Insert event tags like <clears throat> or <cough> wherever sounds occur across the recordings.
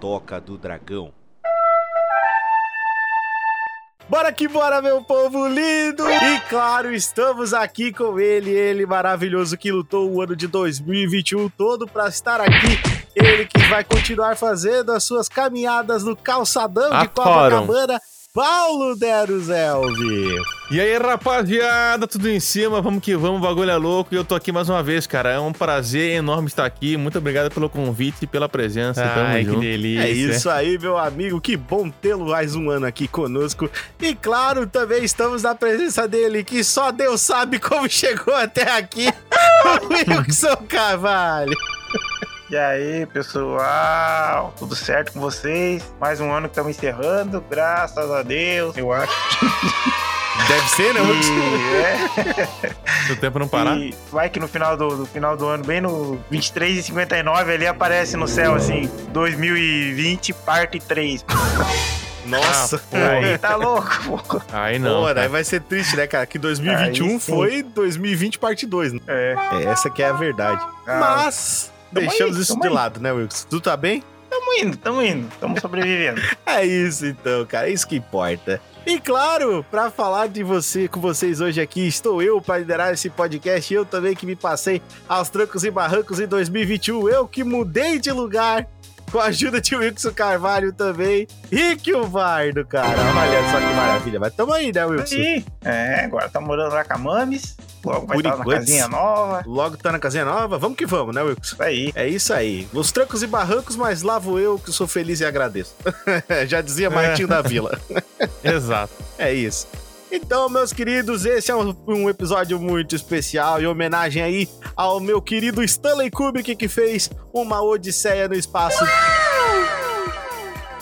Toca do Dragão. Bora que bora, meu povo lindo! E claro, estamos aqui com ele, ele maravilhoso que lutou o ano de 2021 todo para estar aqui. Ele que vai continuar fazendo as suas caminhadas no calçadão de Copacabana Paulo Deruzelvi. E aí, rapaziada, tudo em cima, vamos que vamos, o bagulho é louco. E eu tô aqui mais uma vez, cara. É um prazer enorme estar aqui. Muito obrigado pelo convite e pela presença. Ai, Tamo que delícia. É isso aí, meu amigo. Que bom tê-lo mais um ano aqui conosco. E claro, também estamos na presença dele, que só Deus sabe <laughs> como chegou até aqui, <laughs> o Wilson Carvalho. E aí, pessoal? Tudo certo com vocês? Mais um ano que estamos encerrando, graças a Deus, eu acho. <laughs> Deve ser, né? <laughs> E, é. o tempo não parar. E vai que no final do, do, final do ano, bem no 23 e 59, ali aparece no céu assim, 2020, parte 3. Nossa, ah, aí tá louco, pô. Aí não. Pô, aí vai ser triste, né, cara? Que 2021 foi 2020 parte 2. Né? É. é. Essa que é a verdade. Ah. Mas Deixamos aí, isso de aí. lado, né, Wilson? Tu tá bem? Tamo indo, tamo indo, tamo sobrevivendo. <laughs> é isso então, cara, é isso que importa. E claro, para falar de você com vocês hoje aqui, estou eu para liderar esse podcast. Eu também que me passei aos trancos e barrancos em 2021. Eu que mudei de lugar com a ajuda de Wilson Carvalho também. E que o Vardo, cara. Olha só que maravilha. Mas tamo aí, né, Wilson? Aí. É, agora tá morando lá com a Mames. Logo vai estar na casinha nova. Logo tá na casinha nova. Vamos que vamos, né, Wilson? Isso aí. É isso aí. Os trancos e barrancos, mas lá vou eu que sou feliz e agradeço. <laughs> Já dizia Martinho da Vila. <laughs> Exato. É isso. Então, meus queridos, esse é um, um, episódio muito especial em homenagem aí ao meu querido Stanley Kubrick que fez uma Odisseia no espaço.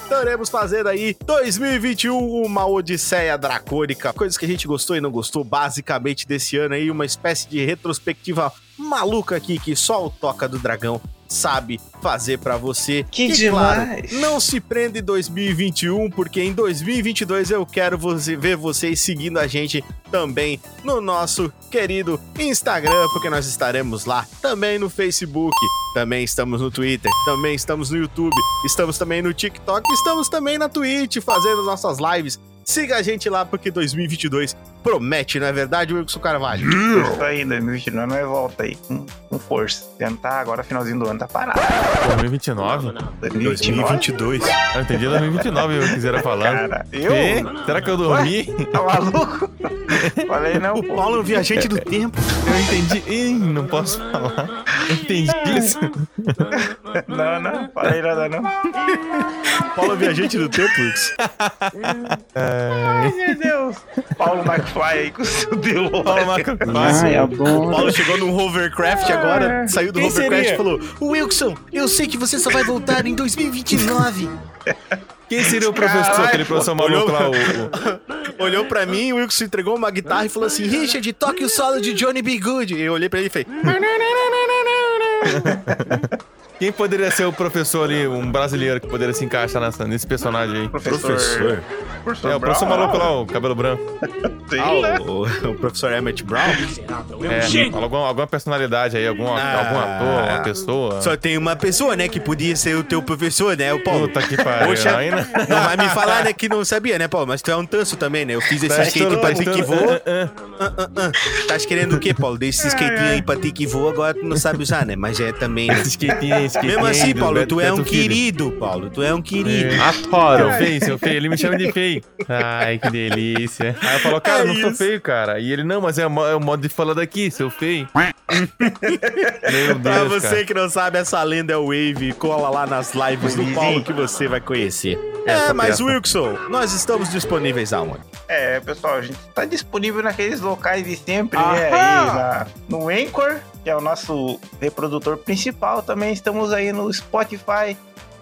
Estaremos fazendo aí 2021 uma Odisseia Dracônica. Coisas que a gente gostou e não gostou, basicamente, desse ano aí. Uma espécie de retrospectiva maluca aqui que só o Toca do Dragão sabe fazer para você. Que e, demais! Claro, não se prenda em 2021, porque em 2022 eu quero você, ver vocês seguindo a gente também no nosso querido Instagram, porque nós estaremos lá, também no Facebook, também estamos no Twitter, também estamos no YouTube, estamos também no TikTok, estamos também na Twitch fazendo nossas lives Siga a gente lá porque 2022 promete, não é verdade, Wilson Carvalho? Isso aí, 2022 não é volta aí, com, com força. Tá agora, finalzinho do ano, tá parado. 2029? 2022. Eu entendi 2029, eu quisera falar. Cara, eu? E? Será que eu dormi? Ué? Tá maluco? Falei não. O Paulo é um viajante do tempo. Eu entendi. Ih, não posso falar. Eu entendi isso. Não, não, falei nada não. Paulo é viajante do tempo, Wilson. Ai, meu Deus. Paulo McFly aí com o seu DeLorean. Paulo McFly. é bom. O Paulo chegou num hovercraft agora, ah, saiu do hovercraft seria? e falou: Wilson, eu sei que você só vai voltar em 2029. <laughs> Quem seria o professor, Carai, aquele professor maluco lá? O, o... <laughs> Olhou pra mim, o Wilson entregou uma guitarra e falou assim: Richard, toque o solo de Johnny B. Good. E eu olhei pra ele e falei: <laughs> Quem poderia ser o professor ali, um brasileiro que poderia se encaixar nessa, nesse personagem aí? Professor. professor. professor é, o professor maluco lá, o cabelo branco. <laughs> Sim, ah, né? o, o, professor Emmett Brown? É, alguma, alguma personalidade aí, algum, ah, algum ator, uma pessoa. Só tem uma pessoa, né, que podia ser o teu professor, né, o Paulo? Puta que pariu. Poxa, ainda... não vai me falar, né, que não sabia, né, Paulo? Mas tu é um tanso também, né? Eu fiz esse skate pra ti que voa. Tá querendo o quê, Paulo? Desse skatinho aí pra ti que voa, agora tu não sabe usar, né? Mas é também, né? Esse skatinho, Mesmo assim, Paulo, tu é um querido, Paulo. Tu é um querido. É. Adoro. Seu feio, seu feio. Ele me chama de feio. Ai, que delícia. Aí eu falo, cara, é eu não sou feio, cara. E ele, não, mas é o, é o modo de falar daqui, seu feio. <laughs> Meu Deus, Pra você cara. que não sabe, essa lenda é o Wave. Cola lá nas lives do Paulo que você vai conhecer. É, mas Wilson, nós estamos disponíveis aonde? É, pessoal, a gente tá disponível naqueles locais de sempre, Aham. né? Aí na, no Anchor, que é o nosso reprodutor principal. Também estamos aí no Spotify,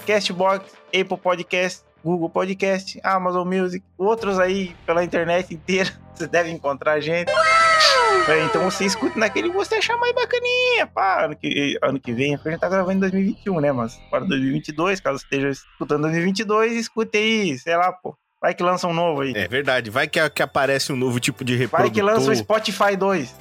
Castbox, Apple Podcast, Google Podcast, Amazon Music, outros aí pela internet inteira. <laughs> Você deve encontrar a gente. É, então você escuta naquele que você achar mais bacaninha, pá. Ano que, ano que vem, a gente tá gravando em 2021, né? Mas para 2022, caso esteja escutando 2022, escute aí, sei lá, pô. Vai que lança um novo aí. É verdade, vai que, que aparece um novo tipo de reprodutor. Vai que lança o Spotify 2.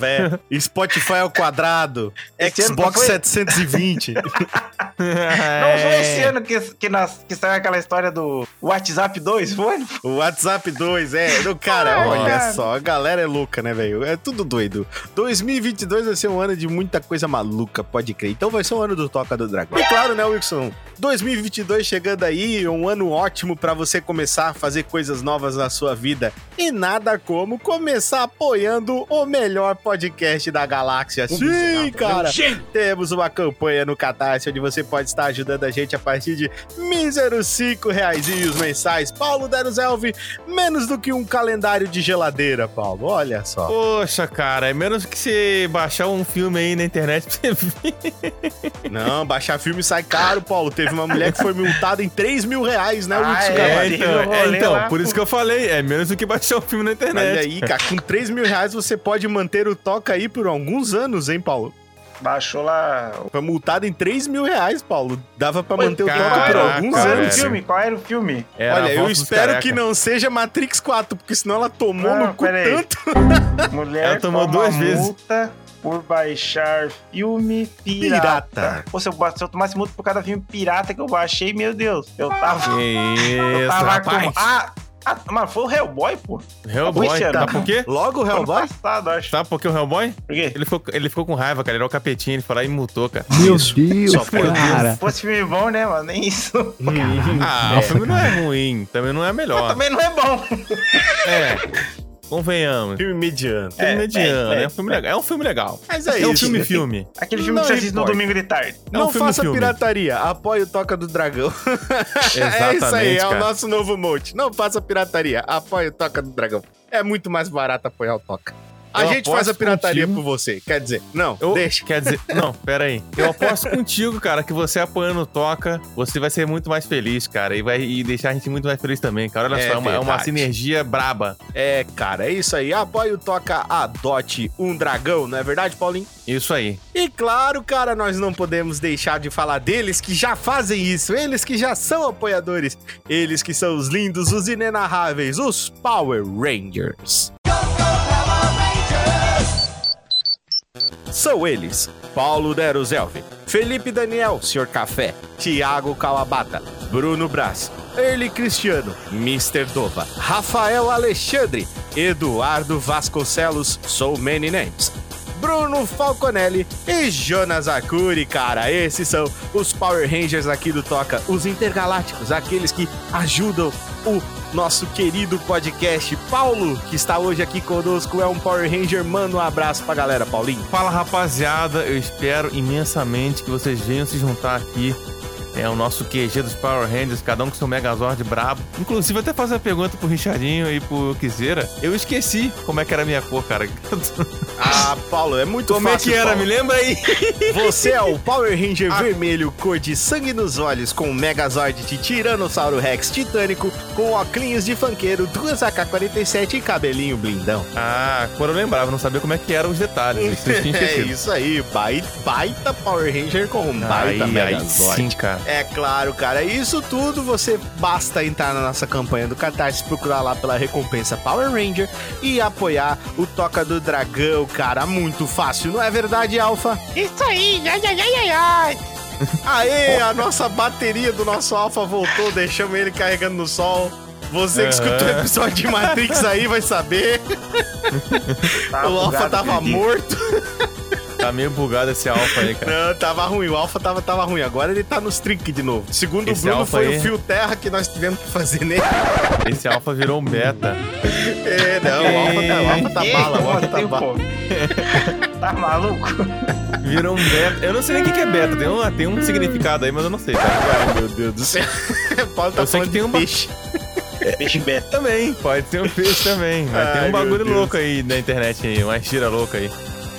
Vé, <laughs> Spotify ao quadrado, Esse Xbox 720. <laughs> Não foi esse ano que, que, nas, que saiu aquela história do WhatsApp 2, foi? O WhatsApp 2, é. Do cara, Ai, olha cara. só, a galera é louca, né, velho? É tudo doido. 2022 vai ser um ano de muita coisa maluca, pode crer. Então vai ser um ano do Toca do Dragão. E claro, né, Wilson? 2022 chegando aí, um ano ótimo pra você começar a fazer coisas novas na sua vida. E nada como começar apoiando o melhor podcast da galáxia. Sim, cara! Temos uma campanha no Catarse onde você pode estar ajudando a gente a partir de míseros 5 reais mensais. Paulo Deruzelvi, menos do que um calendário de geladeira, Paulo. Olha só. Poxa, cara, é menos que você baixar um filme aí na internet pra você ver. Não, baixar filme sai caro, Paulo. Teve uma mulher que foi multada em 3 mil reais, né, Ah, Wilson? é, então, rolê é, então, lá. por isso que eu falei, é menos do que baixar um filme na Mas internet. aí, cara, com 3 mil reais você pode manter o Toca aí por alguns anos, hein, Paulo? Baixou lá. Foi multado em 3 mil reais, Paulo. Dava pra manter o Toca por alguns Qual era o anos. velho. filme? Qual era o filme? Era Olha, eu espero careca. que não seja Matrix 4, porque senão ela tomou Não, no cu tanto. Mulher Ela tomou toma duas vezes. multa por baixar filme pirata. Pirata. Pô, se eu, ba- se eu tomasse multa por cada filme pirata que eu baixei, meu Deus, eu tava. Que eu isso, tava rapaz. com. Ah, ah, mas foi o Hellboy, pô. Hellboy, ano. sabe por quê? Logo o Hellboy? passado, acho. Sabe por que o Hellboy? Por quê? Ele ficou, ele ficou com raiva, cara. Ele era o capetinho, ele foi lá e multou, cara. Meu Isso. Deus, Só cara. Se fosse filme bom, né, mano? Nem isso. <laughs> Ah, o filme não é ruim, também não é melhor. Também não é bom. É, <laughs> convenhamos. Filme mediano. Filme É, mediano, é, é, um filme legal. É um filme legal. Mas é É um isso. filme-filme. Aquele filme Não que você assiste no domingo de tarde. É um Não filme, faça filme. pirataria, apoie o Toca do Dragão. Exatamente, <laughs> é isso aí, é o cara. nosso novo mote. Não faça pirataria, apoie o Toca do Dragão. É muito mais barato apoiar o Toca. A Eu gente faz a pirataria contigo. por você. Quer dizer, não, Eu, deixa. Quer dizer, não, <laughs> pera aí. Eu aposto contigo, cara, que você apoiando o Toca, você vai ser muito mais feliz, cara. E vai e deixar a gente muito mais feliz também, cara. Olha É só, é uma, é uma sinergia braba. É, cara, é isso aí. Apoie o Toca, adote um dragão, não é verdade, Paulinho? Isso aí. E claro, cara, nós não podemos deixar de falar deles que já fazem isso, eles que já são apoiadores, eles que são os lindos, os inenarráveis, os Power Rangers. São eles: Paulo Deruzelvi, Felipe Daniel, Sr. Café, Thiago Kawabata, Bruno Braz, Early Cristiano, Mr. Dova, Rafael Alexandre, Eduardo Vasconcelos, So Many Names. Bruno Falconelli e Jonas Akuri, cara. Esses são os Power Rangers aqui do Toca, os intergalácticos, aqueles que ajudam o nosso querido podcast. Paulo, que está hoje aqui conosco, é um Power Ranger. Manda um abraço pra galera, Paulinho. Fala, rapaziada. Eu espero imensamente que vocês venham se juntar aqui. É o nosso QG dos Power Rangers, cada um com seu Megazord brabo. Inclusive, até fazer a pergunta pro Richardinho e pro Kizeira. Eu esqueci como é que era a minha cor, cara. <laughs> Ah, Paulo, é muito Como é fácil. que era? Paulo. Me lembra aí. Você é o Power Ranger <laughs> Ah. vermelho, cor de sangue nos olhos, com um Megazord de Tiranossauro Rex titânico, com óculos de funkeiro, duas AK-47 e cabelinho blindão. Ah, quando eu lembrava, não sabia como é que eram os detalhes. <laughs> É isso aí, baita, baita Power Ranger com um baita Aí, aí Megazord. sim, cara. É claro, cara. Isso tudo você basta entrar na nossa campanha do Catarse, procurar lá pela recompensa Power Ranger e apoiar o Toca do Dragão, cara. Muito fácil, não é verdade, Alfa? Isso aí, ai, ai, ai, ai, ai. Aê, a nossa bateria do nosso Alfa voltou, deixamos ele carregando no sol. Você que escutou o episódio de Matrix aí vai saber. <laughs> Tá o Alfa bugado, tava acredito. morto. Tá meio bugado esse alfa aí, cara. Não, tava ruim. O Alpha tava, tava ruim. Agora ele tá nos trinques de novo. Segundo Esse o Bruno, Alpha foi aí- o fio terra que nós tivemos que fazer nele. Esse alfa virou um beta. É, não, o Alpha tá, o Alpha tá bala, o Alpha tá bala. Tá maluco? Virou um beta. Eu não sei nem o que é beta. Tem um, tem um significado aí, mas eu não sei, tá? Ai, meu Deus do céu. <laughs> Paulo tá Eu sei falando que tem de uma- peixe. Peixe beta. Também, pode ser um peixe também. Mas Ai, tem um bagulho louco aí na internet aí, uma tira louca aí.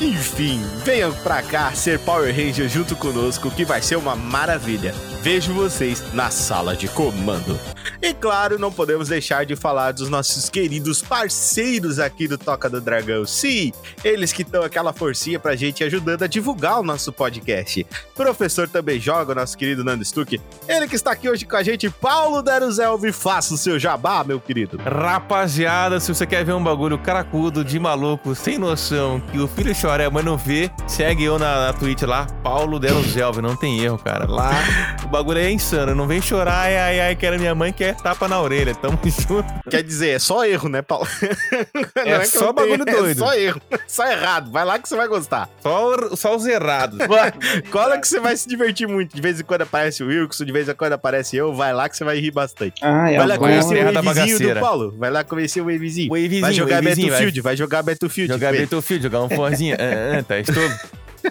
Enfim, venham pra cá ser Power Ranger junto conosco, que vai ser uma maravilha. Vejo vocês na sala de comando. E claro, não podemos deixar de falar dos nossos queridos parceiros aqui do Toca do Dragão. Sim, eles que estão aquela forcinha pra gente ajudando a divulgar o nosso podcast. Professor também joga, nosso querido Nando Stuck. Ele que está aqui hoje com a gente, Paulo Deruzelvi. Faça o seu jabá, meu querido. Rapaziada, se você quer ver um bagulho caracudo de maluco, sem noção, que o filho chora, mas não vê, segue eu na, na Twitch lá, Paulo Deruzelvi. Não tem erro, cara. Lá <laughs> bagulho é insano. Não vem chorar, ai, ai, ai, que era minha mãe, quer tapa na orelha. Tamo <laughs> junto. Quer dizer, é só erro, né, Paulo? <laughs> É que só não tem- bagulho doido. É só erro. <laughs> Só errado. Vai lá que você vai gostar. Só, só os errados. Cola que você vai se divertir muito. De vez em quando aparece o Wilson, de vez em quando aparece eu. Vai lá que você vai rir bastante. Ah, Vai lá conhecer é o wavezinho do. Paulo. Vai lá conhecer o wavezinho. Wavezinho, Vai jogar Battlefield, vai jogar Battlefield. Jogar. Battlefield, jogar um forzinho. Ah, ah, tá, estou.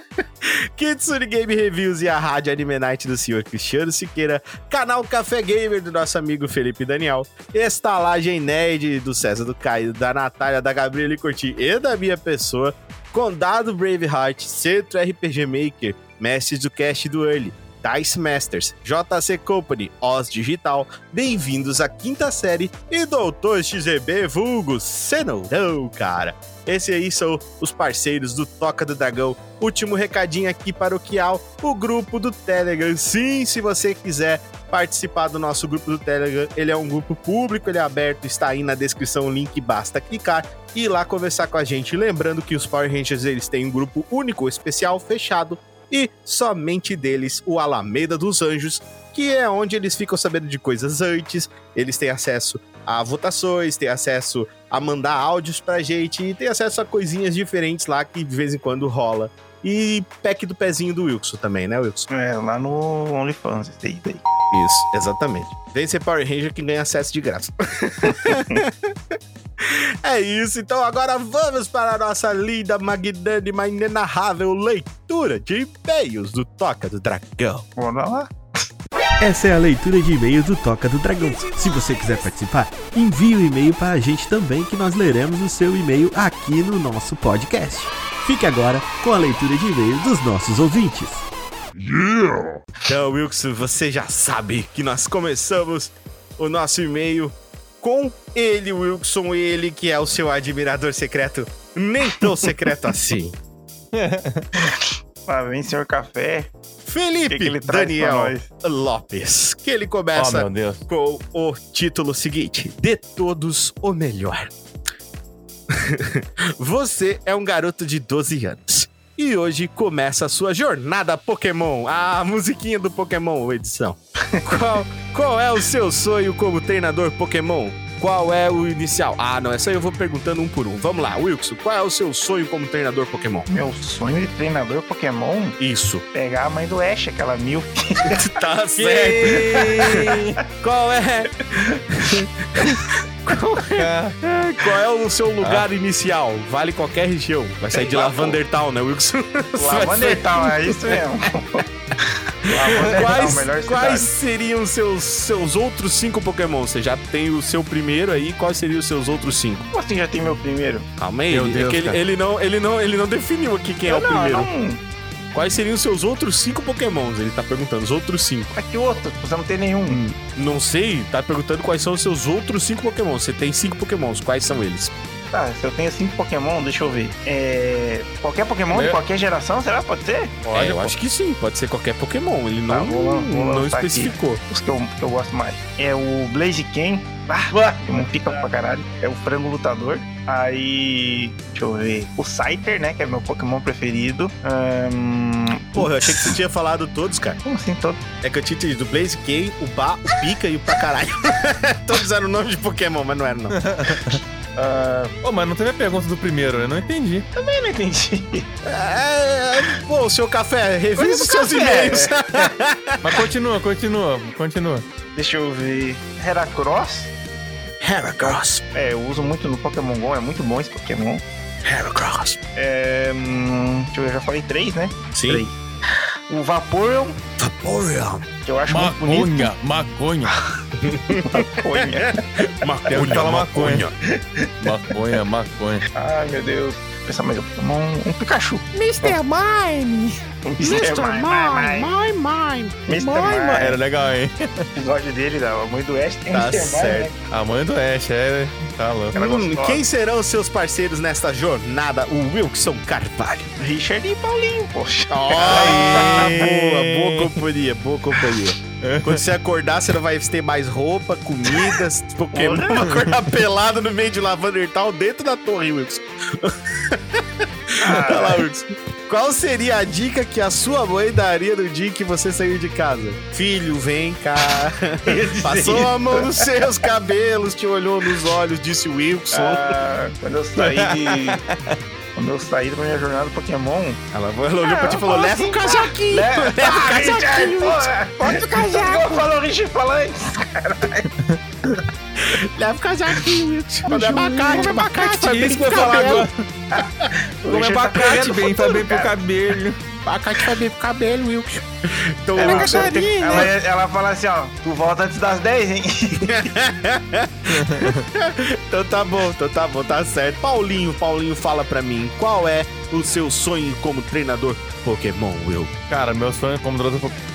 <laughs> Kitsune Game Reviews e a Rádio Anime Night do senhor Cristiano Siqueira, canal Café Gamer do nosso amigo Felipe Daniel, estalagem nerd do César do Caio, da Natália, da Gabriela Curti e da minha pessoa, Condado Braveheart, Centro RPG Maker, Mestres do Cast do Early, Dice Masters, JC Company, Oz Digital, bem-vindos à quinta série e Doutor XEB Vulgo, não, cara. Esses aí são os parceiros do Toca do Dragão. Último recadinho aqui paroquial, o grupo do Telegram. Sim, se você quiser participar do nosso grupo do Telegram, ele é um grupo público, ele é aberto, está aí na descrição o link, basta clicar e ir lá conversar com a gente. Lembrando que os Power Rangers eles têm um grupo único, especial, fechado e somente deles, o Alameda dos Anjos, que é onde eles ficam sabendo de coisas antes, eles têm acesso a votações, têm acesso a mandar áudios pra gente e tem acesso a coisinhas diferentes lá que de vez em quando rola. E pack do pezinho do Wilson também, né, Wilson? É, lá no OnlyFans, esse aí daí. Isso, exatamente. Vem ser Power Ranger que ganha acesso de graça. <laughs> é isso, então agora vamos para a nossa linda, magnânima, inenarrável leitura de e-mails do Toca do Dragão. Bora lá. Essa é a leitura de e-mails do Toca do Dragão. Se você quiser participar, envie o e-mail para a gente também, que nós leremos o seu e-mail aqui no nosso podcast. Fique agora com a leitura de e-mails dos nossos ouvintes. Então, Wilson, você já sabe que nós começamos o nosso e-mail com ele, Wilson, ele que é o seu admirador secreto, nem tão secreto <laughs> assim. Lá <laughs> vem, senhor Café. Felipe que que Daniel? Lopes, que ele Oh, começa Deus. com o título seguinte: De todos o melhor. <laughs> Você é um garoto de 12 anos. E hoje começa a sua jornada Pokémon, a musiquinha do Pokémon edição. <laughs> Qual, qual é o seu sonho como treinador Pokémon? Qual é o inicial? Ah, não, essa aí eu vou perguntando um por um. Vamos lá, Wilson, qual é o seu sonho como treinador Pokémon? Meu sonho de treinador Pokémon Isso. pegar a mãe do Ash, aquela mil. <laughs> tá <laughs> certo. Qual é? Qual é? Qual é o seu lugar inicial? Vale qualquer região. Vai sair de Lá, Lavander Town, né, Wilson? Lavander Town, é isso mesmo. <laughs> Town, Quais, quais seriam seus, seus outros cinco Pokémon? Você já tem o seu primeiro aí, quais seriam os seus outros cinco? Como assim já tem meu primeiro? Calma aí, Meu ele, é Deus, que ele, ele não, ele, não, ele não definiu aqui quem é o não, primeiro. Não, Quais seriam os seus outros cinco Pokémons? Ele tá perguntando, os outros cinco. mas que outro? Você não tem nenhum. Não sei, tá perguntando quais são os seus outros cinco Pokémon. Você tem cinco Pokémons, quais são eles? Tá, se eu tenho cinco Pokémon, deixa eu ver. É. Qualquer Pokémon de Meu- qualquer geração, será? Pode ser? é, eu acho que sim, pode ser qualquer Pokémon. Ele Tá, não, vou vou não lançar aqui. especificou. Os que eu, que eu gosto mais. É o Blaziken. Ah, que não pica pra caralho. É o frango lutador. Aí. Deixa eu ver. O Scyther, né? Que é meu Pokémon preferido. Ahn, Porra, eu achei que você tinha falado todos, cara. Como assim, todo? É que eu tinha entendido o Blaziken, o Ba, o Pika e o pra caralho. <laughs> todos eram nome de Pokémon, mas não eram, não. <laughs> Ah, Ô, mas não teve a pergunta do primeiro, eu não entendi. também não entendi. É, pô, o seu café, revisa os seus e-mails. <laughs> Mas continua, continua, continua. Deixa eu ver. Heracross. Heracross, É, eu uso muito no Pokémon GO. É muito bom esse Pokémon. Heracross. É. Hum, deixa eu ver, eu já falei três, né? Sim. Três. O Vaporeon, Vaporeon. que eu acho muito bonito. Maconha, maconha. Maconha. Falar maconha. Maconha, maconha. Ai, meu Deus. Pensar mais um Pokémon, um Pikachu. Mr. Mime! Mr. Mime, Mime, Mime! Mr. Mime. Mime. Era legal, hein? <laughs> O episódio dele, da mãe do Ash, tem Tá Mr. Mime, certo. né? A mãe do Ash, é. Tá louco. Hum, quem serão os seus parceiros nesta jornada? O Wilson Carvalho. Richard e Paulinho, poxa. <laughs> Boa, boa companhia, boa companhia. Quando você acordar, você não vai ter mais roupa, comidas, <laughs> Pokémon, vai acordar pelado no meio de Lavender Tal dentro da torre, Wilson. Olha lá, Wilson. Qual seria a dica que a sua mãe daria no dia que você saiu de casa? Filho, vem cá. Passou a mão nos seus cabelos, te olhou nos olhos, disse Wilson. Ah, quando eu saí de... Quando eu saí da minha jornada Pokémon... Ela, ela olhou pra ti e falou: eu leva falo o assim, casaquinho. Leva, Leva o ah, Richard, casaquinho. porra. Bota o casaco! Como falou o Richard falando? Leva o casaquinho, Wilson. Come abacate, abacate, Isso que eu ia falar agora. O Come tá abacate, pegando bem, bem pro cabelo. Faz bem pro cabelo, Wilson. Então, Ela, Wilson, ela, ela fala assim, ó, tu volta antes das 10, hein? <laughs> então tá bom, então tá bom, tá certo. Paulinho, Paulinho, fala pra mim, qual é o seu sonho como treinador Pokémon, Will? Cara, meu sonho como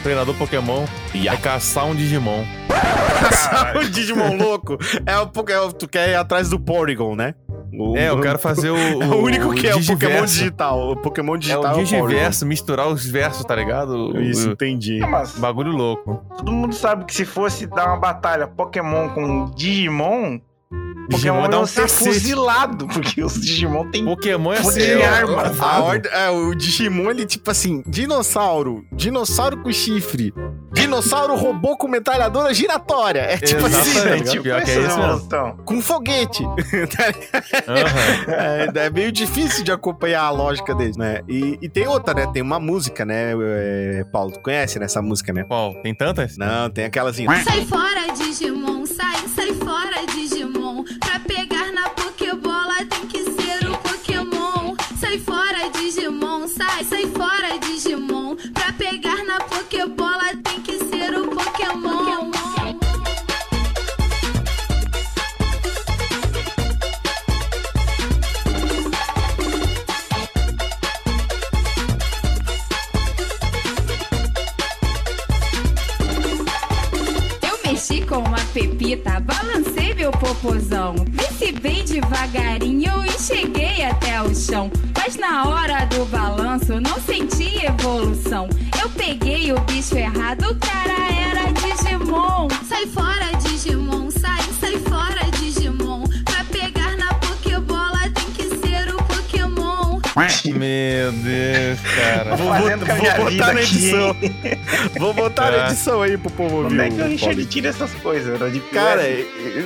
treinador- Pokémon Ya. é caçar um Digimon. <laughs> o Digimon louco é o Pokémon, tu quer ir atrás do Porygon, né? O, É, eu quero fazer o. <laughs> É o único que é o Pokémon digital. O Pokémon É digital o Porygon. Digiverso, misturar os versos, tá ligado? O- Isso, o- entendi. Mas Bagulho louco. todo mundo sabe que se fosse dar uma batalha Pokémon com Digimon, Digimon Pokémon dá um ser cacete. fuzilado, porque os Digimon tem Pokémon é ser de arma. A ordem, é, o Digimon, ele tipo assim, dinossauro, dinossauro com chifre, dinossauro robô com metralhadora giratória. É tipo assim, Exatamente. tá ligado? tipo pior que é essa isso mesmo. evolução. com foguete. <laughs> Aham. é, é meio difícil de acompanhar a lógica deles, né? E, e tem outra, né? Tem uma música, né, é, Paulo? Tu conhece nessa música, né? Qual? Tem tantas? Não, tem aquela assim. Sai fora, Digimon, pepita, balancei meu popozão. Desci bem devagarinho e cheguei até o chão. Mas na hora do balanço não senti evolução. Eu peguei o bicho errado, o cara era Digimon. Sai fora, Digimon, sai, sai fora, Digimon. Pra pegar na Pokébola tem que ser o Pokémon. Meu Deus, cara. Vou, minha vou botar na aqui, edição. hein? Vou botar na É. edição aí pro povo ouvir. Onde é que o Richard tira essas coisas? Era de Cara, é,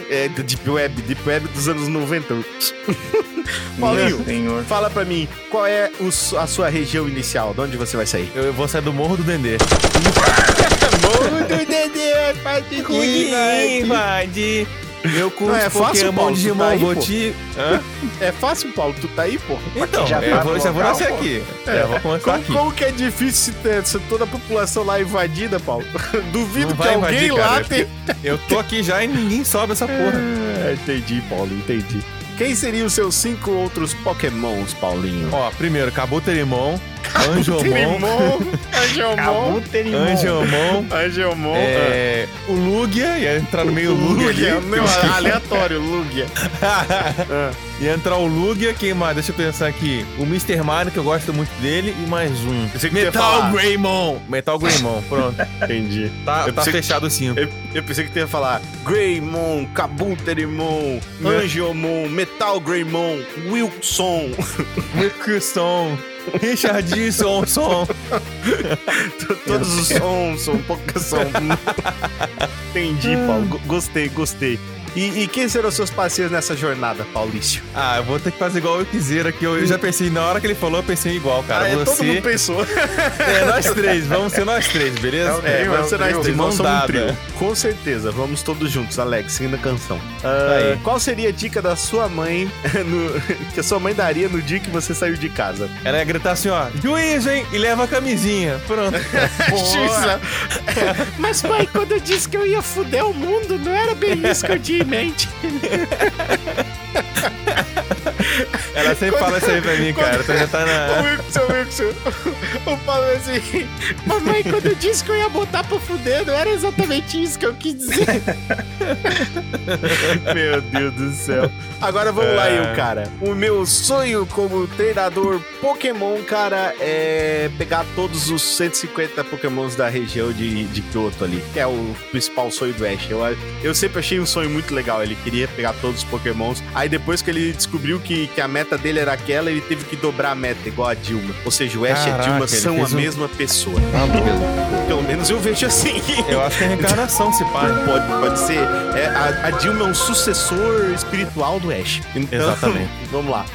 é do Deep Web, Deep Web dos anos 90. <laughs> Paulinho, fala pra mim, qual é o a sua região inicial? De onde você vai sair? Eu vou sair do Morro do Dendê. <laughs> Morro do Dedê, faz de invade. Eu curto Não, é fácil, Paulo, Digimon, tá aí, vou te... É fácil, Paulo, tu tá aí, pô? Então, já eu tá vou, no já vou local, nascer pô. aqui. Já vou começar Como, aqui. como que é difícil ter toda a população lá invadida, Paulo? <laughs> Duvido que alguém invadir, lá tenha... Eu tô aqui já e ninguém sobe essa porra. É, entendi, Paulo, entendi. Quem seriam os seus cinco outros pokémons, Paulinho? Ó, primeiro, Cabuterimon, Angelmon, Angelmon. Angelmon, Angelmon, é, o Lugia, ia entrar no meio Lugia, Lugia, ali. meu, <laughs> aleatório, Lugia. <laughs> Ah, ia entrar o Lugia, quem mais? Deixa eu pensar aqui. O Mr. Mario, que eu gosto muito dele, e mais um. Que Metal. Greymon. Metal Greymon, pronto. <laughs> entendi. Tá, Eu tá fechado o cinco. Eu, eu pensei que tu ia falar Greymon, Kabuterimon? Angelmon, Metal Greymon, Wilson. Wilson, Richardson, som. <laughs> Todos os sons são Pokémon. <laughs> Entendi, Paulo. Go- Gostei, gostei. E, e quem serão os seus parceiros nessa jornada, Paulício? Ah, eu vou ter que fazer igual eu quiser aqui. Eu, eu já pensei, na hora que ele falou, eu pensei igual, cara. ah, é, todo Você. mundo pensou. <laughs> É, nós três, vamos ser nós três, beleza? É É, vamos ser nós três, nós somos um trio. Com certeza, vamos todos juntos, Alex, seguindo a canção. Ah, qual seria a dica da sua mãe, <laughs> no- que a sua mãe daria no dia que você saiu de casa? Ela ia gritar assim, ó, juízo, hein? E leva a camisinha. Pronto. <laughs> Juíza. Mas, pai, quando eu disse que eu ia fuder o mundo, não era bem isso que eu tinha em mente. <laughs> Ela sempre fala isso aí pra mim, cara. Tu já tá <laughs> O na. Wilson, Wilson. O Paulo assim. Mamãe, quando eu disse que eu ia botar pra fuder, não era exatamente isso que eu quis dizer. <laughs> Meu Deus do céu. Agora vamos lá, eu, cara. O meu sonho como treinador Pokémon, cara, é pegar todos os 150 Pokémons da região de, de Kyoto ali, que é o principal sonho do Ash. Eu, eu sempre achei um sonho muito legal. Ele queria pegar todos os Pokémons. Aí depois que ele descobriu que, que a meta dele era aquela, ele teve que dobrar a meta, igual a Dilma. Ou seja, o Ash e a Dilma são a um- mesma pessoa. Ah, Pelo menos eu vejo assim. Eu acho que é reencarnação, se <laughs> pá. Pode, pode ser. É, a, a Dilma é um sucessor espiritual do Ash. Então, Exatamente. <laughs> Vamos lá.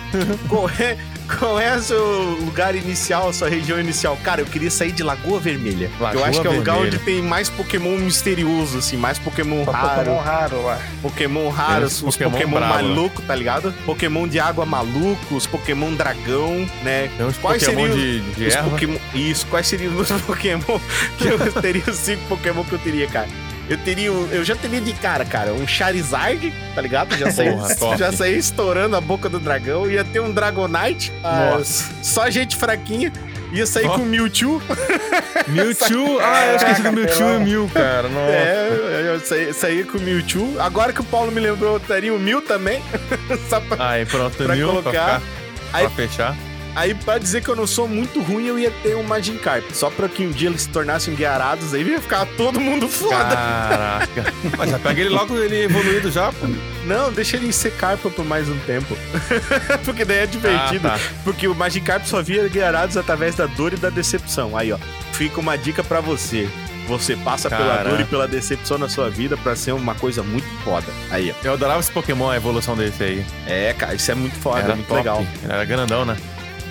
qual, é, qual é o seu lugar inicial, a sua região inicial? Cara, eu queria sair de Lagoa Vermelha. Lagoa eu acho que é o lugar onde tem mais Pokémon misterioso, assim, mais Pokémon Só raro. Pokémon raro lá. Pokémon raros, Tem os Pokémon Pokémon, bravo, né? maluco, tá ligado? Pokémon de água maluco, os Pokémon dragão, né? Tem uns Quais Pokémon seriam de, de os erva. Pokémon. Isso, quais seriam os <laughs> Pokémon que eu teria os cinco Pokémon que eu teria, cara? Eu teria. um- Eu já teria de cara, cara, um Charizard, tá ligado? Já saí, <laughs> já saí estourando a boca do dragão. Ia ter um Dragonite. ah, Nossa. Só gente fraquinha. Ia sair Ó. com o Mewtwo. <laughs> Mewtwo. Ah, eu esqueci do Caraca, Mewtwo e Mew, cara. Nossa. É, eu saí, saí com o Mewtwo. Agora que o Paulo me lembrou, eu teria o Mew também. <laughs> Só pra, Aí, pronto, pra Mew pra, colocar. ficar, Aí- pra fechar. Aí, pra dizer que eu não sou muito ruim, eu ia ter um Magikarp. Só pra que um dia eles se tornassem guiarados, aí ia ficar todo mundo foda. Caraca. <laughs> Mas já pega ele logo, ele evoluído já, pô. Não, deixa ele ser Carpa por mais um tempo. <laughs> porque daí é divertido. Ah, tá. Porque o Magikarp só via guiarados através da dor e da decepção. Aí, ó. Fica uma dica pra você. Você passa pela Caraca. dor e pela decepção na sua vida pra ser uma coisa muito foda. Aí, ó. Eu adorava esse Pokémon, a evolução desse aí. É, cara, isso é muito foda, Era é muito top. legal. Era grandão, né?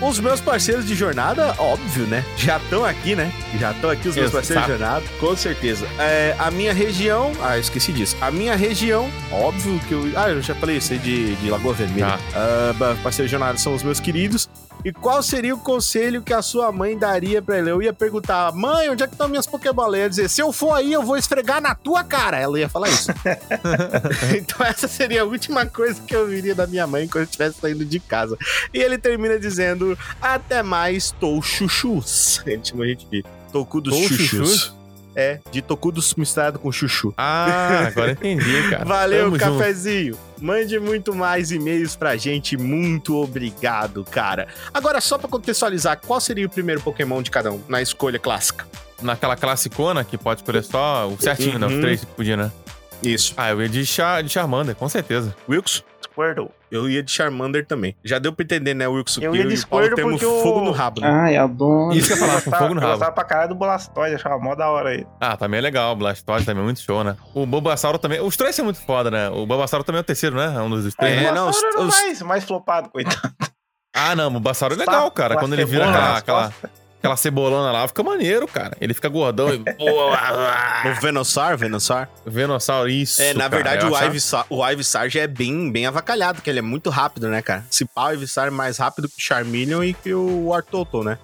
Os meus parceiros de jornada, óbvio, né? Já estão aqui, né? Já estão aqui os meus Exato. parceiros de jornada, com certeza. É, a minha região. Ah, eu esqueci disso. A minha região, óbvio que eu. Ah, eu já falei isso aí de, de Lagoa Vermelha. Tá. Ah, parceiros de jornada são os meus queridos. E qual seria o conselho que a sua mãe daria pra ele? Eu ia perguntar, mãe, onde é que estão minhas Pokébolas? Ela ia dizer, se eu for aí, eu vou esfregar na tua cara. Ela ia falar isso. <laughs> <laughs> então essa seria a última coisa que eu viria da minha mãe quando eu estivesse saindo de casa. E ele termina dizendo: Até mais, tou chuchus. Ele chama a gente de tocudos chuchus. chuchus? É, de tocudos misturado com chuchu. Ah, agora entendi, <laughs> cara. Valeu, Tamo junto. cafezinho. Mande muito mais e-mails pra gente. Muito obrigado, cara. Agora, só pra contextualizar, qual seria o primeiro Pokémon de cada um na escolha clássica? Naquela classicona que pode escolher só o certinho, né? Os Uhum. três que podia, né? Isso. Ah, eu ia de, Char de Charmander, com certeza. Wilkes? Squirtle. Eu ia de Charmander também. Já deu pra entender, né, Wilkes? Eu que ia de Squirtle temos porque o- fogo no rabo, né? Ai, adoro. Isso que eu ia falar, com fogo no Eu rabo. gostava pra caralho do Blastoise, achava mó da hora aí. Ah, também é legal. O Blastoise também é muito show, né? O Bulbasauro também. Os três são muito foda, né? O Bulbasauro também é o terceiro, né? É um dos três. É, né? o não, Blastoise era o os- mais, mais flopado, coitado. Ah, não, o Bulbasauro é legal, cara. Quando ele vira cebola aquela, aquela, cebolona lá, fica maneiro, cara. Ele fica gordão e. <laughs> O Venusaur, Venusaur. Venossauro, isso. É, na cara. verdade, o Ivysaur, o Ivysaur já é bem, bem avacalhado, que ele é muito rápido, né, cara? Se pá, o Ivysaur é mais rápido que o Charmeleon e que o Artoto, né?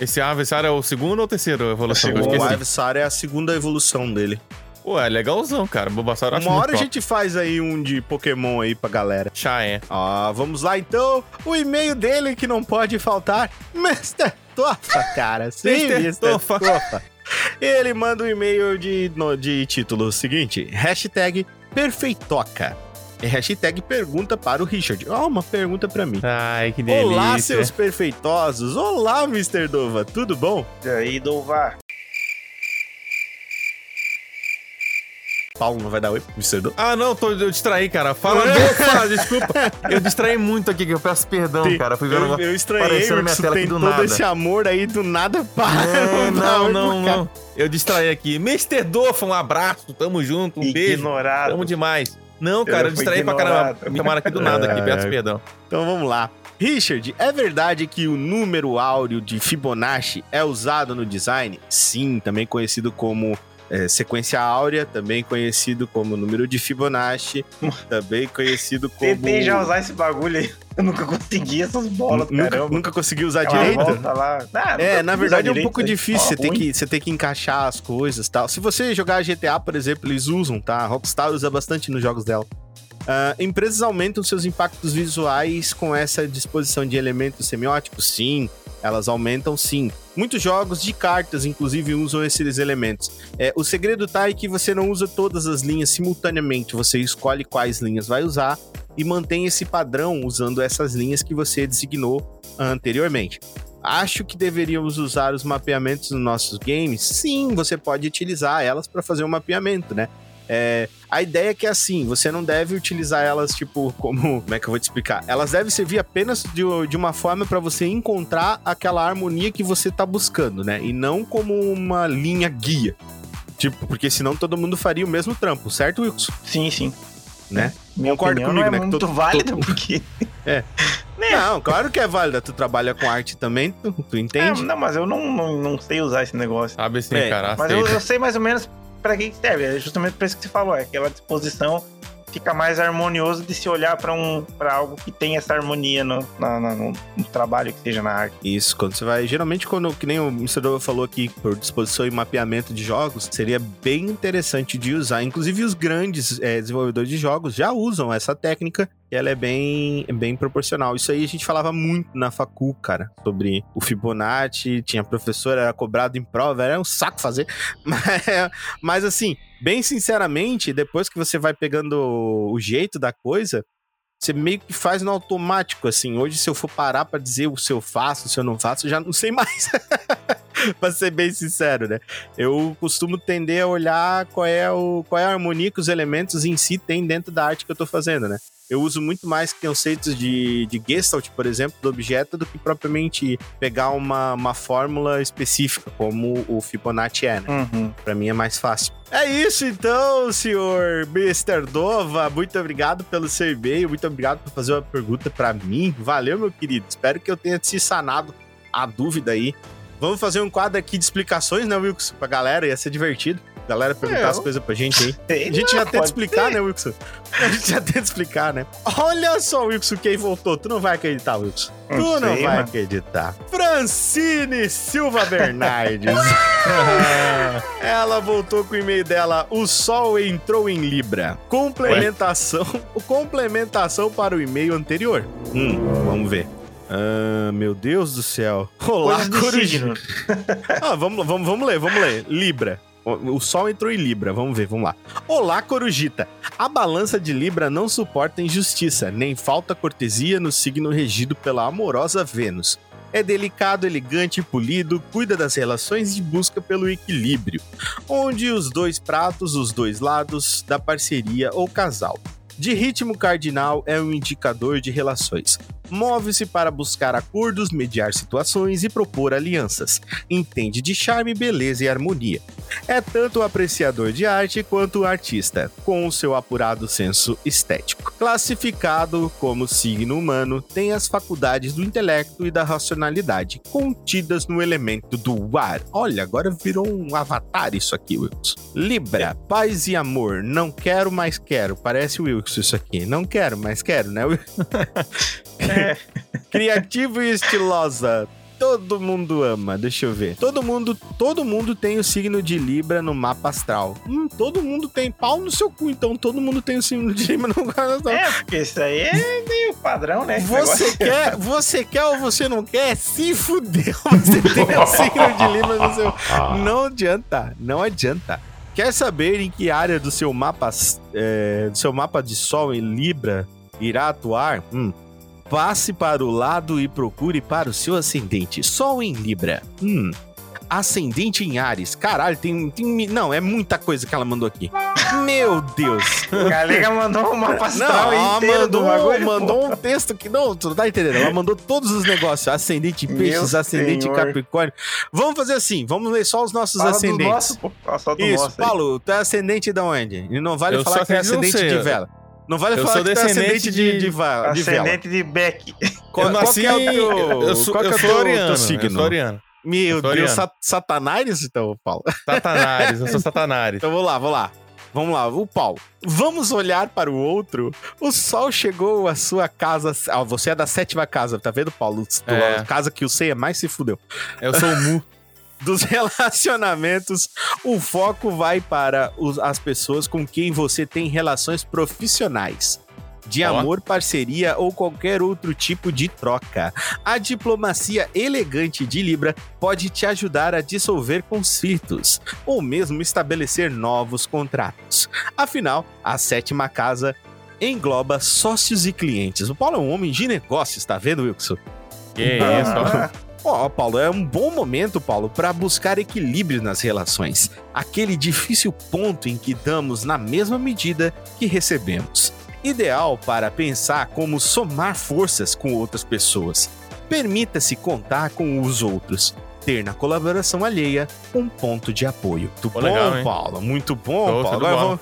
Esse Avisar é o segundo ou o terceiro evolução? O. Ivysaur é a segunda evolução dele. Pô, é legalzão, cara. Eu acho Uma muito hora a gente faz aí um de Pokémon aí pra galera. Já é. Ah, vamos lá então. O e-mail dele que não pode faltar. <laughs> Mr. Tofa, cara. <laughs> Sim, Mr. Mr. Tofa. Tofa. Ele manda um e-mail de, no- de título seguinte: hashtag perfeitoca. E hashtag pergunta para o Richard. Ó, uma pergunta pra mim. Ai, que delícia. Olá, seus perfeitosos. Olá, Mr. Dova. Tudo bom? E aí, Dovar. Paulo não vai dar oi pro Mr. Dova. Ah, não, tô, eu distraí, cara. <laughs> Fala, desculpa. Eu distraí muito aqui, que eu peço perdão, cara. Fui ver eu, eu estranhei, na minha tela aqui do todo nada. esse amor aí do nada para. <laughs> Não, não, não, não. Eu distraí aqui. Mr. Dofa, um abraço, tamo junto, um beijo. Ignorado. Tamo demais. Não, cara, Eu distraí pra caramba. ignorado. Me chamaram aqui do nada, aqui, É. peço perdão. Então vamos lá. Richard, é verdade que o número áureo de Fibonacci é usado no design? Sim, também conhecido como é, sequência áurea, também conhecido como número de Fibonacci, <laughs> também conhecido como. Tentei já usar esse bagulho aí. Eu nunca consegui essas bolas, nunca, caramba. nunca consegui usar Aquela direito? lá. Ah, É, nunca na verdade é um direito, pouco aí. difícil. Você tem, que, você tem que encaixar as coisas e tal. Se você jogar GTA, por exemplo, eles usam, tá? A Rockstar usa bastante nos jogos dela. Ah, empresas aumentam seus impactos visuais com essa disposição de elementos semióticos? Sim, elas aumentam sim. Muitos jogos de cartas, inclusive, usam esses elementos. É, o segredo tá em que você não usa todas as linhas simultaneamente, você escolhe quais linhas vai usar e mantém esse padrão usando essas linhas que você designou anteriormente. Acho que deveríamos usar os mapeamentos nos nossos games? Sim, você pode utilizar elas para fazer um mapeamento, né? É, a ideia é que assim, você não deve utilizar elas, tipo, como. Como é que eu vou te explicar? Elas devem servir apenas de, de uma forma para você encontrar aquela harmonia que você tá buscando, né? E não como uma linha guia. Tipo, porque senão todo mundo faria o mesmo trampo, certo, Wilson? Sim, sim. Né? Minha Concorda opinião comigo, não é né? que muito to- válida, to- porque... <laughs> <laughs> Não, claro que é válida. Tu trabalha com arte também, tu, tu É, entende? não, mas eu não, não, não sei usar esse negócio. Sabe sim, É, cara. Mas eu, eu sei mais ou menos pra que serve. É justamente por isso que você falou. É aquela disposição fica mais harmonioso de se olhar pra um, pra algo que tem essa harmonia no, no, no trabalho que seja na arte. Isso, quando você vai. Geralmente, quando, que nem o Mr. Falou aqui, por disposição e mapeamento de jogos, seria bem interessante de usar. Inclusive, os grandes é, desenvolvedores de jogos já usam essa técnica ela é bem, bem proporcional. Isso aí a gente falava muito na Facu, cara, sobre o Fibonacci. Tinha professor, era cobrado em prova, era um saco fazer. <laughs> Mas, mas assim, bem sinceramente, depois que você vai pegando o jeito da coisa, você meio que faz no automático, assim. Hoje, se eu for parar pra dizer o se eu faço, se eu não faço, eu já não sei mais. <laughs> <laughs> pra ser bem sincero, né? Eu costumo tender a olhar qual é, o, qual é a harmonia que os elementos em si têm dentro da arte que eu tô fazendo, né? Eu uso muito mais conceitos de, de Gestalt, por exemplo, do objeto, do que propriamente pegar uma, uma fórmula específica, como o Fibonacci é, né? Uhum. Pra mim é mais fácil. É isso então, senhor Mr. Dova. Muito obrigado pelo seu e-mail. Muito obrigado por fazer uma pergunta pra mim. Valeu, meu querido. Espero que eu tenha te sanado a dúvida aí. Vamos fazer um quadro aqui de explicações, né, Wilson? Pra galera, ia ser divertido. Galera perguntar É, as coisas pra gente aí. Sei A gente já tenta explicar, ser. né, Wilson? A gente já tenta explicar, né? Olha só, Wilson, quem voltou. Tu não vai acreditar, Wilson. Tu Não não sei, vai mano. acreditar. Francine Silva Bernardes. <laughs> Ela voltou com o e-mail dela. O sol entrou em Libra. Complementação. Complementação para o e-mail anterior. Hum, vamos ver. Ah, meu Deus do céu. Olá, signo. <laughs> Ah, vamos, vamos, vamos ler, vamos ler. Libra. O o sol entrou em Libra, vamos ver, vamos lá. Olá, Corujita. A balança de Libra não suporta injustiça, nem falta cortesia no signo regido pela amorosa Vênus. É delicado, elegante e polido, cuida das relações e busca pelo equilíbrio, onde os dois pratos, os dois lados da parceria ou casal. De ritmo cardinal é um indicador de relações. Move-se para buscar acordos, mediar situações e propor alianças. Entende de charme, beleza e harmonia. É tanto apreciador de arte quanto artista, com o seu apurado senso estético. Classificado como signo humano, tem as faculdades do intelecto e da racionalidade, contidas no elemento do ar. Olha, agora virou um avatar isso aqui, Wilson. Libra, paz e amor, não quero, mas quero. Parece Wilson isso aqui. Não quero, mas quero, né, Wilson? <laughs> Criativo e estilosa. Todo mundo ama, deixa eu ver. Todo mundo, todo mundo tem o signo de Libra no mapa astral. Hum, todo mundo tem pau no seu cu, então todo mundo tem o signo de Libra no mapa astral. É, porque isso aí é meio padrão, né? Você quer, você quer ou você não quer? Se fudeu, <laughs> você tem o signo de Libra no seu. Não adianta, não adianta. Quer saber em que área do seu mapa, é, do seu mapa de Sol em Libra irá atuar? Hum. Passe para o lado e procure para o seu ascendente. Sol em Libra. Hum. Ascendente em Ares. Caralho, tem, tem. Não, é muita coisa que ela mandou aqui. Meu Deus. A Galega mandou uma Não, astral ela inteira do mandou, bagulho. mandou um texto que não, tu não tá entendendo. Ela mandou todos os negócios, ascendente em peixes, Meu ascendente em. Capricórnio. Vamos fazer assim, vamos ler só os nossos Fala do ascendentes. nosso, pô. Fala só do Isso, nosso. Paulo, tu é ascendente de onde? E não vale Eu falar que é ascendente de vela. Não vale Eu falar sou que é descendente ascendente de, de- de, va- de. Ascendente de Beck. Qual, eu qual nasci, que é o teu, eu sou, qual que eu é o teu, eu signo? sou. Meu Eu sou Deus, ariano. sat Satanás então, Paulo? Satanares, eu sou Satanares. <laughs> Então vamos lá, vamos lá. Vamos lá, o Paulo. Vamos olhar para o outro. O sol chegou à sua casa. Ah, você é da sétima casa, tá vendo, Paulo? É. A casa que o Ceia mais se fudeu. Eu sou o Mu. <laughs> Dos <laughs> relacionamentos, o foco vai para os- as pessoas com quem você tem relações profissionais. de amor, parceria ou qualquer outro tipo de troca. A diplomacia elegante de Libra pode te ajudar a dissolver conflitos ou mesmo estabelecer novos contratos. Afinal, a sétima casa engloba sócios e clientes. O Paulo é um homem de negócios, tá vendo, Wilson? Que isso, <laughs> ó. Ó, Paulo, é um bom momento, Paulo, para buscar equilíbrio nas relações. Aquele difícil ponto em que damos na mesma medida que recebemos. Ideal para pensar como somar forças com outras pessoas. Permita-se contar com os outros. Ter na colaboração alheia um ponto de apoio. Muito bom, legal? Paulo. Muito bom, Paulo. Agora vamos,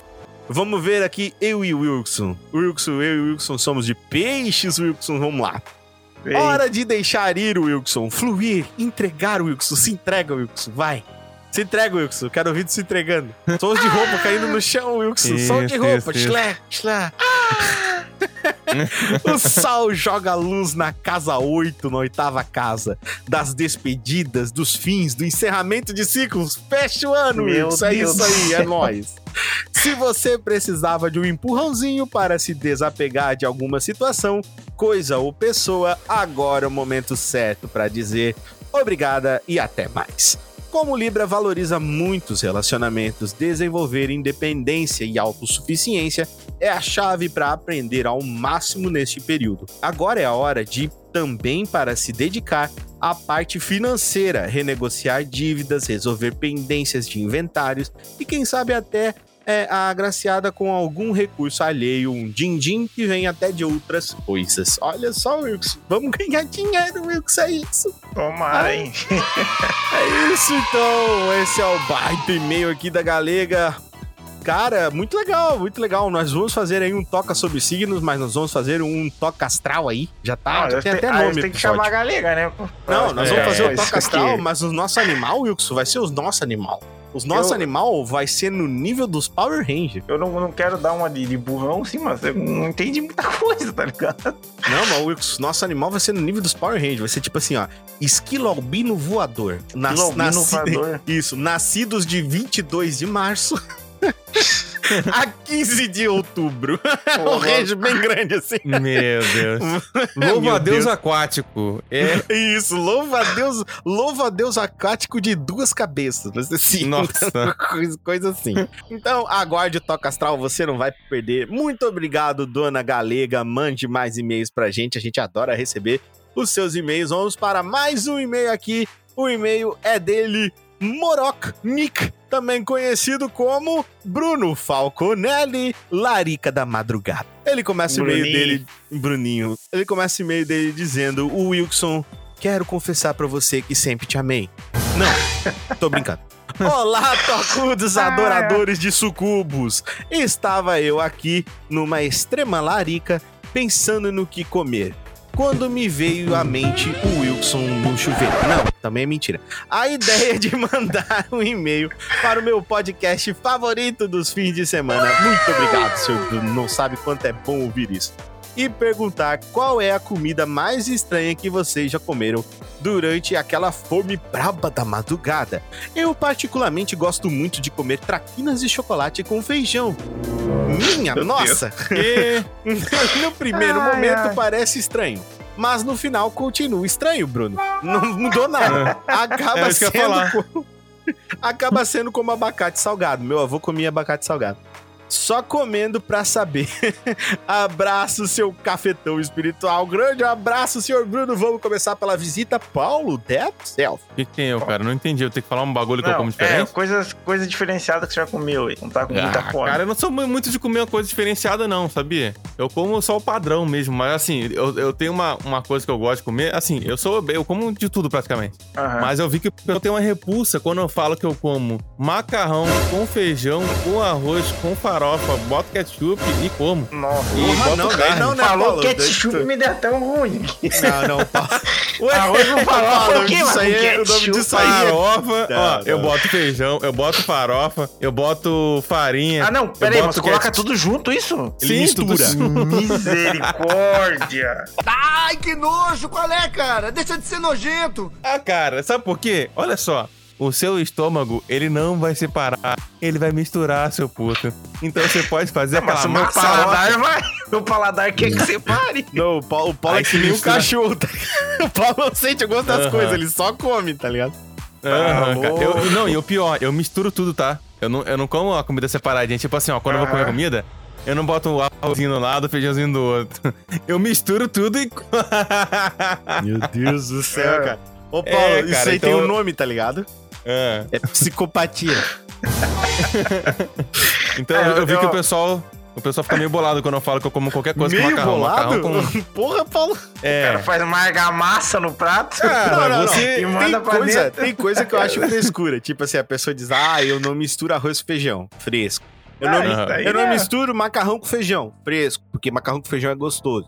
vamos ver aqui eu e o Wilson. Wilson, eu e o Wilson somos de peixes, Wilson. Vamos lá. Ei, Hora de deixar ir, Wilson. Fluir, entregar, Wilson. Se entrega, Wilson. Vai. Se entrega, Wilson. Quero ouvir se entregando. Sons de roupa caindo no chão, Wilson. Som de Isso, roupa. isso, isso. Xlé, xlé. <laughs> o sol joga luz na casa 8, na oitava casa. Das despedidas, dos fins, do encerramento de ciclos. Fecha o ano, Meu Wilson. É Deus isso do aí, é nóis. Se você precisava de um empurrãozinho para se desapegar de alguma situação, coisa ou pessoa, agora é o momento certo para dizer obrigada e até mais. Como Libra valoriza muitos relacionamentos, desenvolver independência e autossuficiência é a chave para aprender ao máximo neste período. Agora é a hora de também para se dedicar à parte financeira, renegociar dívidas, resolver pendências de inventários e quem sabe até é agraciada com algum recurso alheio, um din-din que vem até de outras coisas. Olha só, Wilson, vamos ganhar dinheiro, Wilson, é isso. Tomara, hein? <laughs> É isso então, esse é o baita e-mail aqui da Galega. Cara, muito legal, muito legal. Nós vamos fazer aí um toca sobre signos, mas nós vamos fazer um toca astral aí. Já tá, Ah, já tem tem- até ah, nome. eles têm que chamar a galega, né? Não, nós É, vamos fazer o isso toca astral, aqui. mas o nosso animal, Wilson, vai ser os nossos animal. Os nossos Eu- animal vai ser no nível dos Power Rangers. Eu não, não quero dar uma de, de burrão, sim, mas eu não entendi muita <laughs> coisa, tá ligado? Não, mas Wilson, nosso animal vai ser no nível dos Power Rangers. Vai ser tipo assim, ó. Esquilo albino voador. Nas, Esquilo albino nasci- voador. <laughs> Isso, nascidos de 22 de março <laughs> <laughs> a 15 de outubro. <laughs> um range bem grande assim. Meu Deus. <laughs> Louva a Deus, Deus. aquático. É. Isso, louva a Deus, louva a Deus aquático de duas cabeças. Assim. Nossa. coisa, coisa assim. Então, aguarde o Toca Astral, você não vai perder. Muito obrigado, dona Galega. Mande mais e-mails pra gente, a gente adora receber os seus e-mails. Vamos para mais um e-mail aqui. O e-mail é dele, Morok Nick, também conhecido como Bruno Falconelli, Larica da Madrugada. Ele começa o e-mail Bruninho. dele, Bruninho. Ele começa e-mail dele dizendo: O Wilson, quero confessar pra você que sempre te amei. Não, <laughs> tô brincando. Olá, tocudos adoradores de sucubos! Estava eu aqui numa extrema larica pensando no que comer. Quando me veio à mente o Wilson no chuveiro. Não, também é mentira. A ideia de mandar um e-mail para o meu podcast favorito dos fins de semana. Muito obrigado, senhor. Não sabe quanto é bom ouvir isso. E perguntar qual é a comida mais estranha que vocês já comeram durante aquela fome braba da madrugada. Eu particularmente gosto muito de comer traquinas de chocolate com feijão. Minha Meu nossa! <laughs> E... <laughs> no primeiro Ai, momento ai. parece estranho. Mas no final continua estranho, Bruno. Não mudou nada. <laughs> Acaba É sendo. falar. co- Acaba sendo como abacate salgado. Meu avô comia abacate salgado. Só comendo pra saber. <laughs> abraço, seu cafetão espiritual. Grande abraço, senhor Bruno. Vamos começar pela visita Paulo Death Self. O que, que tem eu, cara? Não entendi. Eu tenho que falar um bagulho que eu Não, como é, diferente? coisas, coisas diferenciadas que você já comeu aí. Não tá com muita Ah, fome. cara, eu não sou mu- muito de comer uma coisa diferenciada, não, sabia? Eu como só o padrão mesmo, mas assim, eu, eu tenho uma, uma coisa que eu gosto de comer. Assim, eu sou. Eu como de tudo praticamente. Aham. Mas eu vi que eu tenho uma repulsa quando eu falo que eu como macarrão com feijão, com arroz, com farofa, boto ketchup e como. Nossa. E Porra, boto não, carne. não, né, Falou Paulo? ketchup me deu tão ruim. Não, não, <laughs> Paulo. Ué, Arroz com farofa, o quê, isso mano? aí é- o nome Ketchup, disso aí é Farofa, Não, ó, não. eu boto feijão, eu boto farofa, eu boto farinha. Ah, não, peraí, mas você coloca ketchup. tudo junto isso? Sim, mistura. <laughs> Misericórdia. Ai, que nojo, qual é, cara? Deixa de ser nojento. Ah, cara, sabe por quê? Olha só. O seu estômago, ele não vai separar, ele vai misturar, seu puto. Então você pode fazer aquela Mas o meu paladar vai. <laughs> o paladar quer que você pare. <laughs> Não, o Paulo, o Paulo Aí é que nem o cachorro. Tá? <laughs> O Paulo não sente o gosto das coisas, ele só come, tá ligado? Amor. Eu- não, e o pior, eu misturo tudo, tá? Eu não, eu não como a comida separadinha. Tipo assim, ó, quando eu vou comer Aham. comida, eu não boto o arrozinho do lado, o feijãozinho do outro. Eu misturo tudo e. Meu Deus do céu, É. cara. Ô, Paulo, É, isso cara, aí tem então- um nome, tá ligado? É. É psicopatia. <laughs> Então É, eu, eu vi eu- que o pessoal. O pessoal fica meio bolado quando eu falo que eu como qualquer coisa com Meio macarrão. bolado? Macarrão com. <laughs> Porra, Paulo. O cara É. faz uma argamassa no prato. Cara, <laughs> não, não, não. você- E manda tem, pra coisa, dentro. tem coisa que eu acho frescura. Tipo assim, a pessoa diz, ah, eu não misturo arroz com feijão. Fresco. Eu não, Ah, aí eu não é- misturo macarrão com feijão. Fresco. Porque macarrão com feijão é gostoso.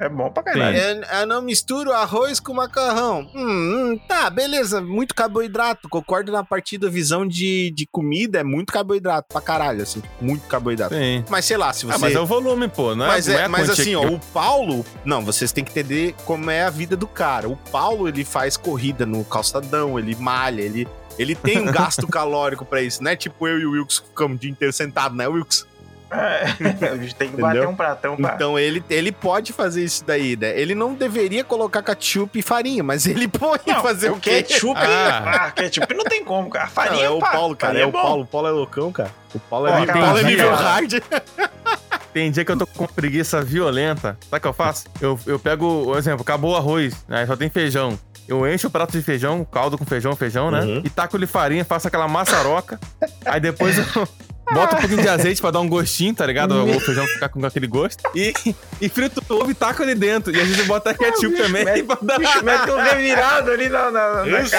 É bom pra caralho. Eu, eu não misturo arroz com macarrão. Hum, hum, tá, beleza. Muito carboidrato. Concordo na parte da visão de, de comida. É muito carboidrato pra caralho, assim. Muito carboidrato. Sim. Mas sei lá, se você... Ah, mas é o volume, pô. Não é, mas, é, a mas assim, ó, eu- o Paulo. Não, vocês têm que entender como é a vida do cara. O Paulo, ele faz corrida no calçadão, ele malha, ele, ele tem um gasto <laughs> calórico pra isso, não é tipo eu e o Wilkes que ficamos o dia inteiro sentado, né, Wilkes? É. <laughs> A gente tem que bater um pratão pra. Então ele, ele pode fazer isso daí, né? Ele não deveria colocar ketchup e farinha, mas ele <laughs> pode Não, fazer o, quê? ketchup. Ah. Ah, ketchup não tem como, cara. Não, Farinha é o pá, Paulo, cara. É farinha o. Paulo. O Paulo é loucão, cara. O Paulo é, Ó, nível- cara, Paulo é nível hard. <laughs> Tem dia que eu tô com preguiça violenta. Sabe o que eu faço? Eu, eu pego, por exemplo, acabou o arroz, né? Só tem feijão. Eu encho o prato de feijão, caldo com feijão, feijão, né? Uhum. E taco-lhe farinha, faço aquela maçaroca. aí depois eu boto um pouquinho de azeite pra dar um gostinho, tá ligado? O feijão ficar com aquele gosto. E, e frito o ovo e taco ali dentro. E às vezes eu boto até ketchup também. Mete, <laughs> pra dar- mete um revirado ali na, na, na Isso,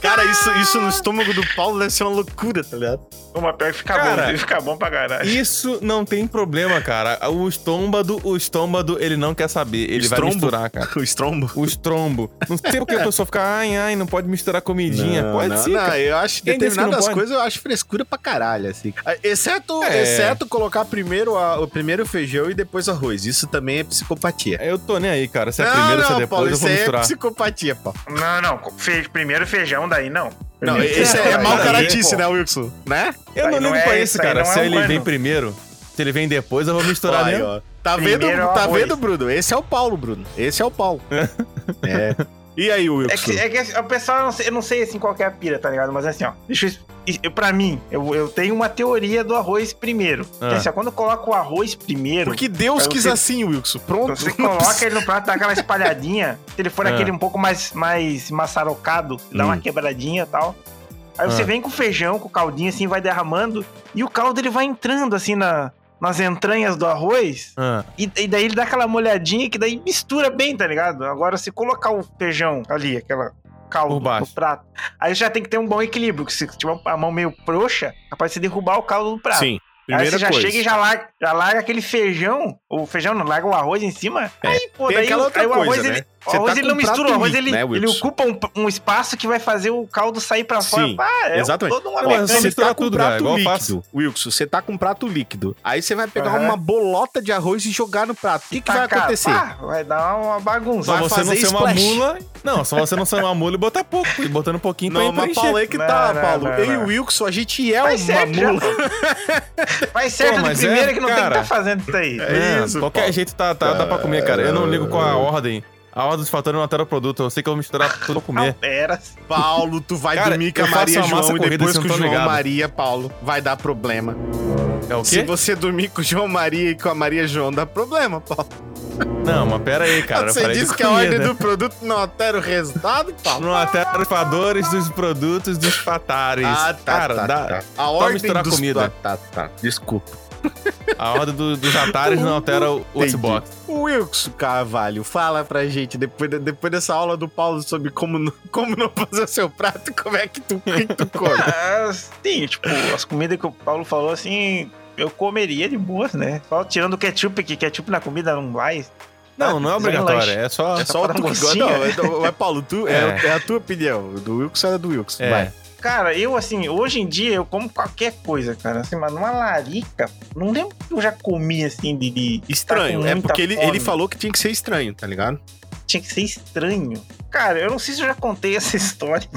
cara, isso, isso no estômago do Paulo deve ser uma loucura, tá ligado? Uma pior que fica Cara, bom, ficar bom pra caralho. Isso não tem problema, cara. O estômago, o estômago, ele não quer saber. Ele vai misturar, cara. <laughs> O estrombo. O estrombo. Não sei porque a pessoa fica, ai, ai, não pode misturar comidinha. Não, pode não, sim, não, cara. eu acho que Quem determinadas coisas eu acho frescura pra caralho, assim. Exceto, É. exceto colocar primeiro a- o primeiro feijão e depois o arroz. Isso também é psicopatia. Eu tô nem aí, cara. Se é não, primeiro, se é não, depois, Paulo, eu isso vou aí é misturar. psicopatia, pô. Não, não. Fe, primeiro feijão, daí não. Não, esse é, feijão, mau caratice, né, Wilson? Né? Eu não não ligo é pra isso, cara. não é Se ele humano. vem primeiro, se ele vem depois, eu vou misturar Aí, mesmo. ó. Tá vendo, Primeiro é tá arroz. vendo, Bruno? Esse é o Paulo, Bruno. Esse é o Paulo. <laughs> é. E aí, É Wilson? que, é que o pessoal, eu não, sei, eu não sei assim qual que é a pira, tá ligado? Mas assim, ó, deixa eu, eu- pra mim, eu, eu tenho uma teoria do arroz primeiro. Que Ah. assim, ó, quando eu coloco o arroz primeiro, Porque Deus quis você- assim, Wilson. Pronto. você coloca ele no prato, dá aquela <laughs> espalhadinha, se ele for Ah. aquele um pouco mais, mais maçarocado, dá uma Hum. quebradinha e tal. Aí você Ah. vem com o feijão, com o caldinho assim, vai derramando, e o caldo ele vai entrando assim na, nas entranhas do arroz, Ah, e, e daí ele dá aquela molhadinha que daí mistura bem, tá ligado? Agora, se colocar o feijão ali, aquela caldo no prato, aí já tem que ter um bom equilíbrio, porque se tiver a mão meio frouxa, capaz de você derrubar o caldo do prato. Sim. Aí Primeira você já coisa. chega e já larga, já larga aquele feijão, o feijão não, larga o arroz em cima, aí, pô, Tem daí outra aí o arroz, coisa, ele, né? O arroz tá ele não um mistura, o arroz ele, né, ele ocupa um, um espaço que vai fazer o caldo sair pra fora. Sim, Ah, é exatamente. toda uma Não, mas você tá com um tudo, cara, prato igual eu líquido, Wilson, você tá com um prato líquido. Aí você vai pegar Aham. uma bolota de arroz e jogar no prato. O que, que vai acontecer? pá, vai dar uma bagunça. Só Vai você não ser uma splash. mula. Não, só você não ser uma mula e botar pouco. E botando um pouquinho Não, pra mas preencher. Paulo, aí que Não, tá, não, Paulo. não, Eu e não. o Wilson, a gente é Vai uma certo, mula. Vai certo Pô, de mas primeira é, que não tem que cara. estar fazendo isso aí. É Não, isso, Qualquer jeito tá, tá, dá pra comer, cara. Eu não ligo com a ordem. A ordem dos fatores não altera o produto. Eu sei que eu vou misturar <laughs> tudo comer. Altera. Paulo, tu vai Cara, dormir com a Maria João e depois com o João ligados. Maria, Paulo. Vai dar problema. É o Se quê? você dormir com o João Maria e com a Maria João, dá problema, Paulo. Não, mas pera aí, cara. você disse que a comida. ordem do produto não altera o resultado, Paulo? Não altera os fatores dos produtos dos patares. Ah, tá, cara, tá, dá- tá. A ordem misturar dos... comida. Ah, tá, tá. Desculpa. A ordem do- dos atares não altera o. Xbox. O Wilson Carvalho, fala pra gente, depois, de- depois dessa aula do Paulo sobre como, não- como não fazer o seu prato, como é que tu, que tu come? <laughs> Ah, sim, tipo, as comidas que o Paulo falou assim, eu comeria de boas, né? Só tirando o ketchup, que ketchup na comida não vai. Não, não é obrigatório. É só. É só tu que gosta. Não, mas Paulo, tu, é. É. é a tua opinião. Do Wilson é do Wilson. É. Vai. Cara, eu assim, hoje em dia eu como qualquer coisa, cara. Assim, mas numa larica, não lembro que eu já comi assim de. de Estranho. é porque ele, ele falou que tinha que ser estranho, tá ligado? Tinha que ser estranho. Cara, eu não sei se eu já contei essa <laughs> história.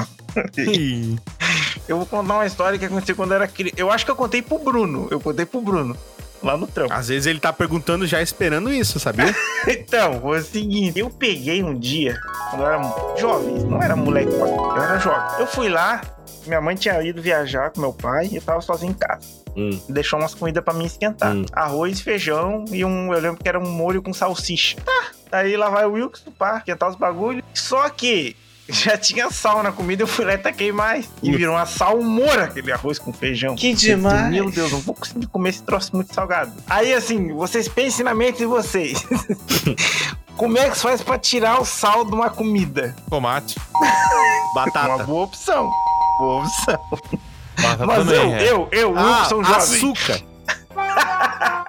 Eu vou contar uma história que aconteceu quando eu era criança. Eu acho que eu contei pro Bruno. Eu contei pro Bruno. lá no trampo. Às vezes ele tá perguntando já esperando isso, sabia? <laughs> Então, foi o seguinte, eu peguei um dia, quando eu era jovem, não era moleque, eu era jovem. Eu fui lá, minha mãe tinha ido viajar com meu pai e eu tava sozinho em casa. Hum. Deixou umas comidas pra mim esquentar. Hum. Arroz, feijão e um, eu lembro que era um molho com salsicha. Tá, aí lá vai o Wilson, pá, esquentar os bagulhos. Só que <laughs> já tinha sal na comida, eu fui lá e taquei mais. E virou uma salmoura aquele arroz com feijão. Que demais. Meu Deus, não vou conseguir comer esse troço muito salgado. Aí, assim, vocês pensem na mente de vocês. <laughs> Como é que se faz pra tirar o sal de uma comida? Tomate. Uma Batata. boa opção. Mas também, eu, é. eu, eu, Ah, Wilson jovem. açúcar. <laughs>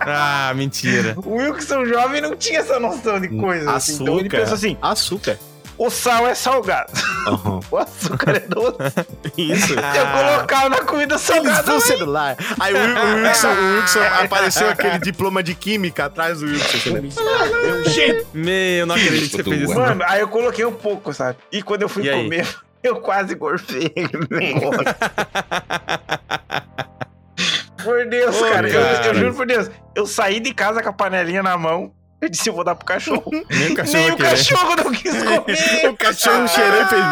Ah, mentira. O Wilson jovem não tinha essa noção de coisa. assim. Então ele Açúcar. pensou assim: Açúcar. o sal é salgado, Aham. <laughs> o açúcar é doce. <laughs> Isso. Eu colocava na comida Eles salgada. mas- celular. Aí o, Wil- o Wilson, o Wilson apareceu aquele diploma de química atrás do Wilson. você lembra? Meu, não acredito que você fez isso. Mano, aí eu coloquei um pouco, sabe? E quando eu fui E aí? comer, eu quase gorfei negócio. <laughs> por Deus, Ô, cara, eu- Eu, cara. juro por Deus. Eu saí de casa com a panelinha na mão. Eu disse, eu vou dar pro cachorro. Nem o cachorro Nem o querer. cachorro não quis <laughs> comer. O cachorro cheirou e fez.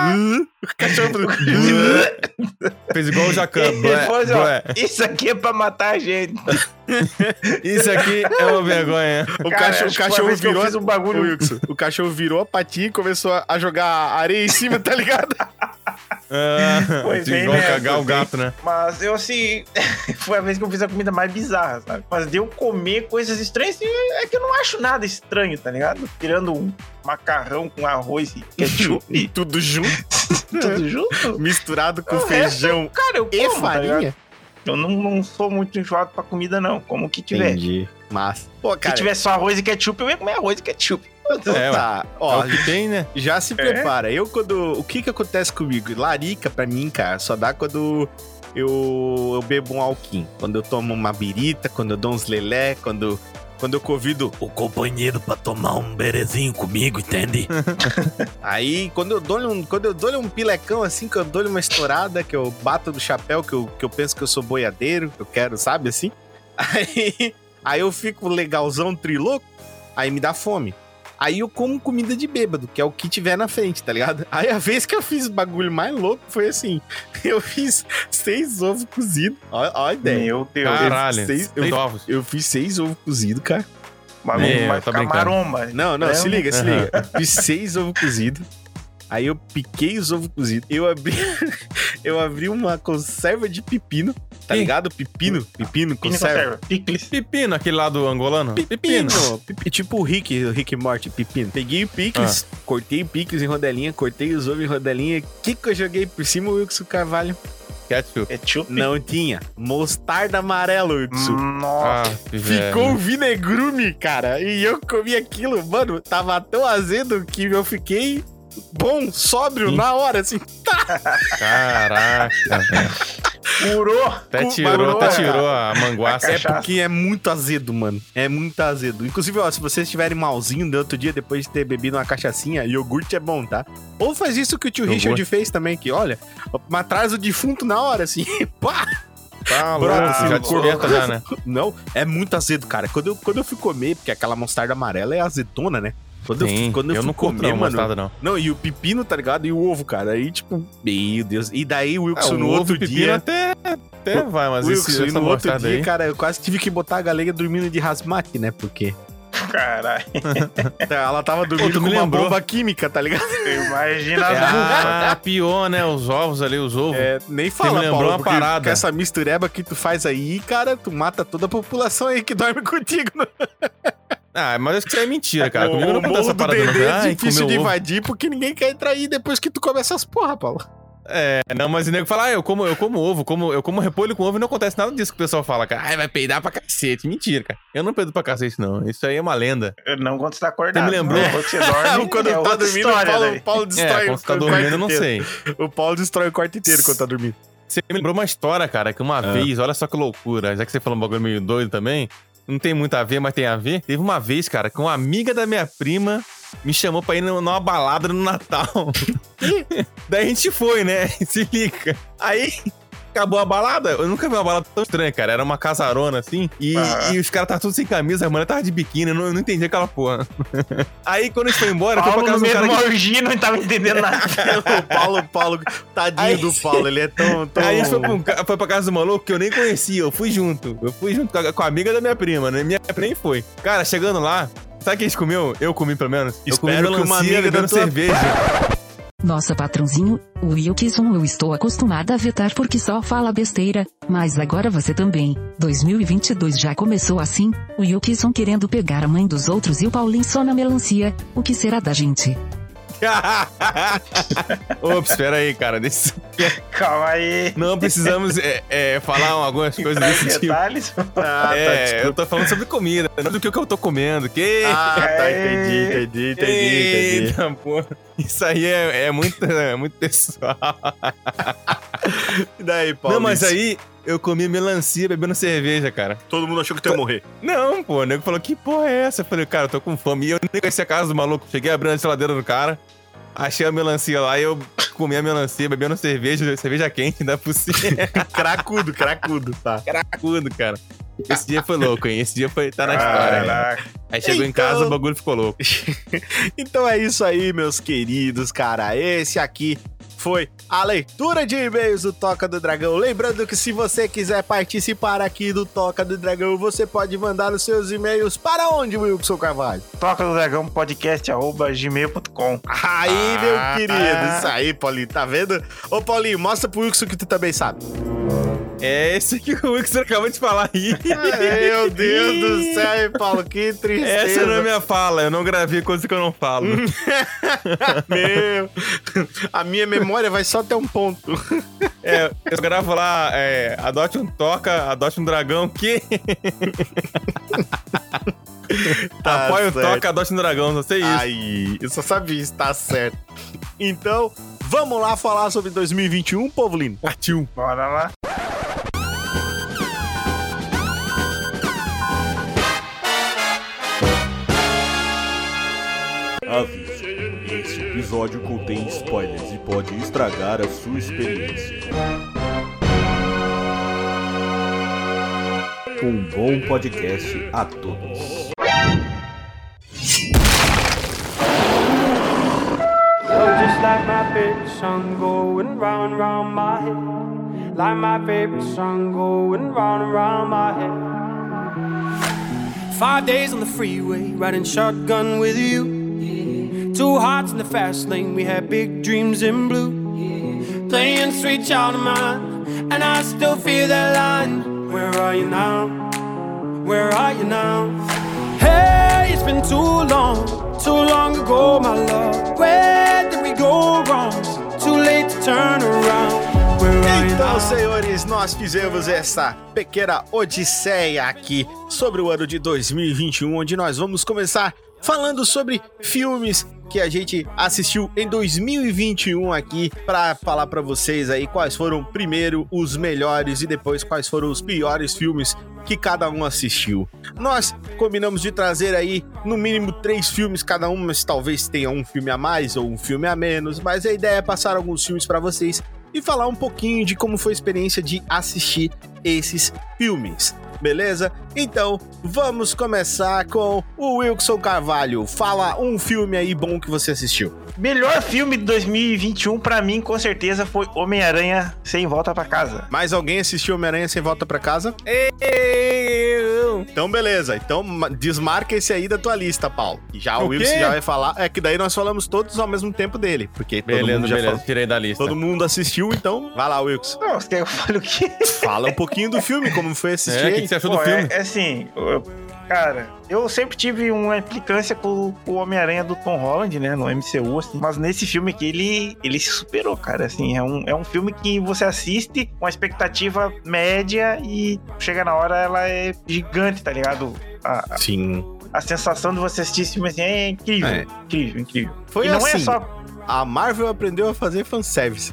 O cachorro <laughs> <laughs> fez. Fez igual o Jacan. Assim, isso aqui é pra matar a gente. <laughs> Isso aqui é uma vergonha. O Cara, cachorro, acho o cachorro virou. um bagulho- Wilson, o cachorro virou a patinha e começou a- jogar areia em cima, tá ligado? Ah, Foi de bem igual nessa, cagar o gato, né? Mas eu, assim, foi a vez que eu fiz a comida mais bizarra, sabe? Mas de eu comer coisas estranhas, assim, é que eu não acho nada estranho, tá ligado? Tirando um macarrão com arroz e ketchup, <laughs> Tudo junto, <laughs> tudo junto. misturado com O resto, feijão Cara, eu e como, tá farinha. ligado? Eu não, não sou muito enjoado pra comida, não. Como que tiver. Entendi. Mas. Pô, Se cara. tiver só arroz e ketchup, eu ia comer arroz e ketchup. É, tá. É Ó, o que tem, né? já se prepara. Eu, quando. O que que acontece comigo? Larica, pra mim, cara, só dá quando eu, eu bebo um alquim. Quando eu tomo uma birita, quando eu dou uns lelé, quando. Quando eu convido o companheiro pra tomar um berezinho comigo, entende? <laughs> Aí, quando eu dou-lhe um, quando eu dou um pilecão assim, que eu dou-lhe uma estourada, que eu bato do chapéu, que eu, que eu penso que eu sou boiadeiro, que eu quero, sabe assim? <laughs> Aí, aí eu fico legalzão, triloco, aí me dá fome. Aí eu como comida de bêbado, que é o que tiver na frente, tá ligado? Aí a vez que eu fiz o bagulho mais louco foi assim: <laughs> eu fiz seis ovos cozidos. Olha, olha a ideia. Meu Deus. Caralho. seis- Seis ovos. Eu fiz seis ovos cozidos, cara. Bagulho vai tá maromba. Não, não, É se liga, se liga. Eu Fiz seis ovos cozidos. Aí eu piquei os ovos cozidos. Eu abri, <laughs> eu abri uma conserva de pepino. Tá ligado? Pepino, pepino, conserva. conserva. Picles. Pepino, aquele lá do angolano. Pepino. Pepi- Tipo o Rick, o Rick Morty, pepino. Peguei o picles, cortei o picles em rodelinha, cortei os ovos em rodelinha. O que que eu joguei por cima, Wilson Carvalho? Ketchup. Ketchup. Não tinha. Mostarda amarela, Wilson. Nossa. Ah, Ficou um velho. vinegrume, cara. E eu comi aquilo, mano, tava tão azedo que eu fiquei bom, sóbrio Sim. na hora, assim. Caraca, velho. Furou. Até tirou, barulho, até cara. tirou a manguaça. É porque é muito azedo, mano. É muito azedo. Inclusive, ó, se vocês estiverem malzinho de outro dia, depois de ter bebido uma cachaçinha, iogurte é bom, tá? Ou faz isso que o tio Iogurte. Richard fez também, que olha, mas traz o defunto na hora, assim. <laughs> Pá! Tá Brota, louco, assim, já desperta já, né? Não, é muito azedo, cara. Quando eu, quando eu fui comer, porque aquela mostarda amarela é azedona, né? Quando eu, Sim, fui- quando eu, eu não comer, não, mano. mostarda, não. Não, e o pepino, tá ligado? E o ovo, cara. Aí, tipo, meu Deus. E daí o Ah, Wilson o no ovo outro dia. até, até vai, mas Wilson, esse, e no outro dia, aí... cara, eu quase tive que botar a galega dormindo de rasmate, né? Porque Caralho. <laughs> ela tava dormindo tu com uma lembrou. bomba química, tá ligado? Imagina as Ah, pior, né? Os ovos ali, os ovos. É, nem fala, me lembrou Paulo, uma porque parada. Com essa mistureba que tu faz aí, cara, tu mata toda a população aí que dorme <laughs> contigo. Né? Ah, mas isso aí é mentira, cara. o, Comigo não o acontece morro essa do parada, não. Dedê é Ai, difícil de invadir porque ninguém quer entrar aí depois que tu come essas porra, Paulo. É, não, mas o nego fala, ah, eu como, eu como ovo, como, eu como repolho com ovo e não acontece nada disso que o pessoal fala, cara. Ai, vai peidar pra cacete. Mentira, cara. Eu não peido pra cacete, não. Isso aí é uma lenda. Não quando você tá acordado. Você me lembrou? Quando você <laughs> dorme, quando é tá dormindo, história, o Paulo, daí. o Paulo destrói É, quando você tá o dormindo, quarto eu não inteiro. sei. O Paulo destrói o quarto inteiro quando tá dormindo. Você me lembrou uma história, cara, que uma Ah. vez, olha só que loucura, já que você falou um bagulho meio doido também, não tem muito a ver, mas tem a ver. Teve uma vez, cara, que uma amiga da minha prima me chamou pra ir numa balada no Natal. <laughs> Daí a gente foi, né? <laughs> Se liga. Aí acabou a balada. Eu nunca vi uma balada tão estranha, cara. Era uma casarona assim. E, Ah. e os caras estavam todos sem camisa, a mulher tava de biquíni. Eu não, eu não entendi aquela porra. <laughs> Aí quando a gente foi embora, foi Paulo pra no casa do meio de cara que. orgia não tava entendendo nada. <laughs> o Paulo, Paulo, tadinho Aí- do Paulo, ele é tão. tão... Aí a gente foi, pra foi pra casa do maluco que eu nem conhecia, eu fui junto. Eu fui junto com a, com a amiga da minha prima, né? Minha prima nem foi. Cara, chegando lá, sabe o que a gente comeu? Eu comi pelo menos. eu comi Espero que uma melancia amiga bebendo tua- cerveja. Nossa, patrãozinho, o Wilkson eu estou acostumada a vetar porque só fala besteira, mas agora você também. 2022 já começou assim, o Wilkson querendo pegar a mãe dos outros e o Paulinho só na melancia. O que será da gente? <laughs> Ops, espera aí, cara. Desse- Calma aí. Não precisamos é, é, falar algumas coisas desse tipo. Detalhes. Ah, tá, É, desculpa. eu tô falando sobre comida, não do que eu tô comendo. Que? Ah, tá, <laughs> entendi, entendi, entendi, entendi. Eita, porra. Isso aí é, é muito, é muito pessoal. E daí, Paulo? Não, mas aí eu comi melancia bebendo cerveja, cara. Todo mundo achou que tu ia morrer. Não, pô, o nego falou, que porra é essa? Eu falei, cara, eu tô com fome. E eu nem conheci a casa do maluco. Cheguei abrindo a geladeira do cara, achei a melancia lá e eu comi a melancia, bebendo cerveja, cerveja quente, ainda por cima. cracudo, cracudo, tá. Cracudo, cara. Esse dia foi louco, hein? Esse dia foi, tá na história. né? Aí chegou em Então- casa, o bagulho ficou louco. <laughs> Então é isso aí, meus queridos, cara. Esse aqui foi a leitura de e-mails do Toca do Dragão. Lembrando que se você quiser participar aqui do Toca do Dragão, você pode mandar os seus e-mails para onde, Wilson Carvalho? Toca do Dragão podcast arroba gmail.com. Aí, meu Ah. querido, isso aí, Paulinho, tá vendo? Ô, Paulinho, mostra pro Wilson que tu também sabe. É esse que o Wilson acabou de falar aí. Meu Deus do céu, Paulo, que tristeza. Essa não é minha fala, eu não gravei coisa que eu não falo. <laughs> Meu, a minha memória vai só até um ponto. É, eu gravo lá, é, adote um toca, adote um dragão, que <laughs> Tá apoia o toca, adote um dragão, não sei isso. Aí, eu só sabia isso, tá certo. Então, vamos lá falar sobre 2021, povo lindo. Partiu. Bora lá. Aviso: esse episódio contém spoilers e pode estragar a sua experiência. Um bom podcast a todos. Like my song going round and round my head. Like my song going round and round my head. Five days on the freeway, riding shotgun with you. Two hearts in the fast lane, we had big dreams in blue. Playing sweet child of mine, and I still feel that line. Where are you now? Where are you now? Hey, it's been too long, too long ago, my love. Where did we go wrong? Too late to turn around. Então, senhores, nós fizemos essa pequena odisseia aqui sobre o ano de 2021, onde nós vamos começar falando sobre filmes que a gente assistiu em 2021 aqui para falar para vocês aí quais foram primeiro os melhores e depois quais foram os piores filmes que cada um assistiu. Nós combinamos de trazer aí no mínimo três filmes cada um, mas talvez tenha um filme a mais ou um filme a menos, mas a ideia é passar alguns filmes para vocês e falar um pouquinho de como foi a experiência de assistir esses filmes. Beleza? Então, vamos começar com o Wilson Carvalho. Fala um filme aí bom que você assistiu. Melhor filme de 2021 pra mim, com certeza, foi Homem-Aranha Sem Volta Pra Casa. Mais alguém assistiu Homem-Aranha sem volta pra casa? Eu... Então, beleza. Então, ma- desmarca esse aí da tua lista, Paulo. E já o, O Wilson já vai falar. É que daí nós falamos todos ao mesmo tempo dele. Porque todo Beleza, mundo já beleza, falou. tirei da lista. Todo mundo assistiu, então vai lá, Wilson. Não, você quer que eu fale o quê? Fala um pouquinho do filme, como foi assistir. É, o que que você achou Pô, do filme? É, é assim, eu- cara, eu sempre tive uma implicância com, com o Homem-Aranha do Tom Holland, né, no MCU, assim, mas nesse filme aqui ele, ele se superou, cara, assim, é um, é um filme que você assiste com uma expectativa média e chega na hora ela é gigante, tá ligado? A, a- Sim. a sensação de você assistir esse filme assim é incrível, É. incrível, incrível. Foi e não assim. é só... A Marvel aprendeu a fazer fanservice.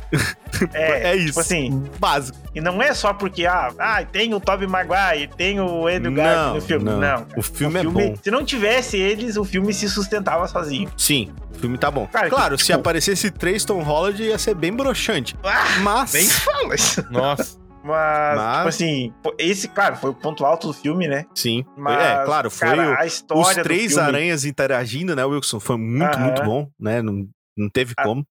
É, <laughs> É isso. Tipo assim, Básico. e não é só porque, ah, ah tem o Tobey Maguire, tem o Andrew Garfield no filme. não. Não, O filme é bom. Se não tivesse eles, o filme se sustentava sozinho. Sim, o filme tá bom. Cara, claro, tipo- se aparecesse três Tom Holland ia ser bem broxante. Ah, Mas. nem fala isso. Nossa. Mas, Mas- tipo assim, esse, claro, foi o ponto alto do filme, né? Sim. Mas, é, claro, foi cara, o- a história os do três filme- aranhas interagindo, né, Wilson? Foi muito, Aham. muito bom, né? Não, não teve A- como.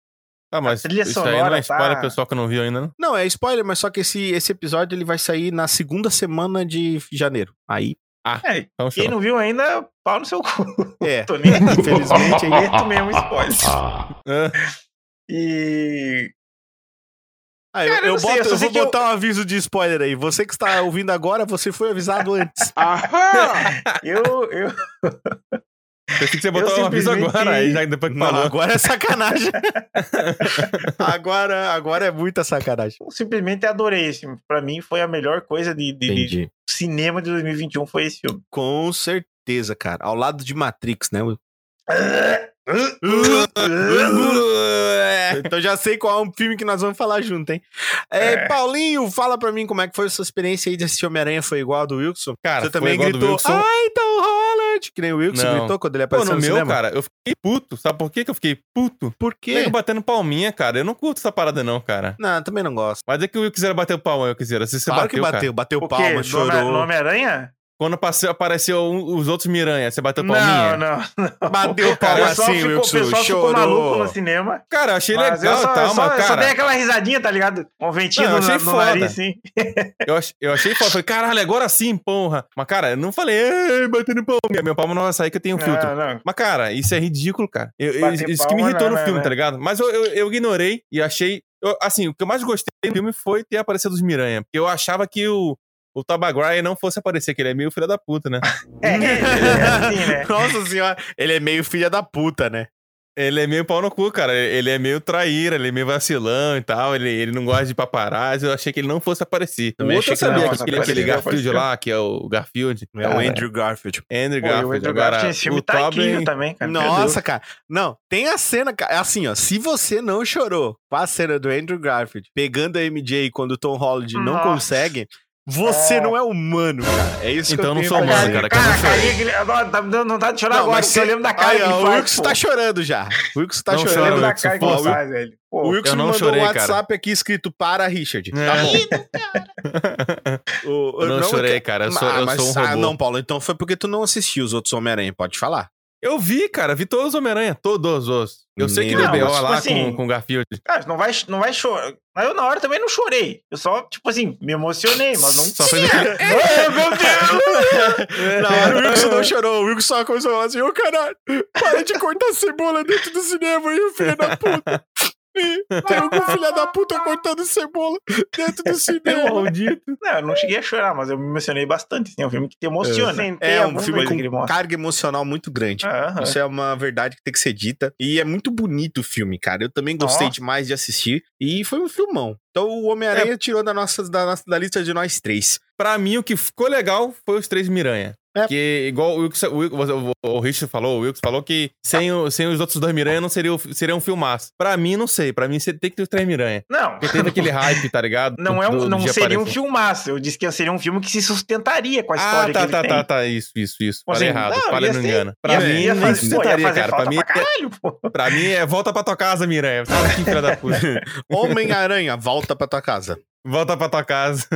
Ah, mas trilha isso aí não sonora é spoiler tá- pessoal que não viu ainda, não? Não, é spoiler, mas só que esse, esse episódio ele vai sair na segunda semana de janeiro. Aí, É, Então, quem não viu ainda, pau no seu cu. é. <laughs> Tô nem aqui. Infelizmente, aí- Meto mesmo spoiler. É. E. Ah, eu, Cara, eu eu sei, boto- eu eu vou que eu- botar um aviso de spoiler aí. Você que está ouvindo agora, você foi avisado antes. <laughs> Eu, eu, Pensei que você botou Eu um aviso simplesmente- agora, aí já depois que Não, falou. agora é sacanagem. <laughs> agora, agora é muita sacanagem. eu simplesmente adorei esse. Pra mim, foi a melhor coisa de, de- de cinema de 2021 foi esse filme. Com certeza, cara. Ao lado de Matrix, né? Então já sei qual é o filme que nós vamos falar junto, hein? É, Paulinho, fala pra mim como é que foi a sua experiência aí de assistir Homem-Aranha. Foi igual a do Wilson? Cara, Você foi também gritou, ai, Tom Holland, que nem o Wilson Não. gritou quando ele Pô, apareceu no no, meu, cinema. cara, eu fiquei puto. Sabe por quê que eu fiquei puto? Por quê? Nego batendo palminha, cara. Eu não curto essa parada, não, cara. Não, também não gosto. Mas é que eu quisera bater o palma, eu quisera. Se você claro bateu, que bateu, cara. bateu O palma, Do chorou. No Homem-Aranha? Quando passou, apareceu um- os outros Miranha, você bateu palminha? Não, não. Bateu O palma pessoal assim, Wilson, O pessoal ficou maluco no cinema. Cara, eu achei legal eu só, tal, eu só, mas, eu só cara, dei aquela risadinha, tá ligado? Um ventinho Não, eu no, achei no foda. nariz, sim. eu, ach- eu achei foda. Falei, caralho, agora sim, porra. Mas, cara, eu não falei, "Ei, batendo palma. Meu palma não vai sair que eu tenho um filtro. Não, não. Mas, cara, isso é ridículo, cara. Eu- isso que me irritou não, no né, filme, né? tá ligado? Mas eu, eu, eu ignorei e achei. eu- assim, o que eu mais gostei do filme foi ter aparecido os Miranha. Porque eu achava que o, o Tabaguai não fosse aparecer, que ele é meio filho da puta, né? <laughs> É, ele é assim, né? <laughs> Nossa senhora, ele é meio filha da puta, né? Ele é meio pau no cu, cara. Ele é meio traíra, ele é meio vacilão e tal. Ele, ele não gosta de paparazzi. Eu achei que ele não fosse aparecer. Também o outro eu achei que não sabia, aquele, aparecer, aquele não Garfield lá, que é o Garfield. É o Cara, Andrew Garfield. Andrew Pô, e o Garfield. Andrew Agora, Garfield nesse filme o tá Tobey... também, cara. Nossa, cara. Não, tem a cena, cara. Assim, ó. Se você não chorou com a cena do Andrew Garfield pegando a MJ quando o Tom Holland não Nossa. consegue, você É. não é humano, cara. É isso Então que eu não tenho sou humano, cara, eu não Cara, chorei. ele- não, tá me dando vontade de chorar Não, agora, mas porque eu você- lembro da cara Aí, que ó, ele o Wilkes pô. tá chorando já. O Wilkes tá Não Eu chora, chorando. lembro da cara que pô, faz, velho. O Wilkes Eu me não mandou chorei, um cara. WhatsApp aqui escrito para Richard. Tá bom. <laughs> O- Eu não chorei, que- cara. Eu sou, Ah, eu mas- sou um Ah, robô. não, Paulo. Então foi porque tu não assistiu os outros Homem-Aranha. Pode falar. Eu vi, cara. Vi todos os Homem-Aranha. Todos os. Eu sei que deu B.O. Lá Tipo assim- com, com o Garfield. Cara, não vai, não vai chorar. Mas eu na hora também não chorei. Eu só, tipo assim, me emocionei, mas não. Só fez aquele... <laughs> Ai, meu Deus! <laughs> Na hora o Wilkes não chorou. O Wilkes só começou a falar assim: Ô caralho, para de cortar cebola dentro do cinema aí, filho da puta. <laughs> Tem algum filho da puta cortando cebola dentro do <laughs> cinema. Maldito. Não, eu não cheguei a chorar, mas eu me emocionei bastante. Assim, é um filme que te emociona. É a um filme com carga emocional muito grande. Isso é uma verdade que tem que ser dita. E é muito bonito o filme, cara. Eu também gostei Nossa. demais de assistir. E foi um filmão. Então o Homem-Aranha tirou da, nossa, da, nossa- da lista de nós três. Pra mim, o que ficou legal foi os três Miranha. É. Porque, igual o, Wilkes, o, Wilkes- o, Richard falou, o Wilkes falou que sem, o- sem os outros dois Miranha não seria, seria um filmaço. Pra mim, não sei. Pra mim, você tem que ter os três Miranha. Não. Porque teve aquele hype, tá ligado? <laughs> Não, é um, Do- não seria um aparecer. filmaço. Eu disse que seria um filme que se sustentaria com a Ah, história tá, que ele tá, tem. tá, tá. Isso, isso, isso. Falei assim, errado. não, Falei não ser- engano. Pra ia- mim, ia fazer- sustentaria, cara. Pra mim, pra caralho, pô. é, <laughs> pra mim é volta pra tua casa, Miranha. Fala aqui, filha da puta. <laughs> Homem-Aranha, volta pra tua casa. Volta pra tua casa.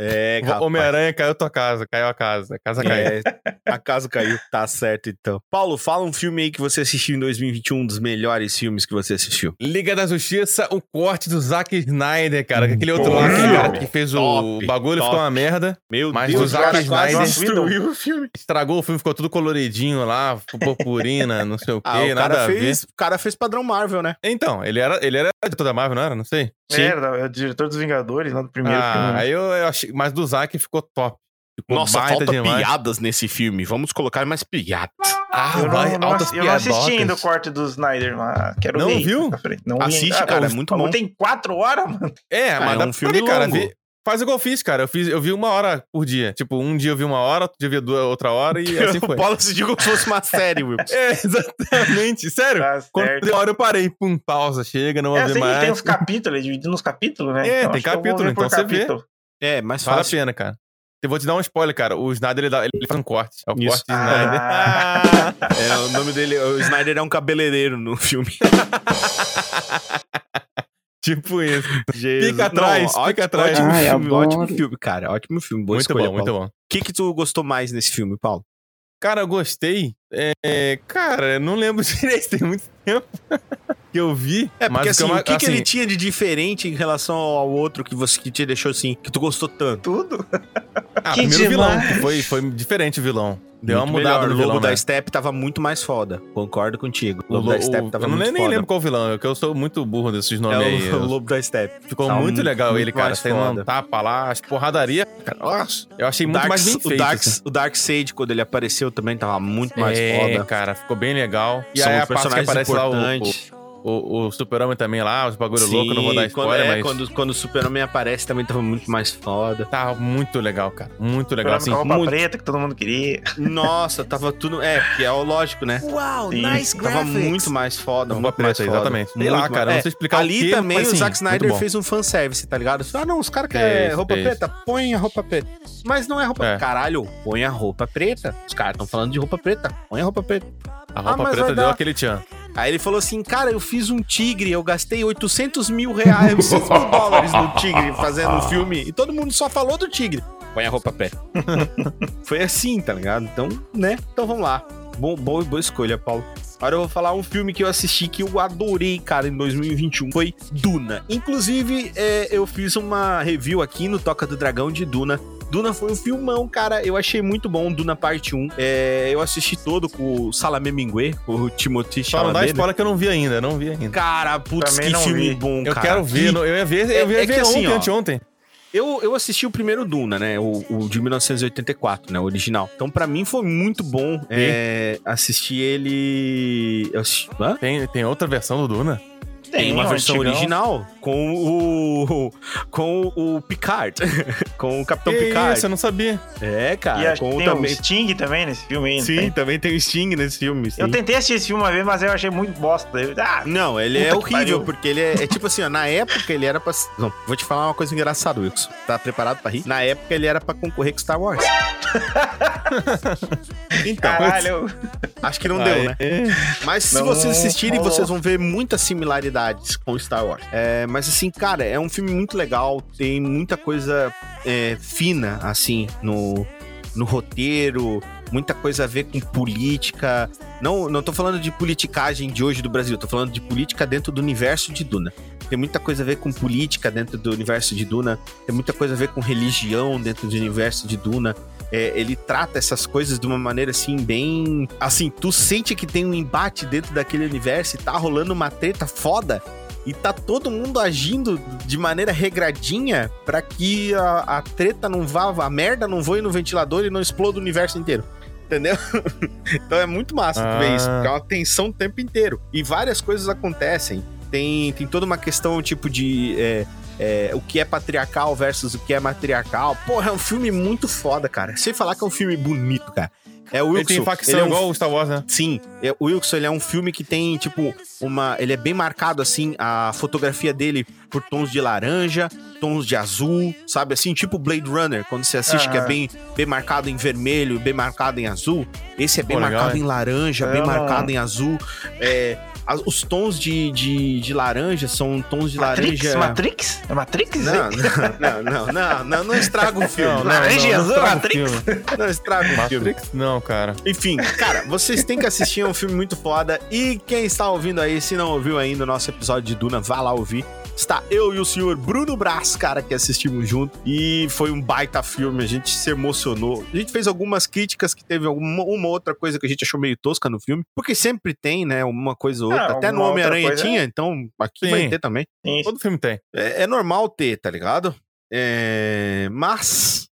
É. Homem-Aranha caiu tua casa. Caiu a casa. A casa caiu. É, a casa caiu. Tá certo, então. Paulo, fala um filme aí que você assistiu em 2021, um dos melhores filmes que você assistiu. Liga da Justiça, o corte do Zack Snyder, cara. que Aquele outro lá, cara que fez top, o bagulho, top. ficou uma merda. Meu Mas Deus, o Zack Snyder destruiu o filme. Estragou o filme, ficou tudo coloridinho lá, purpurina, não sei o quê, Ah, o nada fez, o cara fez padrão Marvel, né? Então, ele era, ele era diretor da Marvel, não era? Não sei. Sim. Era, é o diretor dos Vingadores, lá do primeiro ah, filme. aí eu, eu achei. Mas do Zack ficou top. Ficou Nossa, falta demais. piadas nesse filme. Vamos colocar mais piadas. Ah, eu, vai, não, altas eu não assisti ainda o corte do Snyder, mas quero Não ver. viu? Não vi Assiste, ainda. cara, é muito bom. Tem quatro horas, mano. É, Ah, mas é um filme cara. longo. Vê- faz igual eu fiz, cara. Eu, fiz, eu vi uma hora por dia. Tipo, um dia eu vi uma hora, outro dia eu vi duas, outra hora e <laughs> assim o foi. Paulo assistiu como se fosse uma série, Will. <laughs> É, exatamente. Sério. Tá Quando deu hora eu parei. Pum, pausa, chega, não vou É, que mais. tem uns capítulos, é dividido nos capítulos, né? É, tem eu vou capítulo, então você vê. capítulo. É, mais Vale a fácil. pena, cara. Eu vou te dar um spoiler, cara. O Snyder, ele, dá- ele faz um corte. É o Isso. corte de Snyder. Ah, É, o nome dele, o Snyder é um cabeleireiro no filme. <laughs> Tipo isso. <laughs> Jesus. Fica atrás, Não, atrás. Ótimo Ai, filme, ótimo filme, cara. Ótimo filme. Boa muito escolha, bom, muito Paulo. bom. O que que tu gostou mais nesse filme, Paulo? Cara, eu gostei. É, cara, eu não lembro <laughs> direito, tem muito tempo que eu vi. É, porque mas assim, eu- o que, que assim, ele tinha de diferente em relação ao outro que você que te deixou assim, que tu gostou tanto? Tudo. Ah, Que primeiro vilão, demais. que foi, foi diferente o vilão. Deu Muito uma mudada melhor. no O logo vilão, da né? Step tava muito mais foda. Concordo contigo. O O lobo lo- da Step o- tava eu não muito nem, nem foda. lembro qual vilão, é que eu sou muito burro desses nomes É aí. <laughs> o, eu- o lobo da Step. Ficou Tá muito muito- legal ele, muito cara. mais Tendo foda. um tapa lá, as porradarias. Cara, nossa, eu achei muito Dark- mais bem o feito. Dark, assim. o Dark Sage, quando ele apareceu, também tava muito mais é, foda. cara, ficou bem legal. E São aí os a parte que personagens aparece lá o, importantes. o, o, o Super-Homem também lá, os bagulho Sim, louco, não vou dar quando, spoiler, é, mas quando, quando o Super-Homem aparece, também tava muito mais foda. tá muito legal, cara. Muito legal, assim. com a roupa muito- preta que todo mundo queria. Nossa, tava tudo. É, que é o lógico, né? Uau, Sim. nice Tava graphics. muito mais foda, Roupa muito mais preta, foda. exatamente. Sei lá, mais- cara, não é, sei explicar o Ali quê, também mas, o assim, Zack muito Snyder fez um fanservice, tá ligado? Ah, não, os caras querem Fez, roupa fez. preta, põe a roupa preta. Mas não é roupa. É. Caralho, põe a roupa preta. Os caras estão falando de roupa preta, põe a roupa preta. A roupa Ah, preta deu dar. aquele tchan. Aí ele falou assim, cara, eu fiz um tigre, eu gastei 800 mil reais, 800 mil <laughs> dólares no tigre fazendo um filme e todo mundo só falou do tigre. Põe a roupa preta. <laughs> Foi assim, tá ligado? Então, né? Então vamos lá. Bom, boa, boa escolha, Paulo. Agora eu vou falar um filme que eu assisti que eu adorei, cara, em 2021. Foi Duna. Inclusive, é, eu fiz uma review aqui no Toca do Dragão de Duna. Duna foi um filmão, cara. Eu achei muito bom, Duna Parte 1. É, eu assisti todo com o Salamé Mingue, com o Timothy Só não dá Chalamet. spoiler que eu não vi ainda, não vi ainda. Cara, putz, Também que filme vi. bom, Eu cara. quero ver, Que- eu ia ver, É- eu ia é ver assim, ontem, anteontem. Eu, eu assisti o primeiro Duna, né? O, o de 1984, né? O original. Então, pra mim, foi muito bom é, assistir ele. Eu assisti... Hã? Tem, tem outra versão do Duna? Tem uma o versão antigão. original com o. com o Picard. <laughs> com o Capitão Que Picard. isso, eu não sabia. É, e cara. que Com tem também. o Sting também nesse filme não Sim, tem? também tem o Sting nesse filme. sim. Eu tentei assistir esse filme uma vez, mas eu achei muito bosta. Eu- ah, Não, ele é horrível, porque ele é, é tipo assim, ó, na época ele era pra. Não, vou te falar uma coisa engraçada, Wilson. Tá preparado pra rir? Na época ele era pra concorrer com Star Wars. <laughs> então, caralho. acho que não deu, né? Mas se Não vocês assistirem, vocês vão ver muitas similaridades com Star Wars. É, mas assim, cara, é um filme muito legal, tem muita coisa é, fina, assim, no, no roteiro, muita coisa a ver com política. Não, não tô falando de politicagem de hoje do Brasil, tô falando de política dentro do universo de Duna. Tem muita coisa a ver com política dentro do universo de Duna, tem muita coisa a ver com religião dentro do universo de Duna. É, ele trata essas coisas de uma maneira assim, bem. Assim, tu sente que tem um embate dentro daquele universo e tá rolando uma treta foda. E tá todo mundo agindo de maneira regradinha pra que a, a treta não vá, a merda não voe no ventilador e não exploda o universo inteiro. Entendeu? <laughs> então é muito massa tu ver Ah. isso, porque é uma tensão o tempo inteiro. E várias coisas acontecem. Tem, tem toda uma questão, tipo, de. é, é, o que é patriarcal versus o que é matriarcal. Porra, é um filme muito foda, cara. Sem falar que é um filme bonito, cara. É o Ele Wilson. tem facção ele é um igual o Star Wars, né? Sim, é, o Wilson ele é um filme que tem, tipo, uma. Ele é bem marcado, assim, a fotografia dele por tons de laranja, tons de azul, sabe? Assim, tipo Blade Runner, quando você assiste, que é Aham. bem, bem marcado em vermelho, bem marcado em azul. Esse é bem Pô, legal, marcado hein? em laranja, Eu bem marcado em azul. É, as- os tons de, de, de laranja são tons de Matrix? laranja. Matrix? É Matrix? Não, não, não, não, não, não estraga o filme. Não, Não, Laranja não, azul, Matrix? filme. não estraga o filme. Matrix? Não, cara. Enfim, cara, vocês têm que assistir, é um filme muito foda. E quem está ouvindo aí, se não ouviu ainda o nosso episódio de Duna, vá lá ouvir. Está eu e o senhor Bruno Brás, cara, que assistimos junto. E foi um baita filme, a gente se emocionou. A gente fez algumas críticas que teve alguma uma outra coisa que a gente achou meio tosca no filme. Porque sempre tem, né, uma coisa ou outra. Ah, Até no Homem-Aranha coisa, tinha, então aqui Sim. vai ter também. Sim. Todo filme tem. É, é normal ter, tá ligado? É, mas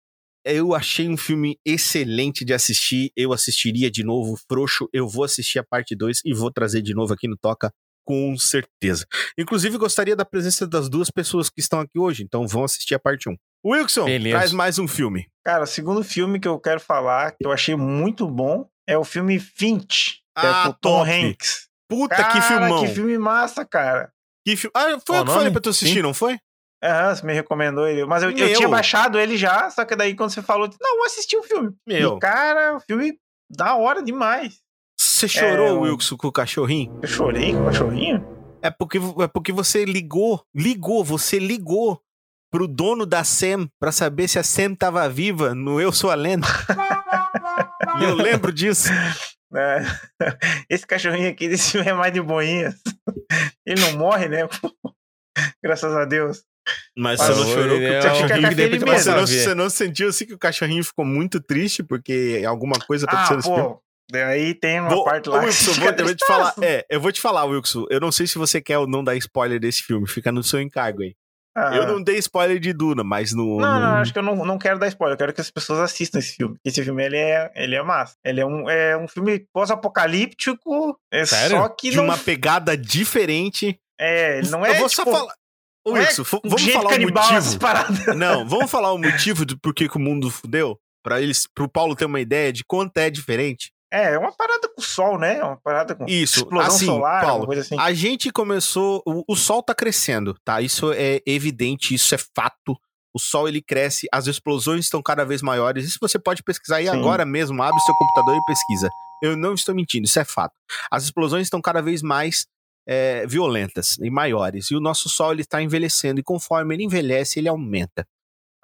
eu achei um filme excelente de assistir. Eu assistiria de novo, frouxo. Eu vou assistir a parte 2 e vou trazer de novo aqui no Toca, com certeza. Inclusive, gostaria da presença das duas pessoas que estão aqui hoje, então vão assistir a parte 1. Um. Wilson, Beleza. traz mais um filme. Cara, o segundo filme que eu quero falar, que eu achei muito bom, é o filme Finch. Que Ah, é com o Tom top. Hanks. Puta Cara, que filmão. que filme massa, cara. Que fi- Ah, foi eu que o falei nome? pra tu assistir, Sim. não foi? Aham, você me recomendou ele. Mas eu, eu tinha baixado ele já, só que daí quando você falou, eu disse, não, vou assistir o filme. Meu. E, cara, o filme da hora demais. Você chorou, É, o- Wilson, com o cachorrinho? Eu chorei com o cachorrinho. É porque, é porque você ligou, ligou, você ligou pro dono da SEM pra saber se a SEM tava viva no Eu Sou a Lenda. <laughs> e eu lembro disso. É. Esse cachorrinho aqui desse filme é mais de boinhas. Ele não morre, né? <laughs> Graças a Deus. Mas Mas você não chorou que né? o Você fica cachorrinho... Mas medo. você, não, você não sentiu assim que o cachorrinho ficou muito triste porque alguma coisa Ah, aconteceu nesse filme? Daí tem uma Vou, parte lá que Wilson, fica vou, eu vou te falar. É, eu vou te falar, Wilson. Eu não sei se você quer ou não dar spoiler desse filme. Fica no seu encargo aí. Ah. Eu não dei spoiler de Duna, mas no. Não, não, acho que eu não, não quero dar spoiler. Eu quero que as pessoas assistam esse filme. Esse filme, ele é, ele é massa. Ele é um, é um filme pós-apocalíptico. É Sério? só que de não... uma pegada diferente. É, ele não é, eu vou tipo, só falar. Ô, é Wilson, um <laughs> vamos falar o motivo. Não, vamos falar o motivo do porquê que o mundo fudeu? Pra eles, pro Paulo ter uma ideia de quanto é diferente. É, é uma parada com o sol, né? É uma parada com Isso, explosão assim, solar, Paulo, coisa assim. A gente começou. O, o sol tá crescendo, tá? Isso é evidente, isso é fato. O sol ele cresce, as explosões estão cada vez maiores. Isso você pode pesquisar aí Sim. agora mesmo. Abre o seu computador e pesquisa. Eu não estou mentindo, isso é fato. As explosões estão cada vez mais é, violentas e maiores. E o nosso sol ele está envelhecendo. E conforme ele envelhece, ele aumenta.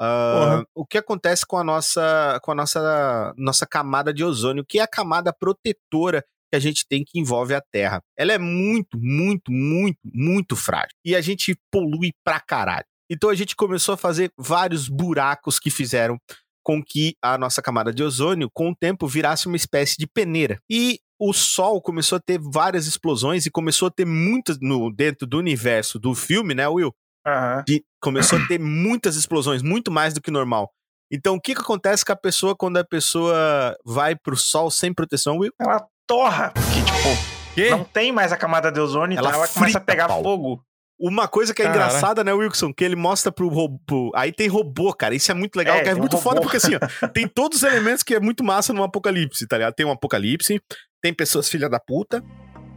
Ah, o que acontece com a nossa com a nossa nossa camada de ozônio, que é a camada protetora que a gente tem que envolve a Terra. Ela é muito, muito, muito, muito frágil. E a gente polui pra caralho. Então a gente começou a fazer vários buracos que fizeram com que a nossa camada de ozônio, com o tempo, virasse uma espécie de peneira. E o Sol começou a ter várias explosões e começou a ter muitas no dentro do universo do filme, né, Will? Aham. que começou a ter muitas explosões, muito mais do que normal. Então, o que, que acontece com a pessoa quando a pessoa vai pro sol sem proteção, Will? Ela torra, porque, tipo, Quê? não tem mais a camada de ozônio, então Ela ela começa a frita, pegar Paulo. fogo. Uma coisa que é Caraca. engraçada, né, Wilson? Que ele mostra pro robô. Aí tem robô, cara. Isso é muito legal, É, que é um muito robô. foda, porque assim, ó, <laughs> tem todos os elementos que é muito massa no apocalipse, tá ligado? Tem um apocalipse, tem pessoas filha da puta,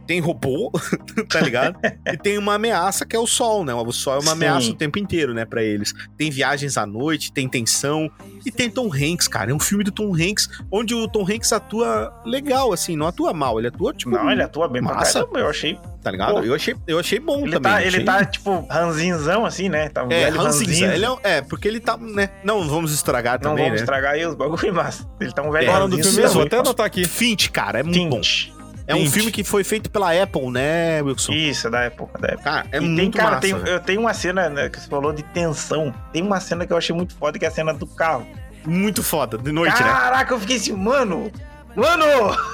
tem robô, <laughs> tá ligado? <laughs> e tem uma ameaça que é o sol, né? O sol é uma Sim. ameaça o tempo inteiro, né, pra eles. Tem viagens à noite, tem tensão e tem Tom Hanks, cara. É um filme do Tom Hanks onde o Tom Hanks atua legal, assim, não atua mal, ele atua tipo, Não, ele atua bem Massa. eu achei. tá ligado? Pô. Eu achei, eu achei bom Ele também. tá, achei- ele tá, tipo, ranzinzão, assim, né? Tá um é, velho ranzinza. ranzinza. Ele é, um- é, porque ele tá, né? Não vamos estragar Não também, vamos né? estragar aí os bagulho, mas ele tá um velho É, Fala do ranzinza. filme mesmo, vou até anotar aqui. Fint, cara, é muito bom. É um filme que foi feito pela Apple, né, Wilson? Isso, da época, da época. Cara, é e muito tem, cara, massa. tem, eu tenho uma cena né, que você falou de tensão. Tem uma cena que eu achei muito foda, que é a cena do carro. Muito foda, de noite, né? Caraca, eu fiquei assim, mano! Mano! <laughs>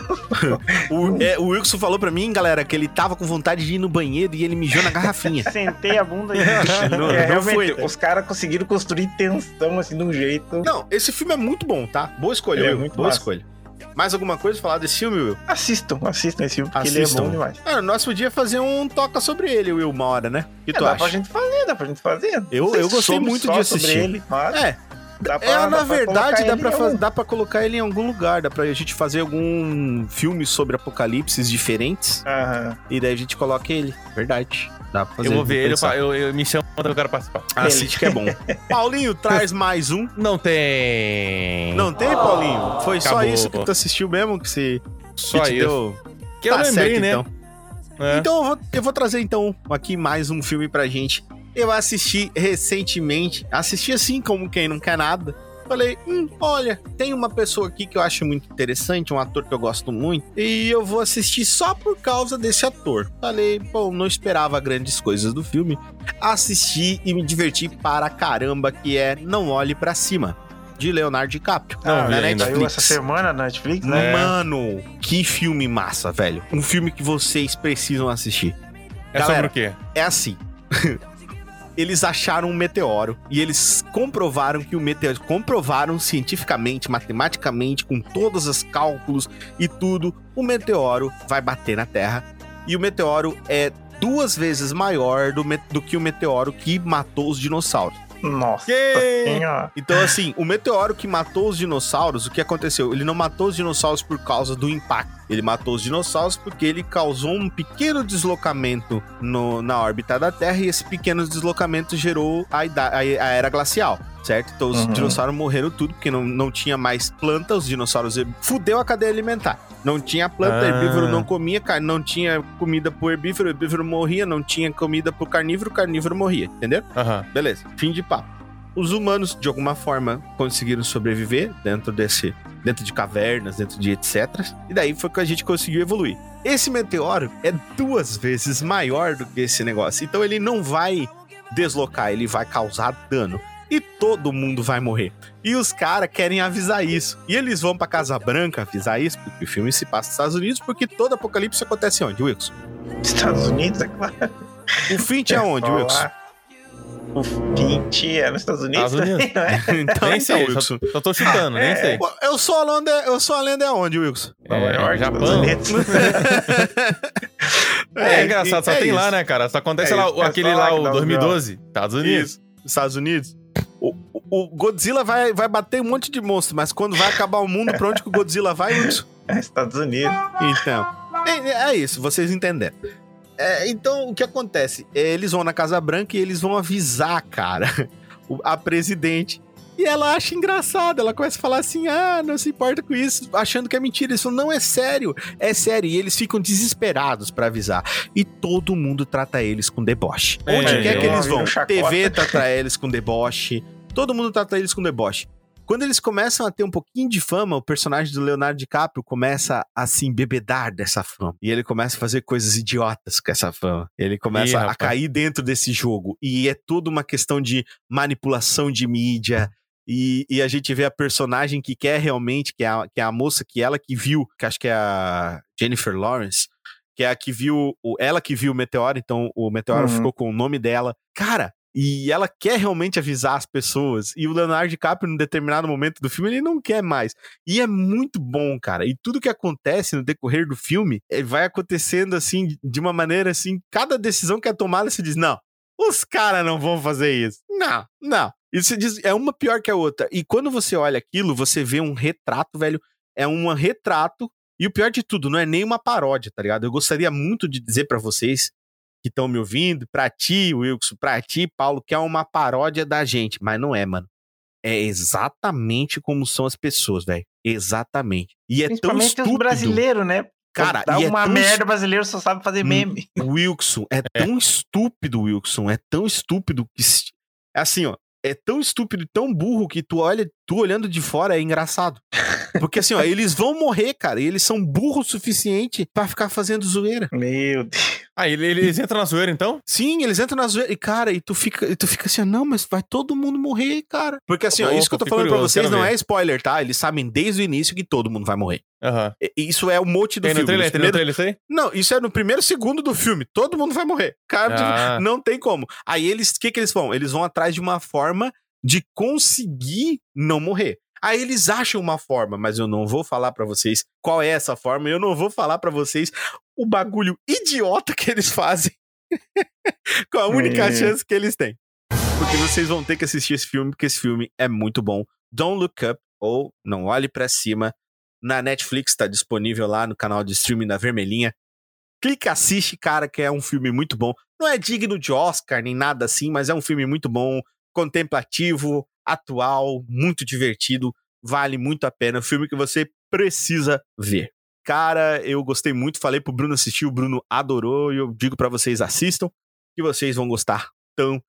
O, é, o Wilson falou pra mim, galera, que ele tava com vontade de ir no banheiro e ele mijou na garrafinha. <laughs> Sentei a bunda e. <laughs> Não, é, não realmente, foi, os caras conseguiram construir tensão assim de um jeito. Não, esse filme é muito bom, tá? Boa escolha, é Will. Boa massa. escolha. Mais alguma coisa pra falar desse filme, Will? Assistam, assistam esse filme, porque Assistam. ele é bom demais. Ah, nós podíamos fazer um toca sobre ele, Will, uma hora, né? O que É, tu dá acha? pra gente fazer, dá pra gente fazer. Eu- eu gostei muito de sobre assistir. ele, mas É, dá pra, É, dá na verdade, dá pra, faz- dá pra colocar ele em algum lugar. Dá pra gente fazer algum filme sobre apocalipses diferentes. Aham. E daí a gente coloca ele. Verdade. Dá pra fazer. Eu vou ver ele, eu, eu, eu me chamo quando eu quero participar. Assiste que é bom. <laughs> Paulinho, traz mais um. Não tem. Não tem, Paulinho? Foi só Acabou. isso que tu assistiu mesmo? Que, se, Só que te isso. deu. Que eu Tá lembrei, certo, né? então. É. Então eu vou, eu vou trazer então aqui mais um filme pra gente. Eu assisti recentemente, assisti assim como quem não quer nada. Falei, hum, olha, tem uma pessoa aqui que eu acho muito interessante, um ator que eu gosto muito, e eu vou assistir só por causa desse ator. Falei, bom, não esperava grandes coisas do filme. Assisti e me diverti para caramba, que é Não Olhe Pra Cima, de Leonardo DiCaprio. Não Ah, vi na. Saiu essa semana na Netflix, né? Mano, que filme massa, velho. Um filme que vocês precisam assistir. É Galera, sobre o quê? É assim. <laughs> eles acharam um meteoro e eles comprovaram que o meteoro. Comprovaram cientificamente, matematicamente, com todos os cálculos e tudo, o meteoro vai bater na Terra. E o meteoro é duas vezes maior do, do que o meteoro que matou os dinossauros. Nossa Que- senhora. Então, assim, o meteoro que matou os dinossauros, o que aconteceu? Ele não matou os dinossauros por causa do impacto. Ele matou os dinossauros porque ele causou um pequeno deslocamento no- na órbita da Terra e esse pequeno deslocamento gerou a, a- a era glacial. Certo? Então os Uhum. dinossauros morreram tudo, porque não, não tinha mais planta, os dinossauros fudeu a cadeia alimentar. Não tinha planta, Ah. herbívoro não comia, carne, não tinha comida pro herbívoro, o herbívoro morria, não tinha comida pro carnívoro, o carnívoro morria, entendeu? Aham. Beleza, fim de papo. Os humanos, de alguma forma, conseguiram sobreviver dentro desse. dentro de cavernas, dentro de etc. E daí foi que a gente conseguiu evoluir. Esse meteoro é duas vezes maior do que esse negócio. Então ele não vai deslocar, ele vai causar dano. E todo mundo vai morrer. E os caras querem avisar isso. E eles vão pra Casa Branca avisar isso, porque o filme se passa nos Estados Unidos, porque todo apocalipse acontece onde, Wilson? Estados Unidos, é claro. O Fint é onde, Falar. Wilson? O 20 é nos Estados Unidos Estados também, não é? <laughs> Então, nem sei, então, só, Wilson. só tô chutando, nem É. sei. Eu sou a lenda, eu sou a lenda é onde, Wilson? Nova É, York, Japão. Estados Unidos. <laughs> É, engraçado, só é tem isso. lá, né, cara? Só acontece É lá, é aquele lá, o dá os 2012, Estados Unidos. Isso, Estados Unidos. O, o- Godzilla vai, vai bater um monte de monstro, mas quando vai acabar o mundo, pra onde que o Godzilla vai? É, Estados Unidos. Então, é, é isso, vocês entenderam. É, então, o que acontece? É, Eles vão na Casa Branca e eles vão avisar, cara, <laughs> a presidente. E ela acha engraçado, ela começa a falar assim: ah, não se importa com isso, achando que é mentira. Falam, não, é sério, é sério. E eles ficam desesperados pra avisar. E todo mundo trata eles com deboche. É, Onde quer que eles vi vão? TV trata eles com deboche. Todo mundo trata eles com deboche. Quando eles começam a ter um pouquinho de fama, o personagem do Leonardo DiCaprio começa a se embebedar dessa fama. E ele começa a fazer coisas idiotas com essa fama. Ele começa Ih, a cair dentro desse jogo. E é toda uma questão de manipulação de mídia. E, e a gente vê a personagem que quer realmente, que é, a, que é a moça que ela que viu, que acho que é a Jennifer Lawrence, que é a que viu, o, ela que viu o meteoro, então o meteoro Uhum. ficou com o nome dela. Cara, e ela quer realmente avisar as pessoas. E o Leonardo DiCaprio, num determinado momento do filme, ele não quer mais. E é muito bom, cara. E tudo que acontece no decorrer do filme eh, vai acontecendo assim, de uma maneira assim. Cada decisão que é tomada, se diz: não, os caras não vão fazer isso. Não, não. E você diz, é uma pior que a outra. E quando você olha aquilo, você vê um retrato, velho. É um retrato. E o pior de tudo, não é nem uma paródia, tá ligado? Eu gostaria muito de dizer pra vocês que estão me ouvindo, pra ti, Wilson, pra ti, Paulo, que é uma paródia da gente. Mas não é, mano. É exatamente como são as pessoas, velho. Exatamente. E é tão Principalmente estúpido. os brasileiros, né? Cara, Dá é uma tão merda, brasileiro só sabe fazer Hum. meme. <laughs> Wilson, é tão estúpido, Wilson, é tão estúpido que. É assim, ó. É tão estúpido e tão burro que tu olha, tu olhando de fora é engraçado. <laughs> Porque assim, ó, eles vão morrer, cara, e eles são burros o suficiente pra ficar fazendo zoeira. Meu Deus. Ah, ele- eles entram na zoeira, então? Sim, eles entram na zoeira. E, cara, e tu fica, e tu fica assim, não, mas vai todo mundo morrer, cara. Porque assim, ó, Opa, isso que eu tô falando pra curioso, vocês quero não ver. é spoiler, tá? Eles sabem desde o início que todo mundo vai morrer. E- Isso é o mote do Tem no filme. trailer? Nos Tem no trailer isso aí? Não, isso é no primeiro segundo do filme. Todo mundo vai morrer. Cara, Ah. não tem como. Aí eles, o que que eles vão? Eles vão atrás de uma forma de conseguir não morrer. Aí eles acham uma forma, mas eu não vou falar pra vocês qual é essa forma. Eu não vou falar pra vocês o bagulho idiota que eles fazem <laughs> com a única É. chance que eles têm. Porque vocês vão ter que assistir esse filme, porque esse filme é muito bom. Don't Look Up, ou Não Olhe Pra Cima, na Netflix, tá disponível lá no canal de streaming da Vermelhinha. Clica, assiste, cara, que é um filme muito bom. Não é digno de Oscar nem nada assim, mas é um filme muito bom, contemplativo, atual, muito divertido, vale muito a pena. É um filme que você precisa ver. Cara, eu gostei muito, falei pro Bruno assistir, o Bruno adorou e eu digo pra vocês assistam que vocês vão gostar tão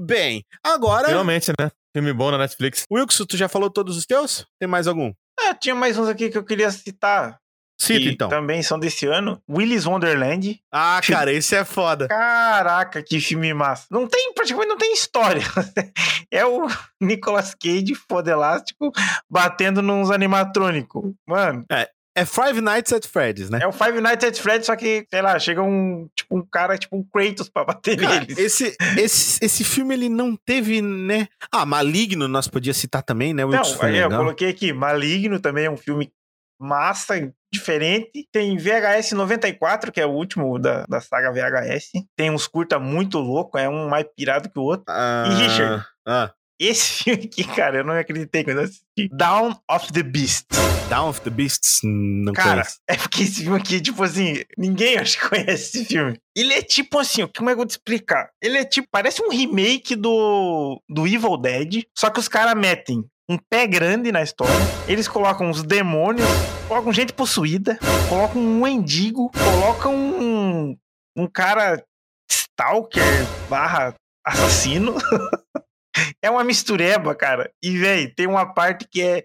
bem. Agora, Finalmente, né? Filme bom na Netflix. Wilson, tu já falou todos os teus? Tem mais algum? Ah, tinha mais uns aqui que eu queria citar. Cita então. Também são desse ano. Willis Wonderland. Ah, cara, esse é foda. Caraca, que filme massa. Não tem, praticamente não tem história. <laughs> É o Nicolas Cage, foda elástico, batendo nos animatrônicos. Mano, É Five Nights at Freddy's, né? é o Five Nights at Freddy's, só que, sei lá, chega um, tipo, um cara, tipo um Kratos pra bater Cara, neles. esse, esse, esse filme, ele não teve, né? Ah, Maligno, nós podíamos citar também, né? Não, Wilson foi aí eu coloquei aqui, Maligno também é um filme massa, diferente. Tem VHS 94, que é o último da, da saga VHS. Tem uns curta muito louco, é um mais pirado que o outro. Ah, E Richard? Ah, esse <laughs> filme aqui, cara, eu não acreditei quando eu assisti. Down of the Beast. Down of the Beasts? Não Cara, conheço. é porque esse filme aqui, tipo assim, ninguém acho que conhece esse filme. Ele é tipo assim, como é que eu vou te explicar? Ele é tipo, parece um remake do, do Evil Dead, só que os caras metem um pé grande na história, eles colocam os demônios, colocam gente possuída, colocam um mendigo, colocam um, um cara stalker barra assassino. <laughs> é uma mistureba, cara. E, véi, tem uma parte que é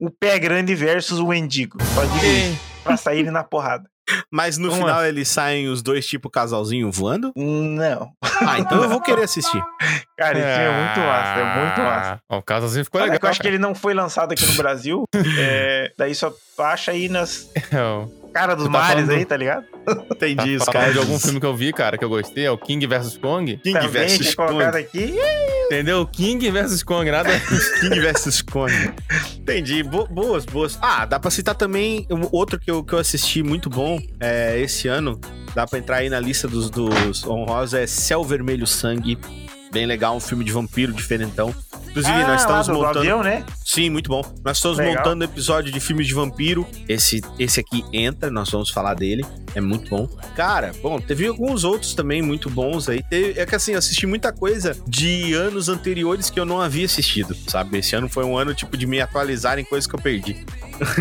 o pé grande versus o mendigo. Pode ver pra saírem na porrada. Mas no Como final eles saem os dois tipo casalzinho voando? Não. Ah, então eu vou querer assistir. Cara, esse filme é muito massa, é muito massa. Ah, O casalzinho ficou Olha, legal. que eu acho que ele não foi lançado aqui no Brasil. <laughs> é, daí só acha aí nas cara. cara dos tá mares falando- aí, tá ligado? Entendi, os Tá falando caras. de algum filme que eu vi, cara, que eu gostei, é o King vs Kong. King Também colocado Kong. aqui. Entendeu? King vs Kong, nada. <laughs> King versus Kong. Entendi. Bo- boas, boas. Ah, dá pra citar também um outro que eu, que eu assisti muito bom é, esse ano. Dá pra entrar aí na lista dos, dos honrosos. É Céu Vermelho Sangue. Bem legal, um filme de vampiro diferentão. Inclusive, Ah, nós estamos do, do montando. avião, né? Sim, muito bom. Nós estamos Legal. montando episódio de filmes de vampiro. Esse, esse aqui entra, nós vamos falar dele. É muito bom. Cara, bom, teve alguns outros também muito bons aí. Teve- é que assim, eu assisti muita coisa de anos anteriores que eu não havia assistido, sabe? Esse ano foi um ano, tipo, de me atualizar em coisas que eu perdi.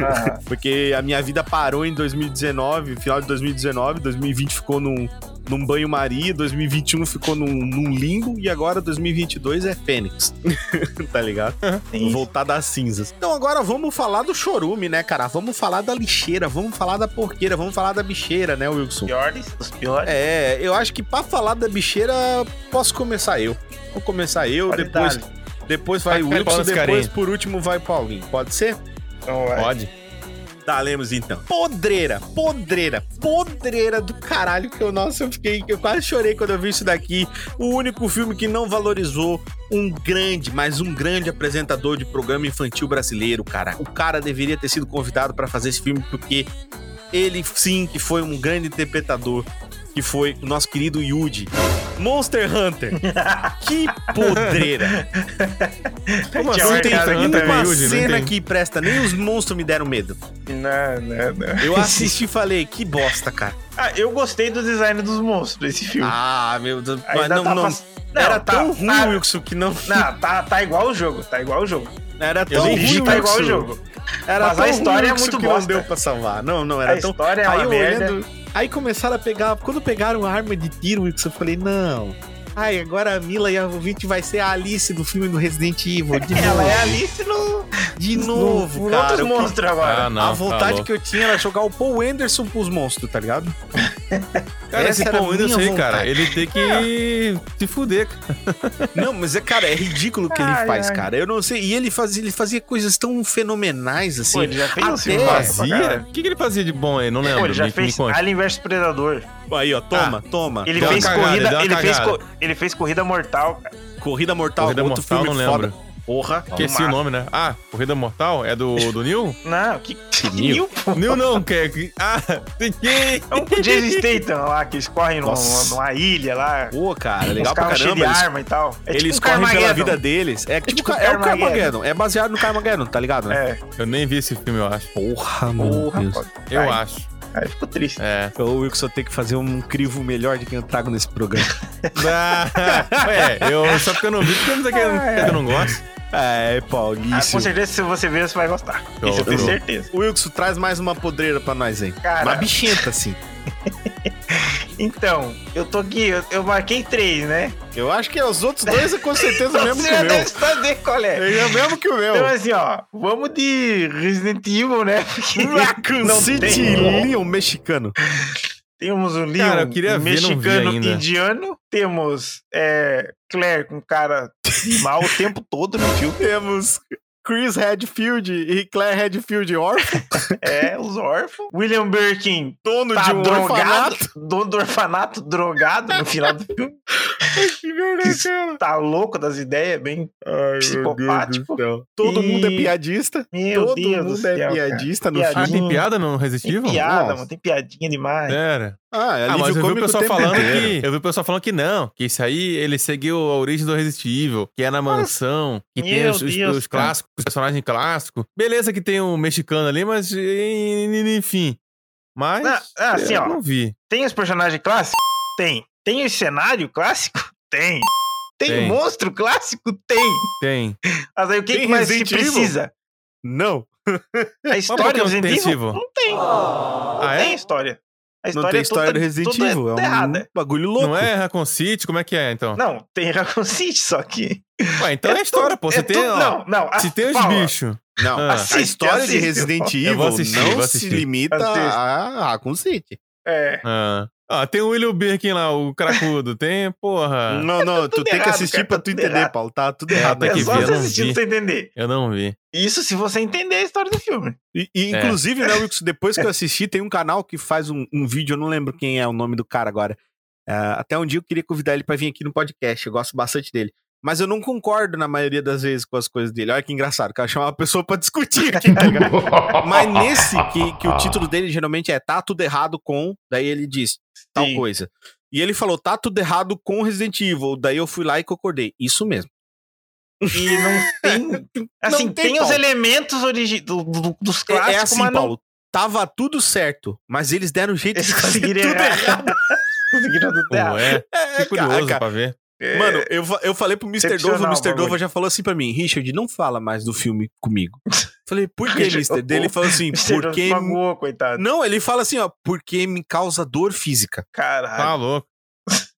Ah, <laughs> Porque a minha vida parou em 2019, final de 2019, 2020 ficou num, num banho-maria, 2021 ficou num, num limbo e agora 2022 é Fênix. <laughs> <laughs> tá ligado? sim. Voltar das cinzas. Então agora vamos falar do chorume, né, cara? Vamos falar da lixeira, vamos falar da porqueira, vamos falar da bicheira, né, Wilson? Piores, os piores. É, eu acho que pra falar da bicheira, posso começar eu. Vou começar eu, Pode depois, dar. depois vai o Wilson, depois carinha. por último vai o Paulinho. Pode ser? Então, vai. Pode. Tá, lemos então. Podreira, podreira, podreira do caralho que eu, nossa, eu fiquei, eu quase chorei quando eu vi isso daqui. O único filme que não valorizou um grande, mas um grande apresentador de programa infantil brasileiro, cara. O cara deveria ter sido convidado pra fazer esse filme porque ele sim que foi um grande interpretador, que foi o nosso querido Yuji. Monster Hunter. <laughs> que podreira. Como assim? marcado Tem aqui Hunter também, Uma Yuji, não cena que presta, nem os monstros me deram medo. Não, não, não. Eu assisti e falei, que bosta, cara. Ah, eu gostei do design dos monstros desse filme. Ah, meu Deus. Mas não, tá não, pass- Não, era tá- tão ruim, tá- Wilson, que não. Não, tá, tá igual o jogo, tá igual o jogo. Era tão ruim, tá igual o jogo. Era Mas tão a história é ruim, Wilson, muito que não deu pra salvar. Não, não, era A tão. história é Aí uma eu merda. olhando. Aí começaram a pegar. Quando pegaram a arma de tiro, eu falei, não. Ai, agora a Mila e a Vinte vai ser a Alice do filme do Resident Evil. De novo. <laughs> Ela é Alice no, De novo, no, cara. outros monstros agora. Ah, não. a tá vontade louco. que eu tinha era jogar o Paul Anderson pros monstros, tá ligado? <laughs> Cara, esse Essa a Paul Anderson aí, cara, ele tem que <laughs> se fuder, cara. Não, mas é, cara, é ridículo o que ele Ai, faz, ai. cara. Eu não sei. E ele fazia, ele fazia coisas tão fenomenais assim. Pô, ele já fez um Até- Fazia? caralho. O que, que ele fazia de bom aí? Não lembro. Pô, ele já me, me fez conte. Alien vs Predador. Aí, ó, toma, toma. Ele Deu uma fez cagada, corrida, ele fez, co- ele fez corrida mortal. Corrida Mortal, Corrida outro Mortal, filme não foda. lembro. Porra. Esqueci o nome, né? Ah, Corrida Mortal? É do, do <laughs> Neil? Não, que, que Neil? Neil, pô. Neil não, que que- Ah, tem que... É um Jason Statham lá, que eles correm numa, numa ilha lá. Pô, cara, legal pra caramba. de Eles, arma e tal. É eles tipo correm pela vida deles. É, tipo, tipo é o Carmageddon. É baseado no Carmageddon, tá ligado, né? É, Eu nem vi esse filme, eu acho. Porra, meu porra. Eu acho. <laughs> Aí ficou triste. É. O Wilson tem que fazer um crivo melhor de quem eu trago nesse programa. <laughs> Ah, Ué, eu, só porque eu não vi, porque eu não, que eu não gosto. é, Ah, Paulício. com certeza, se você ver, você vai gostar. Show, Isso eu tenho certeza. Wilson, traz mais uma podreira pra nós aí. Cara. Uma bichenta, assim. <laughs> Então, eu tô aqui, eu, eu marquei três, né? Eu acho que os outros dois é com certeza o mesmo que Você o já meu. deve saber qual é. É o mesmo que o meu. Então, assim, ó, vamos de Resident Evil, né? Porque <laughs> Raccoon City. Leon mexicano. Temos o Leon Cara, eu queria ver, não vi mexicano indiano. Temos é, Claire com cara de mal o tempo todo no filme. Temos Chris Redfield e Claire Redfield órfão, <laughs> É, os órfãos. William Birkin dono tá de um drogado. orfanato. Dono do orfanato drogado no final do <laughs> filme. Que cara. Tá louco das ideias, bem Ai, psicopático. Todo E- mundo é piadista. Meu Todo Deus do mundo céu, é cara. piadista no Piadinha. Ah, filme. tem piada no Resident Tem piada, mano. Tem piadinha demais. Sério? Ah, é Ah, mas eu vi o pessoal falando inteiro. que. Eu vi o pessoal falando que não, que isso aí ele seguiu a origem do Resident Evil, que é na mansão, que tem os, os- Deus, os clássicos, os personagens clássicos. Beleza que tem um mexicano ali, mas enfim. Mas Ah, ah, assim, eu ó. não vi. Tem os personagens clássicos? Tem. Tem o cenário clássico? Tem. Tem, Tem. monstro clássico? Tem. Tem. Mas aí o que, Tem que mais se precisa? Não. A história do não Resident Evil? Não tem. Não Ah, é? tem história. A Não história tem é história toda- do Resident Evil. É um errada. bagulho louco. Não é Raccoon City? Como é que é, então? Não, tem Raccoon City, só que. Ué, então é, história, pô. Você é tem, tudo- ó, Não, não. Se a- tem os bichos. Não, Ah. a Assiste, história de assiste. Resident Eu Evil assistir, não se limita Assiste. a Raccoon City. É. Ah. Ah, tem o William Birkin lá, o cracudo. Tem, porra. Não, não, tu tudo tem que errado, assistir cara, pra tá tu entender, errado. Paulo. Tá tudo É, errado. É que aqui. só ver, eu você não assistir vi. pra você entender. Eu não vi. Isso se você entender a história do filme. E, e, É. inclusive, né, <laughs> Wilson, depois que eu assisti, tem um canal que faz um, um vídeo, eu não lembro quem é o nome do cara agora. É, até um dia eu queria convidar ele pra vir aqui no podcast, eu gosto bastante dele. Mas eu não concordo na maioria das vezes com as coisas dele. Olha que engraçado, o cara chama uma pessoa pra discutir aqui, tá ligado? <laughs> Mas nesse, que, que o título dele geralmente é Tá Tudo Errado com, daí ele diz tal Sim. coisa. E ele falou, tá tudo errado com Resident Evil. Daí eu fui lá e concordei. Isso mesmo. E não tem. <laughs> Assim, Não tem, tem, os elementos origi do- do- dos É- clássicos, é assim, mas não. Paulo. Tava tudo certo, mas eles deram jeito Eles de fazer tudo errado. errado. Conseguiram tudo <laughs> errado. é. É, curioso cara, cara. pra ver. É, Mano, eu, eu falei pro Mr. Dova, o Mr. Dova já falou assim pra mim, Richard, não fala mais do filme comigo. <laughs> Falei, por que, Mr. Dele falou assim, <laughs> porque... magoou, coitado. Não, ele fala assim, ó, porque me causa dor física. Caralho. Tá louco.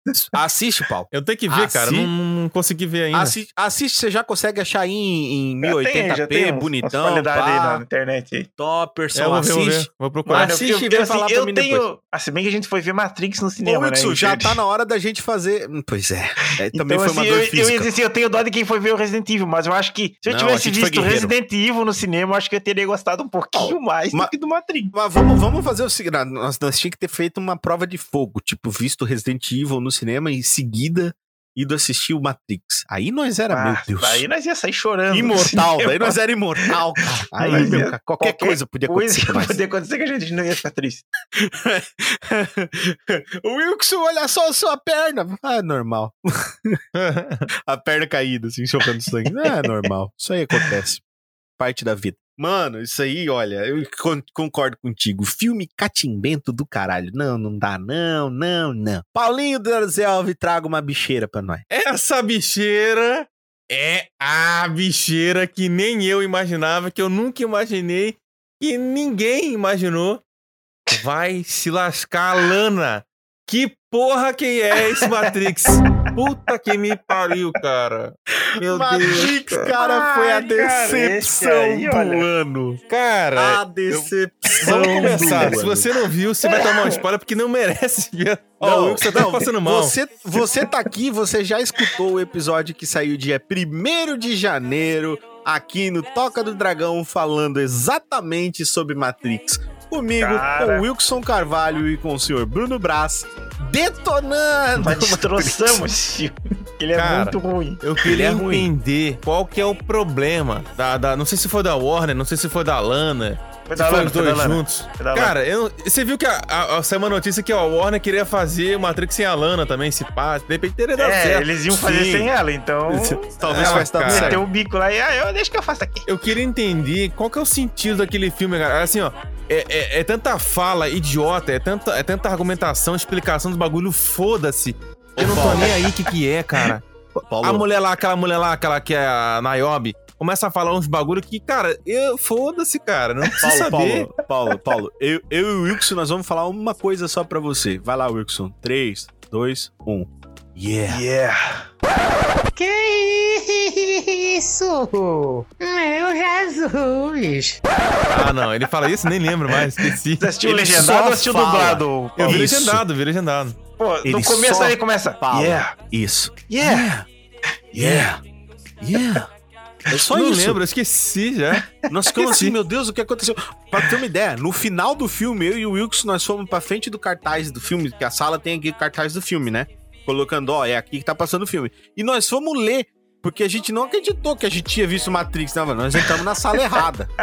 <laughs> Assiste, Paulo. Eu tenho que ver, cara. Assi- Não, não consegui ver ainda. Assiste, assiste, você já consegue achar aí em, em Já tem, já 1080p, tem uns- umas bonitão, pá, na internet aí. topper, É, só eu vou ver, vou assiste. ver. Vou procurar. Mano, assiste e vem falar pra eu mim tenho... depois. Se bem que a gente foi ver Matrix no cinema, Wilson, né? já tá na hora da gente fazer... Hum, Pois é, é, também então, foi assim, uma eu, dor eu ia física. dizer assim, eu tenho dó de quem foi ver o Resident Evil, mas eu acho que se eu Não, a tivesse visto. Resident Evil no cinema, eu acho que eu teria gostado um pouquinho mais Ma- do que do Matrix. Mas vamos, vamos fazer o seguinte: nós, nós tínhamos que ter feito uma prova de fogo, tipo, visto Resident Evil no cinema e em seguida ido assistir o Matrix. Aí nós era, meu Ah, Deus. Daí nós ia sair chorando. Imortal, <laughs> daí nós era imortal, cara. Aí, Nós meu, cara, qualquer, qualquer coisa podia acontecer <laughs> podia acontecer que a gente não ia ficar triste. <laughs> o Wilson, olha só a sua perna. Ah, é normal. a perna caída, assim, chocando sangue. Ah, é normal. Isso aí acontece. Parte da vida. Mano, isso aí, olha, eu con- concordo contigo. Filme catimbento do caralho. Não, não dá, não, não, não. Paulinho Delzelve, traga uma bicheira pra nós. Essa bicheira é a bicheira que nem eu imaginava, que eu nunca imaginei, que ninguém imaginou. Vai se lascar Lana. Que porra que é esse Matrix? <laughs> Puta que me pariu, cara. Meu Matrix, Deus. cara, foi a cara, decepção aí, do olha. ano. Cara, A decepção vamos começar. do Se você não viu, você vai tomar um spoiler porque não merece ver. Não, Wilson tá não, passando mal. Você, você tá aqui, você já escutou o episódio que saiu dia 1 de janeiro, aqui no Toca do Dragão, falando exatamente sobre Matrix. Comigo, Cara. com o Wilson Carvalho e com o senhor Bruno Brás, detonando! Nós destroçamos filme. Ele é Cara, muito ruim. Eu queria é ruim. entender qual que é o problema da, da- Não sei se foi da Warner, não sei se foi da Lana. Foi se da foi Lana, os foi da dois Lana. juntos. Foi da Cara, eu, você viu que a, a, a- saiu uma notícia que a Warner queria fazer o Matrix sem a Lana também, se pá. De repente teria dado É, certo. eles iam fazer Sim. sem ela, então. Talvez Ah, dado cara. certo. Meteu o bico lá e ah, eu deixa que eu faço aqui. Eu queria entender qual que é o sentido daquele filme, cara. Assim, ó. É, é- é tanta fala idiota, é tanta, é tanta argumentação, explicação dos bagulho, foda-se. Eu não tô nem aí o que, que é, cara. Paulo, A mulher lá, aquela mulher lá, aquela que é a Niobe, começa a falar uns bagulho que, cara, eu foda-se, cara. Não Paulo, saber. Paulo, Paulo, Paulo, eu, eu e o Wilson, nós vamos falar uma coisa só pra você. Vai lá, Wilson. 3, 2, 1. Yeah. Yeah. Que isso? Meu Jesus! Ah, não, ele fala isso, nem lembro mais, esqueci. Você assistiu Ele legendado só ou assistiu fala. dublado? Eu vi Isso. legendado, vi legendado. Pô, Ele no começo aí começa. Fala. Yeah. Isso. Yeah. Yeah. Yeah. É só não isso. lembro, eu esqueci já. Nós ficamos assim, meu Deus, o que aconteceu? Pra ter uma ideia, no final do filme, eu e o Wilson, nós fomos pra frente do cartaz do filme, que a sala tem aqui o cartaz do filme, né? Colocando, ó, é aqui que tá passando o filme. E nós fomos ler, porque a gente não acreditou que a gente tinha visto Matrix, não, mano. Nós entramos na sala errada. <laughs>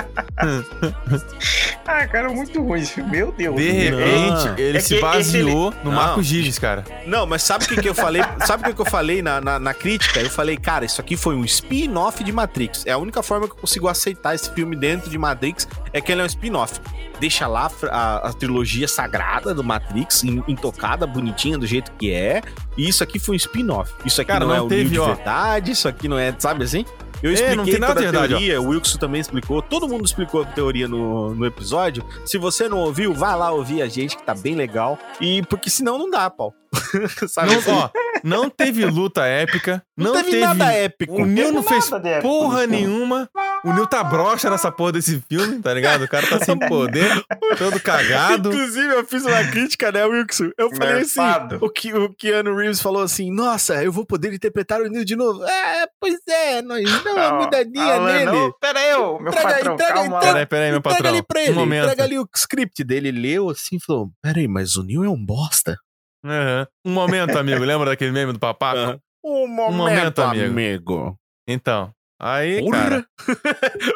Ah, cara, muito ruim esse filme. Meu Deus. De repente, Não. ele É se baseou no Não. Marco Gilles, cara. Não, mas sabe o que, que eu falei? <laughs> Sabe o que, que eu falei na, na, na crítica? Eu falei, cara, isso aqui foi um spin-off de Matrix. É a única forma que eu consigo aceitar esse filme dentro de Matrix é que ele é um spin-off. Deixa lá a, a trilogia sagrada do Matrix, in- intocada, bonitinha, do jeito que é. E isso aqui foi um spin-off. Isso aqui Cara, não, é não o teve, de ó. verdade, isso aqui não é, sabe assim? Eu É, expliquei não tem nada toda de a verdade, ó. teoria, o Wilson também explicou, todo mundo explicou a teoria no, no episódio. Se você não ouviu, vai lá ouvir a gente, que tá bem legal. E porque senão não dá, Paulo. <laughs> sabe Não, assim? ó, não teve luta épica. Não, Não, teve, nada épico. O Neil não teve fez nada de épico porra nenhuma. O Neil tá broxa nessa porra desse filme, tá ligado? O cara tá sem <laughs> poder, todo cagado. Inclusive, eu fiz uma crítica, né, Wilson? Eu falei assim: o, que, o Keanu Reeves falou assim: Nossa, eu vou poder interpretar o Neil de novo. É, pois é, nós dá uma Não, mudadinha Alan, nele. Não, pera aí, meu Entrega aí, patrão, entrega aí, calma entrega lá. Peraí, peraí, meu Entrega patrão. ali pra Um ele, momento. entrega ali o script dele. Ele leu assim e falou: Peraí, mas o Neil é um bosta. Aham. Um momento, amigo. Lembra daquele meme do papaco? Aham. Um momento, momento, amigo. amigo. Então. Aí, cara, Porra!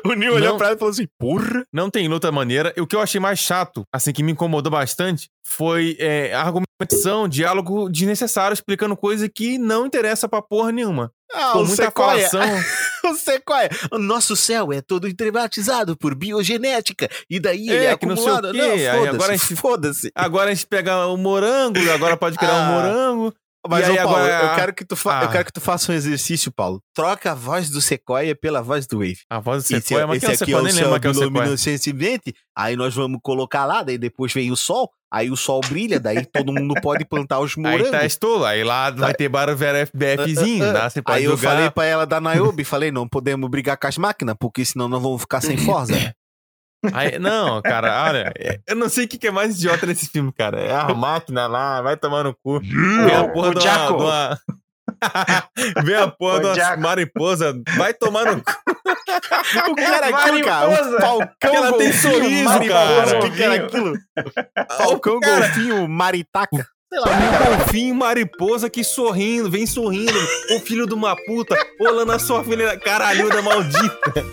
<laughs> o Neil olhou Não. pra ele e falou assim: Porra! não tem luta maneira. E o que eu achei mais chato, assim, que me incomodou bastante, foi é, argumentação, diálogo desnecessário, explicando coisa que não interessa pra porra nenhuma. Ah, Com o muita falação. <laughs> O Sequoia. O nosso céu é todo privatizado por biogenética. E daí ele É, é que não sei o acumulado. quê. Aí foda-se, agora a gente- Foda-se. Agora a gente pega o morango, agora pode criar um Ah. morango. Mas, E ô, aí, Paulo, agora- eu, quero que tu fa- Ah. eu quero que tu faça um exercício, Paulo. Troca a voz do Sequoia pela voz do Wave. A voz do Esse, Sequoia, mas esse quem é o aqui é o céu quem é o Sequoia. 1920, aí nós vamos colocar lá, daí depois vem o sol, aí o sol brilha, daí todo mundo pode plantar os morangos. Aí tá estolo, aí lá vai ter bar BFzinho, tá? Você pode Aí eu jogar. falei pra ela da Niobe, falei, não podemos brigar com as máquinas, porque senão nós vamos ficar sem força. <laughs> Aí- não, cara, olha, é- eu não sei o que é mais idiota nesse filme, cara. É a máquina lá, vai tomar no cu. Vem a porra o de uma... De uma- Vem a porra O de uma Jaco. mariposa, vai tomar no cu. <laughs> o que era aquilo, cara? O falcão Ela tem sorriso, mariposa, cara. O que, era aquilo? Falcão Cara. golfinho maritaca. Sei lá, Um golfinho, mariposa que sorrindo, vem sorrindo. Ô filho de uma puta, olhando a sua filha caralhuda maldita.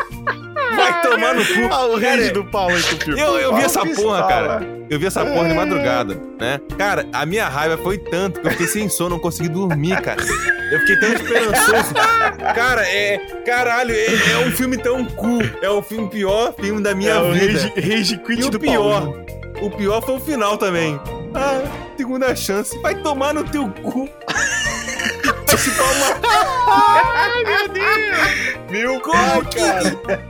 Vai tomar no cu. Ah, o rage do Paulo aí com o. Eu, eu vi essa porra, cara. Eu vi essa porra de madrugada, né? Cara, a minha raiva foi tanto que eu fiquei sem sono, não consegui dormir, cara. Eu fiquei tão esperançoso. Cara, é. Caralho, é, é um filme tão cool. É o filme pior filme da minha É o vida. rage, rage quit E o do pior, Paulo. o pior foi o final também. Ah, segunda chance. Vai tomar no teu cu. Vai chupar uma. Ai, meu Deus. Meu Como que...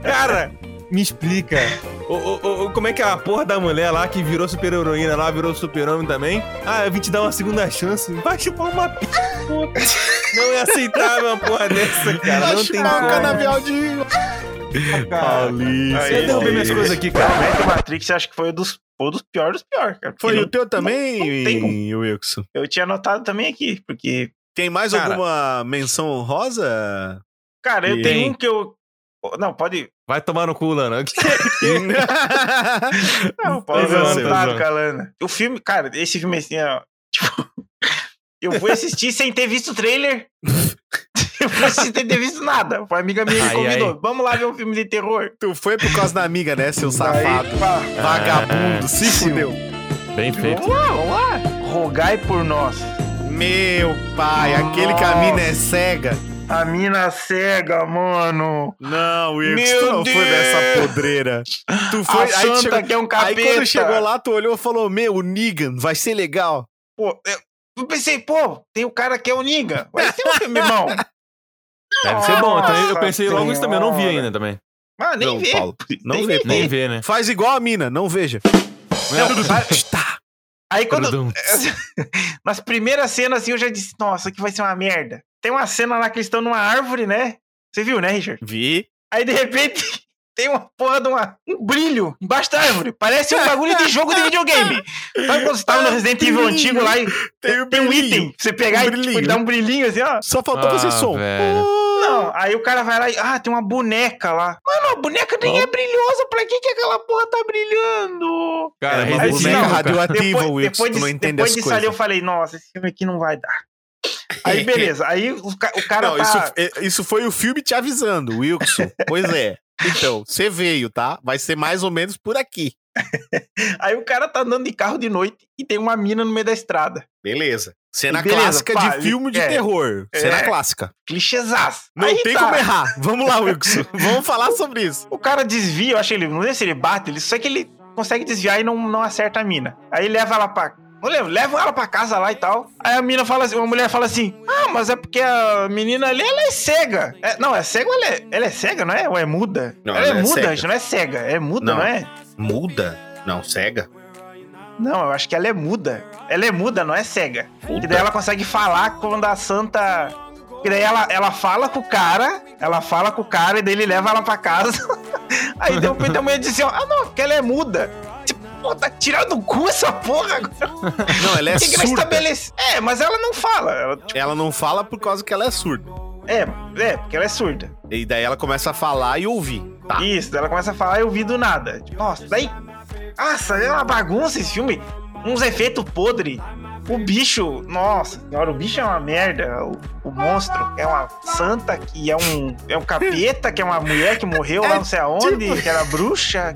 Cara, me explica. Ô, ô, ô, como é que é a porra da mulher lá que virou super heroína lá, virou super-homem também? Ah, eu vim te dar uma segunda chance. Vai chupar uma p... Não é aceitável uma porra dessa, cara. Vai Não tem chupar um como. canavial de... Paulinho. Aí, Eu derrubei minhas coisas aqui, cara. O Matrix acho que foi um dos, foi dos piores dos piores, cara. Foi Porque o teu também, não tem como. Wilson? Eu tinha anotado também aqui, porque, Tem mais Cara. alguma menção honrosa? cara, eu E- tenho um que eu. Não, pode. Vai tomar no cu, Lana. <laughs> <laughs> Não, pode João? Calana. O filme, cara, esse filme assim, ó. Tipo, <laughs> eu fui assistir sem ter visto o trailer. eu fui assistir sem ter visto nada. Foi uma amiga minha que me convidou. ai. Vamos lá ver um filme de terror. tu foi por causa da amiga, né, seu safado? Aí, Vagabundo, se fudeu. Bem feito. vamos lá, vamos lá. Rogai por nós. Meu pai, aquele caminho é cega. A mina cega, mano. Não, Wilson, Meu tu não foi Deus. nessa podreira. Tu foi, a aí, santa chegou, que é um aí capeta. quando chegou lá, tu olhou e falou, meu, o Negan, vai ser legal. Pô, eu, eu pensei, pô, tem o cara que é o Niga. Vai ser um filme bom. <laughs> Deve ser bom. Então eu Nossa pensei logo isso também. Eu não vi ainda também. Mas nem Não, vê. Paulo, não nem vê, vê. Nem vê, né? Faz igual a mina, não veja. Não, sabe- Tá. Aí quando. <laughs> Nas primeiras cenas, assim, eu já disse, nossa, que vai ser uma merda. Tem uma cena lá que eles estão numa árvore, né? Você viu, né, Richard? Vi. Aí, de repente, tem uma porra de uma, um brilho embaixo da árvore. Parece um bagulho de jogo de videogame. Sabe quando você tava no Resident Evil antigo lá e Tem o tem um item? Você pegar Um e tipo, dá um brilhinho assim, ó. Só faltou fazer Ah, som. velho. Não, aí o cara vai lá e. Ah, tem uma boneca lá. Mano, a boneca nem é brilhosa. Pra que, que aquela porra tá brilhando? Cara, É uma boneca cara. radioativa, Wilson, tu não disso- entende depois disso ali eu falei, nossa, esse filme aqui não vai dar. Aí beleza, aí o, ca- o cara Não, tá. isso, é- isso foi o filme te avisando, Wilson. pois é. Então, você veio, tá? Vai ser mais ou menos por aqui. <laughs> Aí o cara tá andando de carro de noite e tem uma mina no meio da estrada. Beleza. Cena Beleza, clássica pá, de filme de é. terror. Cena É. clássica. Clichêzaço. Não Aí tem tá. como errar. <laughs> Vamos lá, Wilson. Vamos falar sobre isso. O cara desvia, eu acho que ele. Não sei se ele bate, ele, só que ele consegue desviar e não, não acerta a mina. Aí leva ela pra. Leva ela pra casa lá e tal. Aí a mina fala assim, uma mulher fala assim: Ah, mas é porque a menina ali, ela é cega. É, não, é cega ou ela é, ela é cega, não é? Ou é muda? Não, ela, ela é é muda, cega. não é cega. É muda, Não. não, é? Muda? Não, cega. Não, eu acho que ela é muda. Ela é muda, não é cega. Muda? E daí ela consegue falar quando a santa. E daí ela, ela fala com o cara, ela fala com o cara e daí ele leva ela pra casa. <laughs> Aí deu a mulher disse assim: Ah, não, porque ela é muda. Pô, tá tirando do cu essa porra agora. Não, ela é que surda. estabelece. É, mas ela não fala. Ela, tipo, Ela não fala por causa que ela é surda. é, é, porque ela é surda. E daí ela começa a falar e ouvir. Tá. Isso, ela começa a falar e eu vi do nada. Tipo, nossa, daí. Nossa, é uma bagunça esse filme. Uns efeitos podres. O bicho, nossa senhora, o bicho é uma merda. O, o monstro é uma santa que é um. É um capeta, que é uma mulher que morreu <laughs> lá não sei aonde, tipo- que era bruxa.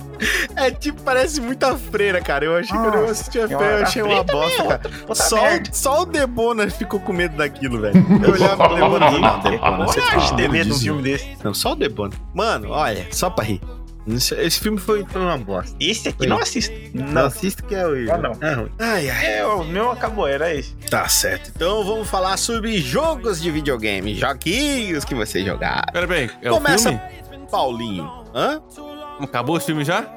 É tipo, parece muita freira, cara. Eu achei que eu Nossa, assisti a senhora, freira, eu achei uma também bosta, é cara. Só, merda. só o Debona ficou com medo daquilo, velho. Eu olhava pro Debona e não, Debona, você tem medo de um filme desse. Não, só o Debona. Mano, olha, só pra rir. Esse, esse filme foi, foi uma bosta. Esse aqui Foi. não assisto. Não assista que é horrível. Ah, não. É ruim. Ai, ai. É, o meu acabou, era esse. Tá certo. Então vamos falar sobre jogos de videogame. Joguinhos que você jogar. Pera bem, é Começa, o filme? Paulinho. Hã? Acabou o filme já?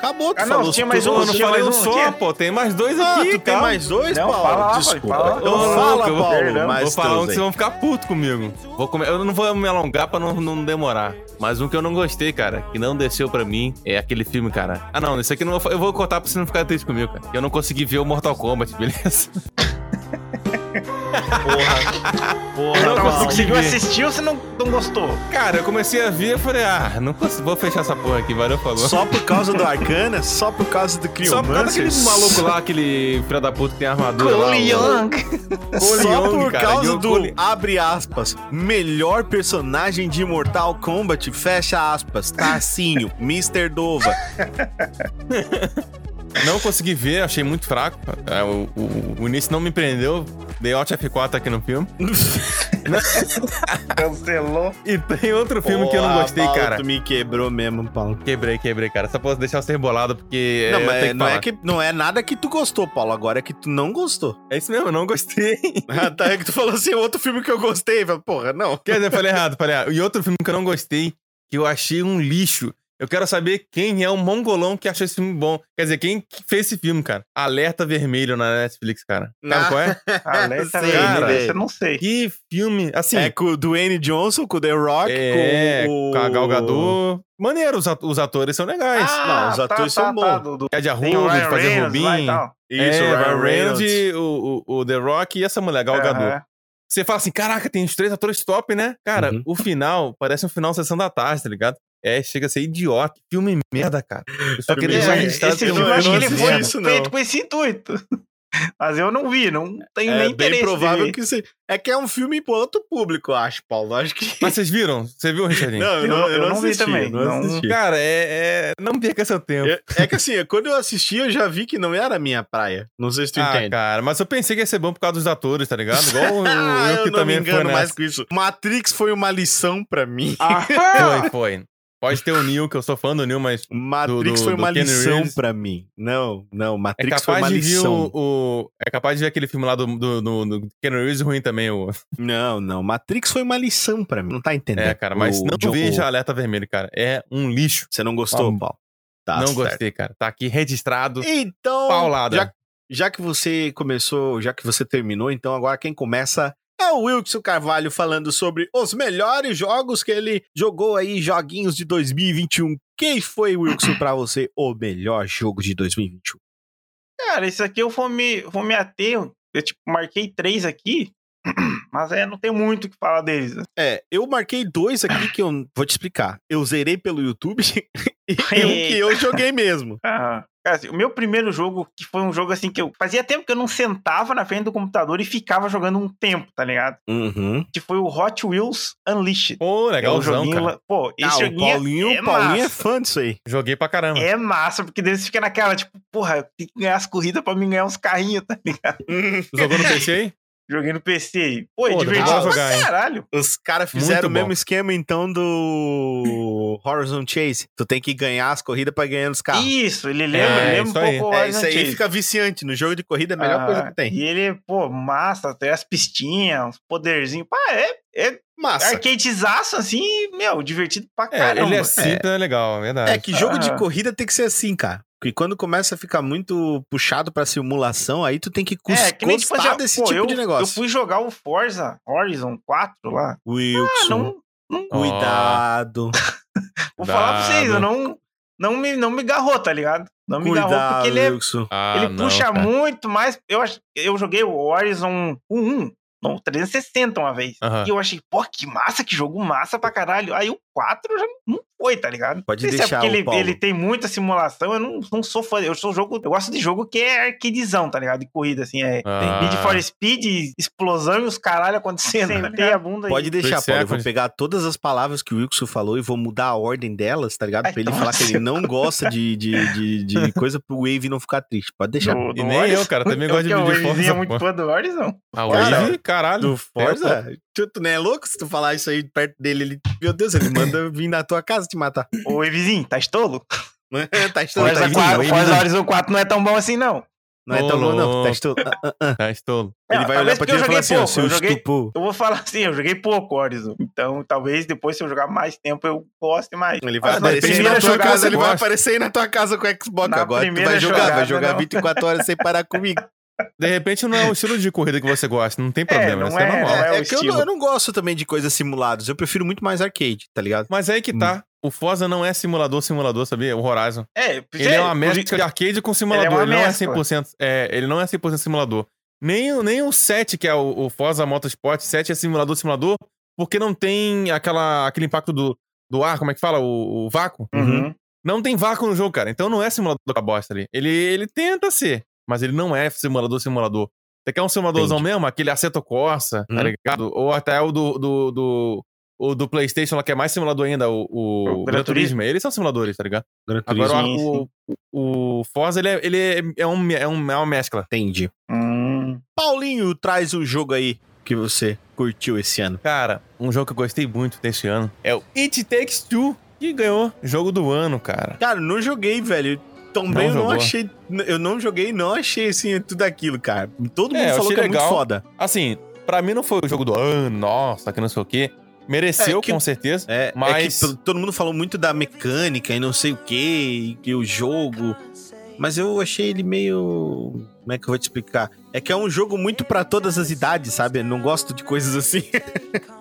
Acabou, tu Ah, não, falou tinha mais tu- um, Eu não tinha falei mais um só, tinha. pô. Tem mais dois Ah, aqui, tu tem calma. mais dois, Não, Paulo? fala Desculpa. fala. Então Ô, fala, eu vou- Paulo. Perdão, mais Vou falar um que vocês vão ficar puto comigo. Vou come- Eu não vou me alongar pra não, não demorar. Mas um que eu não gostei, cara, que não desceu pra mim, é aquele filme, cara. Ah, não, isso aqui eu não vou, eu vou cortar pra você não ficar triste comigo, cara. Eu não consegui ver o Mortal Kombat, <laughs> beleza? Porra, Eu não conseguiu assistir ou você não, não gostou? Cara, eu comecei a ver e falei, ah, não consigo, vou fechar essa porra aqui, valeu, falou. Só por causa do Arcana? Só por causa do Só por causa daquele Criomancer? maluco lá, aquele filho da puta que tem armadura lá. Cole o- Young. Só Young, por cara, causa do, Cole- abre aspas, melhor personagem de Mortal Kombat, fecha aspas, Tarcinho, <laughs> Mr. Dova. Não consegui ver, achei muito fraco. É, o, o- o início não me prendeu. Dei Alt F4 aqui no filme. <laughs> Cancelou. E tem outro filme que eu não gostei, Paulo, cara. Tu me quebrou mesmo, Paulo. Quebrei, quebrei, cara. Só posso deixar você rebolado, porque. Não, é, eu mas tenho que não é, falar. que, não é nada que tu gostou, Paulo. Agora é que tu não gostou. É isso mesmo, eu não gostei. <laughs> Ah, tá, é que tu falou assim, outro filme que eu gostei. Porra, não. Quer dizer, eu falei errado, falei errado. E outro filme que eu não gostei, que eu achei um lixo. Eu quero saber quem é o mongolão que achou esse filme bom. Quer dizer, quem que fez esse filme, cara? Alerta Vermelho na Netflix, cara. Sabe Ah. qual é? <laughs> Alerta vermelho, cara. esse eu não sei. Que filme. Assim. É com o Dwayne Johnson, com o The Rock, é, com o... com a Gal Gadot. Maneiro, os at- os atores são legais. não, os atores são bons. Ah, do, do... Ed Tem o Arruda, de fazer Reynolds Rubin. Isso, é, o Ryan Reynolds, Reynolds. o, o, o The Rock e essa mulher, Gal Gadot. Aham. Você fala assim, caraca, tem os três atores top, né? Cara, Uhum. o final parece um final sessão da tarde, tá ligado? É, chega a ser idiota. Filme merda, cara. Eu só queria É, deixar esse registrado que filme não- eu acho que ele assisti foi isso, não. feito com esse intuito. <laughs> Mas eu não vi, não tenho É nem bem interesse. de provável ver. que você... É que é um filme pro outro público, eu acho, Paulo. Acho que... Mas vocês viram? Você viu, Richardinho? <laughs> Não, eu, Eu não, eu eu não não vi assisti, também, não assisti. Cara, é, é- Não perca seu tempo. É, é que assim, quando eu assisti, eu já vi que não era a minha praia. Não sei se tu ah, entende. cara, mas eu pensei que ia ser bom por causa dos atores, tá ligado? Igual <laughs> o, Ah, eu eu que não também me engano mais com isso. Matrix foi uma lição pra mim. Ah, Foi, foi. Pode ter o Neil, que eu sou fã do Neil, mas Matrix do- foi do uma Keanu lição pra mim. Não, não, é Matrix foi uma capaz de lição. o, o- É capaz de ver aquele filme lá do, do, do, do Keanu Reeves ruim também, o. <laughs> Não, não, Matrix foi uma lição pra mim. Não tá entendendo. É, cara, mas O não John- veja Alerta Vermelho, cara. É um lixo. Você não gostou, Paulo? Tá não certo. gostei, cara. Tá aqui registrado. Então, Paulada. já, já que você começou, já que você terminou, então agora quem começa é o Wilson Carvalho falando sobre os melhores jogos que ele jogou aí, joguinhos de 2021. Quem foi, Wilson, pra você o melhor jogo de 2021? Cara, isso aqui eu vou me, vou me ater. Eu tipo, marquei três aqui, <clears throat> mas é, não tem muito o que falar deles. né? É, eu marquei dois aqui que eu vou te explicar. Eu zerei pelo YouTube <laughs> e <laughs> um que eu joguei mesmo. Ah, Cara, assim, o meu primeiro jogo, que foi um jogo assim que eu fazia tempo que eu não sentava na frente do computador e ficava jogando um tempo, tá ligado? Uhum. Que foi o Hot Wheels Unleashed. Pô, É um legalzão, joguinho cara. Pô, esse Ah, o joguinho Paulinho, é o Paulinho é massa. fã disso aí. Joguei pra caramba. É massa, porque daí você fica naquela, tipo, porra, eu tenho que ganhar as corridas pra mim ganhar uns carrinhos, tá ligado? Jogou no PC aí? Joguei no PC. Pô, é Pô, divertido pra caralho. Os caras fizeram o mesmo esquema, então, do <coughs> Horizon Chase. Tu tem que ganhar as corridas pra ganhar os carros. Isso, ele lembra, É, lembra um pouco o É, Horizon isso aí Chase. fica viciante. No jogo de corrida é a melhor Ah, coisa que tem. E ele, pô, massa, tem as pistinhas, uns poderzinhos. Pá, é, é Massa. arcadezaço, assim, meu, divertido pra É, caramba. ele é simples, é legal, é verdade. É que jogo de Ah. corrida tem que ser assim, cara. Porque quando começa a ficar muito puxado pra simulação, aí tu tem que É, que nem tipo assim, ó, desse pô, tipo eu, de Eu negócio. fui jogar o Forza Horizon 4 lá. Ah, Wilson, não, cuidado. <laughs> vou falar pra vocês, eu não, não, me, não me garrou, tá ligado? Não me garrou Cuidado, porque ele, é, Wilson. Ah, ele não, puxa cara. muito mais. Eu, eu joguei o Horizon 1, não, 360 uma vez. Aham. E eu achei, pô, que massa, que jogo massa pra caralho. Aí o 4 já não foi, tá ligado? Pode Não sei se deixar, é porque ele, ele tem muita simulação, eu não, não sou fã. Eu sou jogo. Eu gosto de jogo que é arcadezão, tá ligado? De corrida, assim. É Ah. Need for Speed, explosão e os caralho acontecendo. tá Sentei ligado? a bunda aí. Pode deixar, Paulo. é, Eu vou pegar todas as palavras que o Wilson falou e vou mudar a ordem delas, tá ligado? Ai, Pra ele então falar que ele não <laughs> gosta de, de, de, de <laughs> coisa pro Wave não ficar triste. Pode deixar. Do- do E nem eu, Horizon. cara, também gosto de Eu vídeo Wavezinho é Forza, muito fã do Horizon. Ah, Cara, Wave, caralho. Do Forza? Tu, tu não é louco se tu falar isso aí perto dele? Ele, meu Deus, ele manda vir na tua casa te matar. Ô, Wavezinho, tá estolo? <laughs> tá estolo, tá Forza, estolo. 4, Wave Forza não- Horizon 4 não é tão bom assim, não. Não é tão bom, não. Tá louco. estolo. Ah, ah, ah. Tá estolo. Ele Não, vai olhar pra ti eu e falar joguei assim, ó, pouco, seu eu joguei- estupro. Eu vou falar assim, eu joguei pouco Horizon. Então, talvez depois, se eu jogar mais tempo, eu goste mais. Ele vai Mas na aparecer primeira na tua casa, ele eu vai aparecer aí na tua casa com o Xbox. Na Agora tu vai jogar, vai jogada, jogar não. 24 horas sem parar comigo. De repente não é o estilo de corrida que você gosta, não tem problema, não isso é, é, normal. não É, é que eu não, eu não gosto também de coisas simuladas. Eu prefiro muito mais arcade, tá ligado? Mas aí que tá. O Forza não é simulador, simulador, sabia? O Horizon. É, Ele é uma mescla de arcade com simulador. uma Ele, não é mescla. 100%. É, ele não é 100% simulador. Nem, o- nem o 7, que é o, o Forza Motorsport 7, é simulador, simulador, porque não tem aquela, aquele impacto do, do ar, como é que fala? O, o vácuo. Uhum. Não tem vácuo no jogo, cara. Então não é simulador da bosta ali. Ele, ele tenta ser, mas ele não é simulador, simulador. Você quer um simuladorzão Entendi. mesmo? Aquele Assetto Corsa, tá Hum. ligado? Ou até o do, do, do, o do PlayStation, lá, que é mais simulador ainda, o, o, O Gran Gran Turismo. Eles são simuladores, tá ligado? Gran Agora Turismo. o, o, o Forza, ele, é, ele é, é, um, é, um, é uma mescla. Entendi. Hum. Paulinho, traz o jogo aí que você curtiu esse ano. Cara, um jogo que eu gostei muito desse ano é o It Takes Two, que ganhou jogo do ano, cara. Cara, não joguei, velho. Também Não eu não achei. Eu não joguei e não achei assim tudo aquilo, cara. Todo mundo É, falou que é muito legal. foda. Assim, pra mim não foi o jogo do ano, nossa, que não sei o quê. Mereceu, É que- com certeza. É, Mas- é que to- todo mundo falou muito da mecânica e não sei o que, que o jogo. Mas eu achei ele meio. Como é que eu vou te explicar? É que é um jogo muito pra todas as idades, sabe? Eu não gosto de coisas assim. <laughs>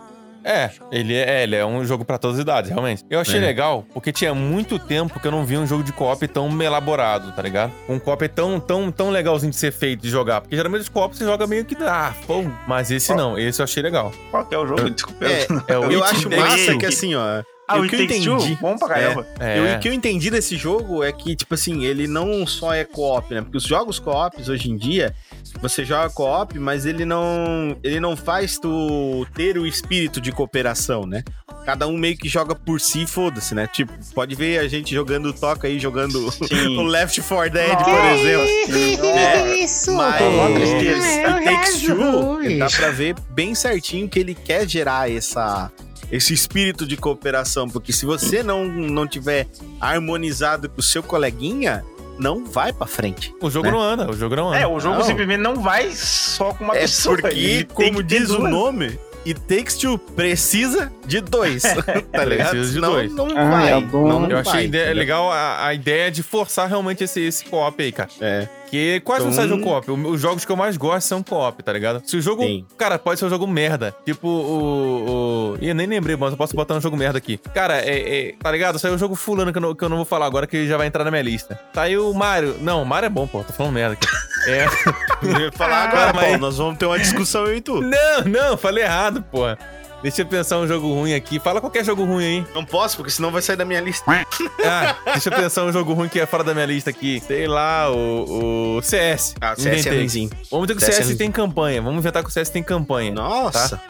É, ele é, ele é um jogo pra todas as idades, realmente. Eu achei É. legal, porque tinha muito tempo que eu não via um jogo de co-op tão elaborado, tá ligado? Um co-op tão, tão, tão legalzinho de ser feito, de jogar. Porque geralmente os co-op você joga meio que, ah, pô. Mas esse não, esse eu achei legal. Qual que é o jogo? Desculpa. É, É o eu It acho massa que assim, ó. Ah, o que eu entendi. Bom pra caramba. É. Eu- o que eu entendi desse jogo é que, tipo assim, ele não só é co-op, né? Porque os jogos co-ops hoje em dia, você joga co-op, mas ele não, ele não faz tu ter o espírito de cooperação, né? Cada um meio que joga por si, foda-se, né? Tipo, pode ver a gente jogando toca aí, jogando <laughs> o Left 4 Dead, Nossa. por exemplo. Isso? Mas Uma tristeza. Ah, o Takes Two, dá pra ver bem certinho que ele quer gerar essa, esse espírito de cooperação, porque se você não, não tiver harmonizado com o seu coleguinha, não vai pra frente. O jogo Né? não anda, o jogo não anda. É, o jogo Não. simplesmente não vai só com uma é pessoa. porque, como diz o duas. nome, It Takes Two precisa de dois, <laughs> tá ligado? Precisa de Senão dois. não Ah, vai. é bom. não, não Eu achei vai, a ideia- entendeu? legal a, a ideia de forçar realmente esse, esse co-op aí, cara. É. Que quase não Então- sai jogo co-op. O- Os jogos que eu mais gosto são co-op, tá ligado? Se o jogo. Sim. Cara, pode ser um jogo merda. Tipo o. o... Ih, eu nem lembrei, mas eu posso botar um jogo merda aqui. Cara, é. é- tá ligado? Saiu o jogo fulano que eu, não, que eu não vou falar agora, que já vai entrar na minha lista. Saiu o Mario. Não, o Mario é bom, pô. Tô falando merda aqui. <laughs> É. Eu ia falar agora, Ah, mas- Paulo, nós vamos ter uma discussão eu e tu. Não, não, falei errado, porra. Deixa eu pensar um jogo ruim aqui. Fala qualquer jogo ruim aí. Não posso, porque senão vai sair da minha lista. Ah, deixa eu pensar um jogo ruim que é fora da minha lista aqui. Sei lá, o, o CS. Ah, o CS é Inventei. ruimzinho. Vamos dizer que o CS é CS ruimzinho. tem campanha. Vamos inventar que o CS tem campanha. Nossa.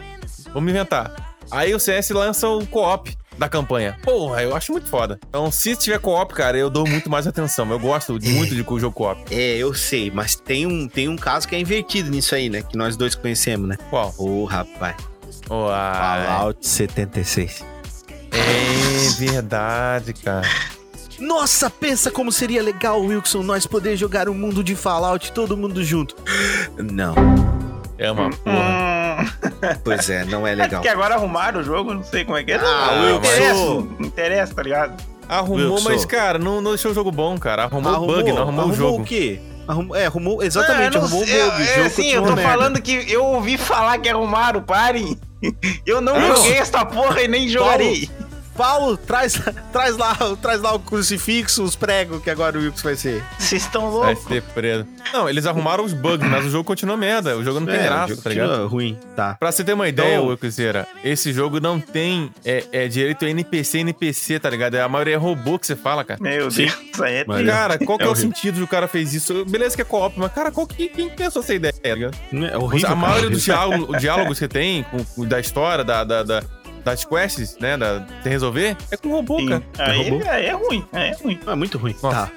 Vamos inventar. Aí o CS lança o co-op da campanha. Porra, eu acho muito foda. Então, se tiver co-op, cara, eu dou muito mais atenção. Eu gosto de- muito de jogo co-op. É, eu sei, mas tem um, tem um caso que é invertido nisso aí, né? Que nós dois conhecemos, né? Qual? Ô, rapaz. Oh, ah, Fallout 76. é verdade, cara. Nossa, pensa como seria legal, Wilson, nós poder jogar um mundo de Fallout todo mundo junto. Não, É uma porra. Hum, <laughs> pois é, não é é legal. porque agora arrumaram o jogo, não sei como é que é. Ah, não, não interessa, não interessa, tá ligado? Arrumou, Wilson. mas, cara, não, não deixou o jogo bom, cara. Arrumou, o bug, não arrumou, o jogo. o quê? Arrumou, é, arrumou, exatamente, não arrumou o bug. sei, o eu- jogo é, sim, eu tô merda. falando que eu ouvi falar que arrumaram, parem. <laughs> Eu não Não. joguei essa porra e nem jogarei. Paulo, traz, <laughs> traz, lá, traz lá o crucifixo, os pregos, que agora o Wilson vai ser. Vocês estão Vai loucos. ser preso. Não, eles arrumaram os bugs, mas o jogo continua merda. O jogo não tem É, o graça, tá ligado? ruim, tá. Pra você ter uma ideia, Então- Wilkezeira, esse jogo não tem é, é, direito a NPC NPC, tá ligado? A maioria é robô que você fala, cara. Meu Sim. Deus, isso aí é Mas-. Cara, qual que É é, o sentido do cara fez isso? Beleza que é co-op, mas, cara, qual que, quem pensou essa ideia, tá ligado? É horrível. a maioria cara. dos diálogos, diálogos que tem, com- da história, da, da- da- das quests, né, da, de resolver, é com robô, Sim. cara. Aí, robô. aí é ruim, aí é ruim. É muito ruim. Nossa. Tá.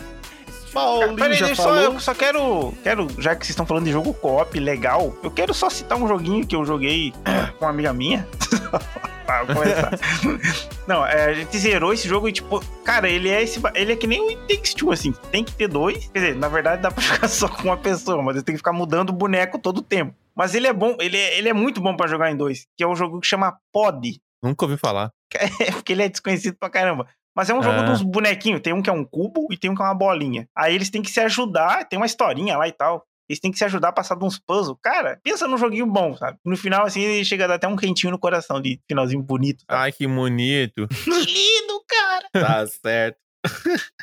Paulinho Peraí, já deixa falou. só, eu só quero, quero, já que vocês estão falando de jogo co-op legal, eu quero só citar um joguinho que eu joguei <clears throat> com uma amiga minha. <laughs> começar. <laughs> Não, é, a gente zerou esse jogo e, tipo, cara, ele é esse. Ele é que nem o It Takes Two, assim. Tem que ter dois. Quer dizer, na verdade dá pra <laughs> jogar só com uma pessoa, mas você tem que ficar mudando o boneco todo o tempo. Mas ele é bom, ele é, ele é muito bom pra jogar em dois, que é um jogo que chama Pod. Nunca ouvi falar. <laughs> É porque ele é desconhecido pra caramba. Mas é um jogo Ah. dos bonequinhos. Tem um que é um cubo e tem um que é uma bolinha. Aí eles têm que se ajudar, tem uma historinha lá e tal. Eles têm que se ajudar a passar de uns puzzles. Cara, pensa num joguinho bom, sabe? No final, assim, ele chega a dar até um quentinho no coração de finalzinho bonito. sabe? Ai, que bonito. <laughs> Que lindo, cara! Tá certo.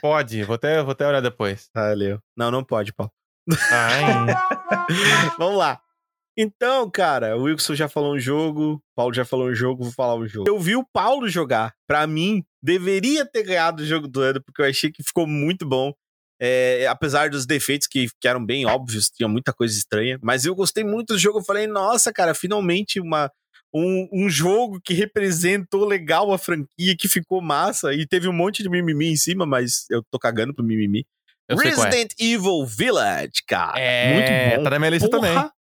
Pode, vou até, vou até olhar depois. Valeu. Não, não pode, Paulo. Ai, <laughs> Vamos lá. Então, cara, o Wilson já falou um jogo, o Paulo já falou um jogo, vou falar um jogo. Eu vi o Paulo jogar. Pra mim, deveria ter ganhado o jogo do ano, porque eu achei que ficou muito bom. É, apesar dos defeitos que, que eram bem óbvios, tinha muita coisa estranha. Mas eu gostei muito do jogo. Eu falei, nossa, cara, finalmente uma, um, um jogo que representou legal a franquia, que ficou massa. E teve um monte de mimimi em cima, mas eu tô cagando pro mimimi. eu é. Resident Evil Village, cara. É, muito bom. tá na minha lista Porra, também.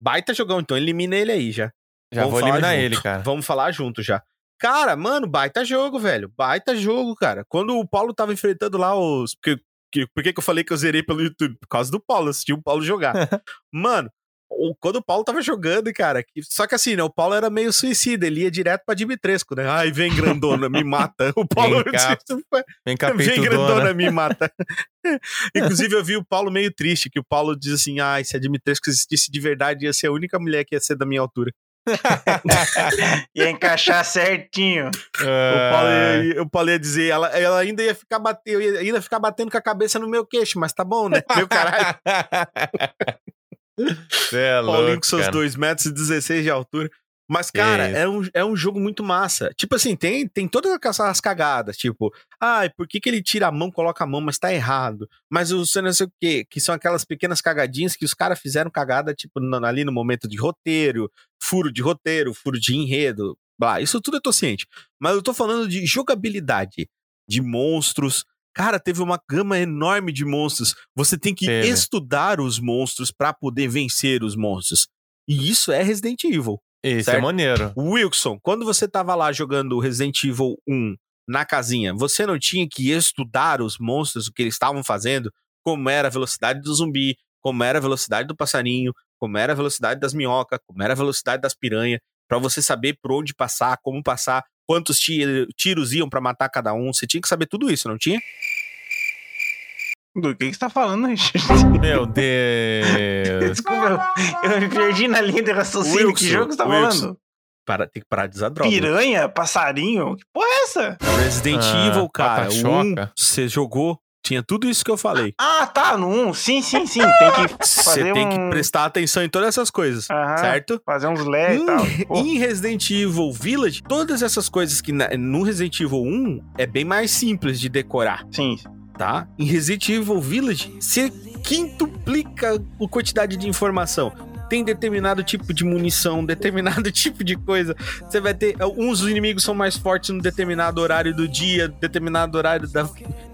Baita jogão, então elimina ele aí já. Já Vamos vou falar eliminar junto. ele, cara. Vamos falar junto já. Cara, mano, baita jogo, velho. Baita jogo, cara. Quando o Paulo tava enfrentando lá os. Porque, que, por que, que eu falei que eu zerei pelo YouTube? Por causa do Paulo, eu assisti o Paulo jogar. <laughs> mano, quando o Paulo tava jogando, cara. que- Só que assim, né? O Paulo era meio suicida, ele ia direto pra Dimitrescu, né? Ai, vem grandona, me mata. <laughs> O Paulo. Vem <laughs> cá, Vem cá, Vem grandona, me mata. <laughs> Inclusive, eu vi o Paulo meio triste, que o Paulo diz assim: ai, se a Dimitrescu existisse de verdade, ia ser a única mulher que ia ser da minha altura. Ia encaixar certinho. O Paulo, ia, o Paulo ia dizer, ela, ela ainda ia ficar batendo, ainda ficar batendo com a cabeça no meu queixo, mas tá bom, né? Meu caralho. Cê é Paulinho louco, com seus cara. 2 metros e 16 de altura. Mas, cara, isso. é um, é um jogo muito massa. Tipo assim, tem, tem todas aquelas cagadas, tipo, ai, por que, que ele tira a mão, coloca a mão, mas tá errado? Mas o não sei o quê, que são aquelas pequenas cagadinhas que os caras fizeram cagada, tipo, ali no momento de roteiro, furo de roteiro, furo de enredo, blá, isso tudo eu tô ciente. Mas eu tô falando de jogabilidade, de monstros. Cara, teve uma gama enorme de monstros. Você tem que Teve. estudar os monstros pra poder vencer os monstros. E isso é Resident Evil. Esse é maneiro. Wilson, quando você tava lá jogando Resident Evil 1 na casinha, você não tinha que estudar os monstros, o que eles estavam fazendo, como era a velocidade do zumbi, como era a velocidade do passarinho, como era a velocidade das minhocas, como era a velocidade das piranhas, pra você saber por onde passar, como passar, quantos ti- tiros iam pra matar cada um. Você tinha que saber tudo isso, não tinha? Do que, que você tá falando, <laughs> Richard? Meu Deus. Desculpa, eu, eu me perdi na linha de raciocínio. que Wilson, jogo você tá Wilson. falando? Para, tem que parar de usar droga. Piranha? Passarinho? Que porra é essa? Resident Ah, Evil, cara. 1, você jogou, Tinha tudo isso que eu falei. Ah, tá, no 1. Sim, sim, sim. Tem que Você tem um... que prestar atenção em todas essas coisas, Aham, certo? Fazer uns LED e tal. Em, Pô, em Resident Evil Village, todas essas coisas que na- no Resident Evil 1 é bem mais simples de decorar, sim. tá? Em Resident Evil Village, você quintuplica a quantidade de informação. Tem determinado tipo de munição, determinado <laughs> tipo de coisa. Você vai ter. Uns inimigos são mais fortes num determinado horário do dia, determinado horário da.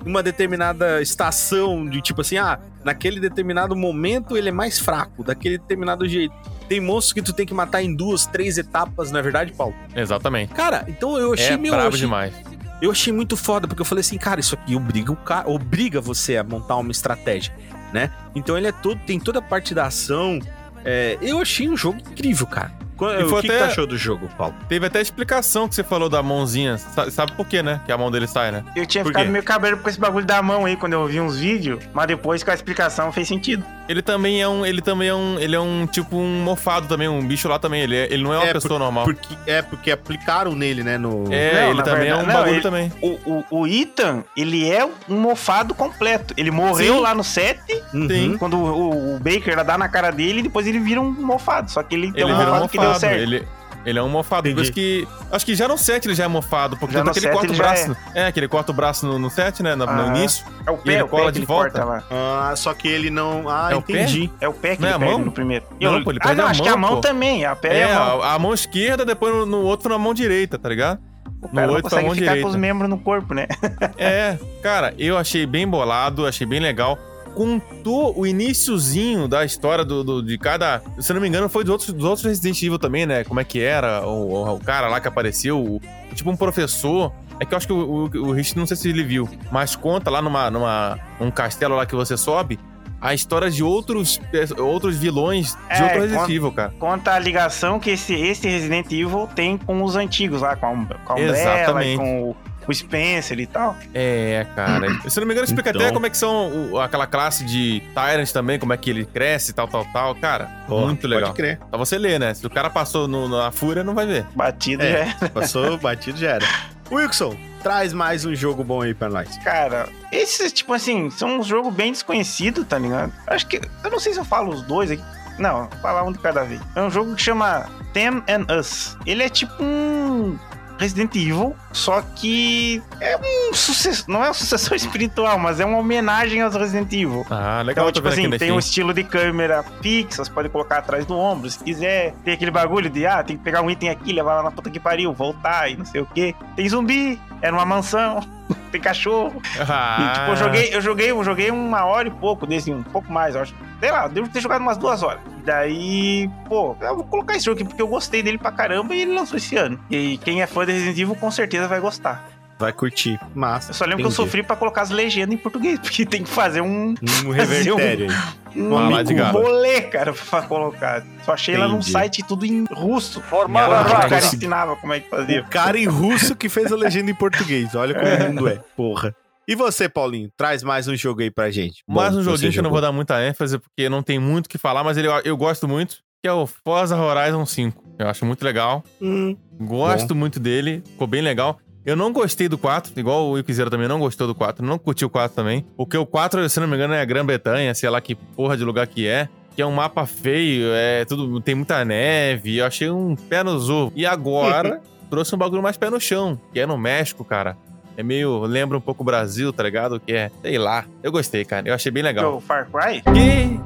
Uma determinada estação, de tipo assim, ah, naquele determinado momento ele é mais fraco, daquele determinado jeito. Tem monstros que tu tem que matar em duas, três etapas, não é verdade, Paulo? Exatamente. Cara, então eu achei É meu. brabo eu achei- demais. eu achei muito foda, porque eu falei assim, cara, isso aqui obriga o cara, obriga você a montar uma estratégia, né? Então ele é todo, tem toda a parte da ação. É, eu achei um jogo incrível, cara. E o foi que, que até- tu achou do jogo, Paulo? Teve até explicação que você falou da mãozinha. Sa- Sabe por quê, né? Que a mão dele sai, né? Eu tinha Por ficado quê? meio cabreiro com esse bagulho da mão aí quando eu vi uns vídeos, mas depois com a explicação fez sentido. Ele também é um. Ele também é um. Ele é um tipo um mofado também, um bicho lá também. Ele, é- ele não é uma É, pessoa normal. Porque, é, porque aplicaram nele, né? No... É, Não, ele também é um verdade- não, bagulho ele- também. O, o, o Ethan, ele é um mofado completo. Ele morreu Sim. lá no set, Uhum. Sim. quando o, o- Baker dá na cara dele, e depois ele vira um mofado. Só que ele tem Ele um vira um mofado que deu mofado. certo. Ele, ele é um mofado. Por isso que. Acho que já no set ele já é mofado. Porque Já tanto no que ele corta o ele braço. É. que ele corta o braço no, no set, né? No, no Aham. início. É o E pé, ele o cola pé de que ele volta? corta lá. Ah, só que ele não. Ah, É o pé? entendi. É o pé que Não é ele a perde mão? no primeiro. Não, Eu- pô, ele ah, não, a acho que a mão, mão pô. também. A pé É, é a mão. a, a mão esquerda, depois no, no outro na mão direita, tá ligado? O No cara não oito pra consegue mão ficar com direita. os membros no corpo, né? <laughs> É, cara, eu achei bem bolado, achei bem legal. Contou o iniciozinho da história do, do- de cada. Se eu não me engano, foi dos outros, dos outros Resident Evil também, né? Como é que era o, o- o cara lá que apareceu, o- tipo um professor. É que eu acho que o, o, o Rich, não sei se ele viu, mas conta lá numa, numa um castelo lá que você sobe a história de outros, outros vilões de É, outro Resident conta- Evil, cara. Conta a ligação que esse, esse Resident Evil tem com os antigos lá, com a, com a Umbrella Exatamente. com o, o Spencer e tal. É, cara. <clears throat> Se eu não me engano, explica Então. até como é que são o- aquela classe de Tyrant também, como é que ele cresce, tal, tal, tal. Cara, Pô, muito legal. Pode crer. Pra você ler, né? Se o cara passou no- na fúria, não vai ver. Batido É. já é. Passou, batido já era. Wilson, traz mais um jogo bom aí pra nós. Cara, esses, tipo assim, são um jogo bem desconhecido, tá ligado? Acho que. Eu não sei se eu falo os dois aqui. Não, vou falar um de cada vez. É um jogo que chama Them and Us. Ele é tipo um. Resident Evil, só que é um sucesso, não é um sucessor <laughs> espiritual, mas é uma homenagem aos Resident Evil. Ah, legal. Então, tipo assim, tem um estilo de câmera fixa, você pode colocar atrás do ombro, se quiser. Tem aquele bagulho de, ah, tem que pegar um item aqui, levar lá na puta que pariu, voltar e não sei o quê. Tem zumbi, era uma mansão, <laughs> tem cachorro. Ah, E, tipo, eu joguei, eu joguei, eu joguei uma hora e pouco desse, um pouco mais, eu acho. Sei lá, devo ter jogado umas duas horas. E daí, pô, eu vou colocar esse jogo aqui porque eu gostei dele pra caramba e ele lançou esse ano. E quem é fã de Resident Evil com certeza vai gostar. Vai curtir. Massa. Eu só lembro que eu Entendi. sofri pra colocar as legendas em português, porque tem que fazer um, Um revertério aí. um de gaba. rolê, cara, pra colocar. Só achei lá num Entendi. site tudo em russo. Formava o cara ensinava como é que fazia. O cara em russo que fez a legenda em português. Olha como o mundo é. Porra. E você, Paulinho? Traz mais um jogo aí pra gente. Mais Bom, um joguinho que eu não vou dar muita ênfase, porque não tem muito o que falar, mas ele, eu gosto muito, que é o Forza Horizon 5. Eu acho muito legal. Hum, Gosto muito dele, ficou bem legal. Eu não gostei do 4, igual o Iquizeira também não gostou do 4, não curti o 4 também. Porque o 4, se não me engano, é a Grã-Bretanha, sei lá que porra de lugar que é. Que é um mapa feio, é tudo, tem muita neve, eu achei um pé no zoo. E agora, <laughs> trouxe um bagulho mais pé no chão, que é no México, cara. É meio, lembra um pouco o Brasil, tá ligado? Que é, sei lá. Eu gostei, cara, eu achei bem legal. O Far Cry? Que?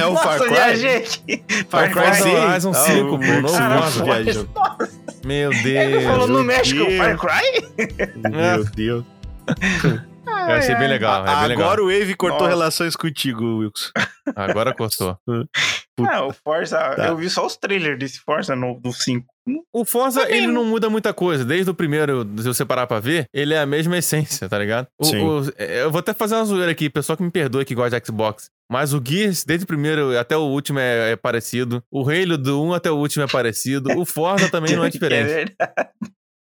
É o Far Cry? viajei aqui. Far Cry sim. Horizon 5, Ah, pô, novo viajou. Meu <laughs> Ele falou Deus. no México, Deus. Far Cry? Meu Deus. <laughs> Eu achei bem legal, é bem legal. Agora o Wave cortou Nossa. relações contigo, Wilson. Agora cortou. <laughs> Ah, o Forza, Tá. eu vi só os trailers desse Forza no, do 5. O Forza, Também ele não- muda muita coisa. Desde o primeiro, se você parar pra ver, ele é a mesma essência, tá ligado? O- Sim. o- é, eu vou até fazer uma zoeira aqui, pessoal que me perdoe que gosta de Xbox. Mas o Gears, desde o primeiro até o último é, é parecido. O Halo do 1 até o último é parecido. O Forza <laughs> também não é É diferente. verdade.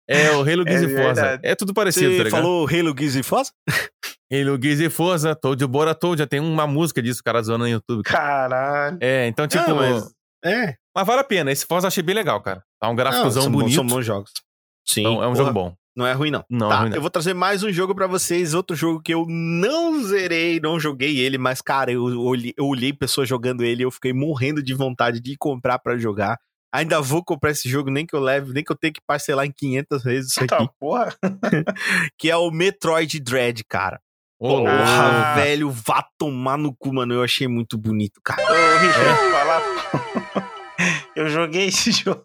É o Halo Gears É e Forza. É tudo parecido, tá Você ligado? falou Halo Gears e Foz? <laughs> Halo Gears e Forza, Toad Bora Toad, já tem uma música disso, o cara zoando no YouTube. Caralho. É, então tipo... Não, mas... mas- É. vale a pena, esse Forza eu achei bem legal, cara. Tá um gráficozão bons- bonito. são bons jogos. Sim. Então, é um porra. jogo bom. Não é ruim, não. Não, tá, é ruim não. eu vou trazer mais um jogo pra vocês, outro jogo que eu não zerei, não joguei ele, mas, cara, eu olhei, eu olhei pessoas jogando ele e eu fiquei morrendo de vontade de comprar pra jogar. Ainda vou comprar esse jogo, nem que eu leve, nem que eu tenha que parcelar em 500 vezes isso aqui, Tá, porra. <laughs> que é o Metroid Dread, cara. Porra. Ah. velho, vá tomar no cu, mano. Eu achei muito bonito, cara. Ô, Richard, falar. <laughs> Eu joguei esse <laughs> jogo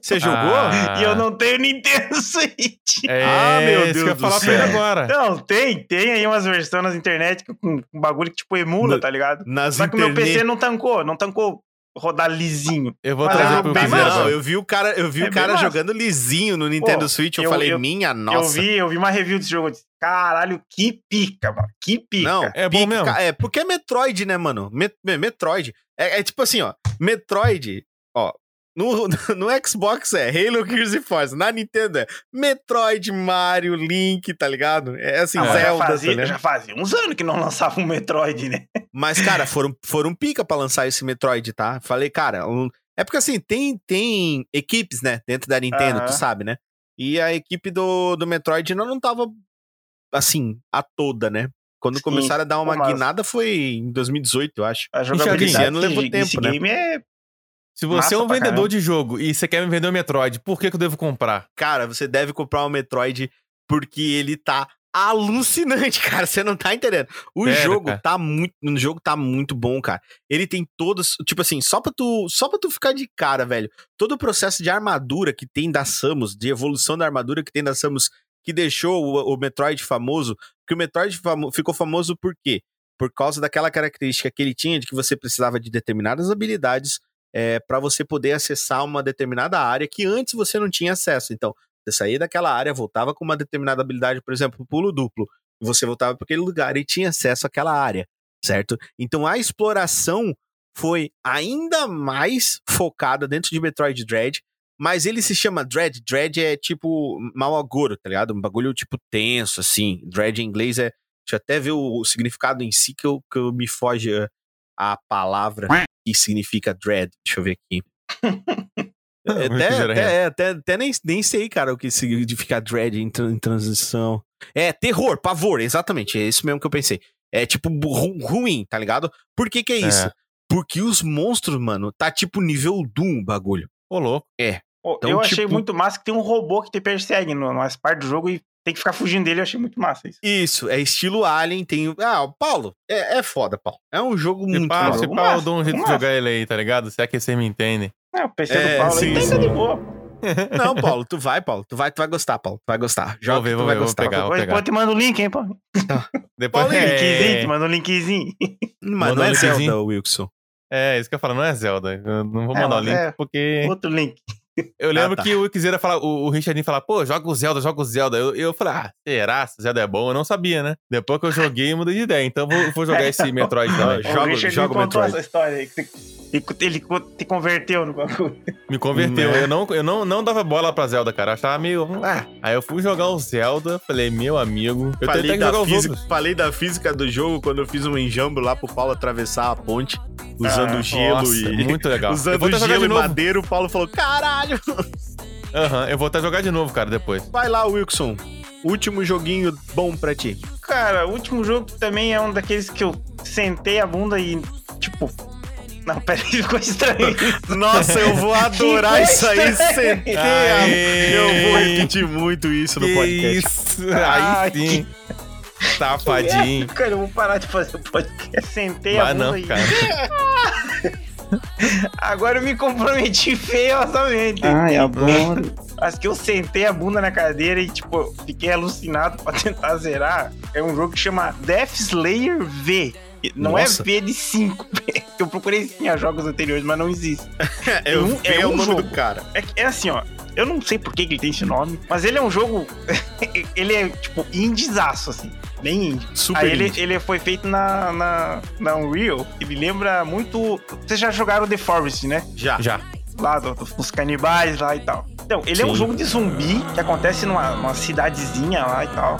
Você jogou? Ah. e eu não tenho Nintendo <laughs> Switch. É, Ah, meu Deus que eu do falar pra ele agora. Não, tem, tem aí umas versões nas internet com com um bagulho que tipo emula, No- tá ligado? Nas Só que o meu internet- PC não tancou, não tancou rodar lisinho. Eu vou Mas trazer é pro bem. Não, eu vi o cara, eu vi É o cara jogando lisinho no Nintendo Pô, Switch. Eu, eu- falei, eu- minha Eu nossa. vi, eu vi uma review desse jogo, eu disse, caralho, que pica, mano, que pica. Não, É bom pica, mesmo. ca- É, porque é Metroid, né, mano? Met- me- Metroid. É, é tipo assim, ó. Metroid. No, no Xbox é Halo, Gears e Forza. Na Nintendo é Metroid, Mario, Link, tá ligado? É assim, Ah, mas já Zelda, fazia, tá ligado? já fazia uns anos que não lançava um Metroid, né? Mas, cara, foram, foram pica pra lançar esse Metroid, tá? Falei, cara, um- é porque assim, tem, tem equipes, né, dentro da Nintendo, Aham. tu sabe, né? E a equipe do, do Metroid não, não tava, assim, a toda, né? Quando Sim. começaram a dar uma mas- guinada foi em 2018, eu acho. A jogabilidade esse ano levou desse tempo, né? game é... Se você Massa é um vendedor caramba. de jogo e você quer me vender o Metroid, por que, que eu devo comprar? Cara, você deve comprar o Metroid porque ele tá alucinante, <laughs> cara. Você não tá entendendo. O Sério, jogo cara? tá muito, o jogo tá muito bom, cara. Ele tem todos, tipo assim, só pra tu, só para tu ficar de cara, velho. Todo o processo de armadura que tem da Samus, de evolução da armadura que tem da Samus, que deixou o, o Metroid famoso, que o Metroid famo- ficou famoso por quê? Por causa daquela característica que ele tinha de que você precisava de determinadas habilidades é, para você poder acessar uma determinada área que antes você não tinha acesso. Então, você saía daquela área, voltava com uma determinada habilidade, por exemplo, pulo duplo, você voltava para aquele lugar e tinha acesso àquela área, certo? Então a exploração foi ainda mais focada dentro de Metroid Dread, mas ele se chama Dread. Dread é tipo mal agouro, tá ligado? Um bagulho tipo tenso, assim. Dread em inglês é. Deixa eu até ver o, significado em si que eu, que eu me foge a, palavra que significa dread. Deixa eu ver aqui. <laughs> Até, até, é, até, até nem, nem sei, cara, o que significa dread em, em transição. É, terror, pavor, exatamente. É isso mesmo que eu pensei. É tipo ru- ruim, tá ligado? Por que que é isso? É. Porque os monstros, mano, tá tipo nível Doom o bagulho. Ô, louco. Pô, Então, eu achei tipo- muito massa que tem um robô que te persegue no- nas partes do jogo e tem que ficar fugindo dele, eu achei muito massa isso. Isso, é estilo Alien, tem... Ah, o Paulo, é, é foda, Paulo. É um jogo Se muito pá, massa. se pá, eu dou um jeito de jogar ele aí, tá ligado? Se é que você me entende. É, o PC É, do Paulo sim, aí tá sim. de boa. <laughs> Não, Paulo, tu vai, Paulo. Tu vai, tu vai gostar, Paulo. Tu vai gostar. Joga Vou ver, vou vai ver, vou gostar. pegar. Depois, pegar. depois eu te mando o link, hein, pô. Depois Paulinho, <laughs> Linkzinho, é... te manda um linkzinho. Mas Manda não é linkzinho. Zelda, Wilson. é, isso que eu falo, não é Zelda. Eu não vou É, mandar o mas link é porque. Outro link. Eu lembro Ah, tá. que o Quisera falar, o, o Richardinho falar, pô, joga o Zelda, joga o Zelda. Eu, eu falei, ah, será? Se o Zelda é bom? Eu não sabia, né? Depois que eu joguei, eu mudei de ideia. Então vou, vou jogar esse <laughs> Metroid também. Joga- o joga Metroid. essa história aí. que te- Ele te converteu no bagulho. Me converteu. Né? Eu, não, eu não, não dava bola pra Zelda, cara. Eu achava meio. Ah. Aí eu fui jogar o Zelda, falei, meu amigo. Eu Falei tentei da, jogar os física, outros. falei da física do jogo quando eu fiz um enjambo lá pro Paulo atravessar a ponte, usando Ah, gelo Nossa, e. muito legal. <laughs> eu Usando vou até jogar gelo e madeira, o Paulo falou: caralho! Aham, eu vou até jogar de novo, cara, depois. Vai lá, Wilson. Último joguinho bom pra ti. Cara, o último jogo também é um daqueles que eu sentei a bunda e, tipo. Não, peraí, <laughs> ficou estranho. Nossa, eu vou adorar Que isso aí. a... Aê! Eu vou repetir muito isso no Que podcast. Isso, Ai, aí sim. Safadinho. <laughs> Cara, eu vou parar de fazer o podcast. Sentei a Vai bunda não, e. cara. <laughs> Agora eu me comprometi feiosamente. Ai, a bunda. Acho que eu sentei a bunda na cadeira e, tipo, fiquei alucinado pra tentar zerar. É um jogo que chama Death Slayer V. Não Nossa. é V de 5. <laughs> Eu procurei sim as jogos anteriores, mas não existe. <laughs> É, um- é, é o nome jogo. do cara. É, é assim, ó. Eu não sei por que ele tem esse nome, mas ele é um jogo. <laughs> ele é, tipo, indiezaço, assim. Bem indie. Super Aí ele, indie. ele foi feito na, na, na Unreal. Ele lembra muito. Vocês já jogaram The Forest, né? Já. Já. Lá do- dos canibais lá e tal. Então, ele é um Sim. jogo de zumbi que acontece numa, cidadezinha lá e tal.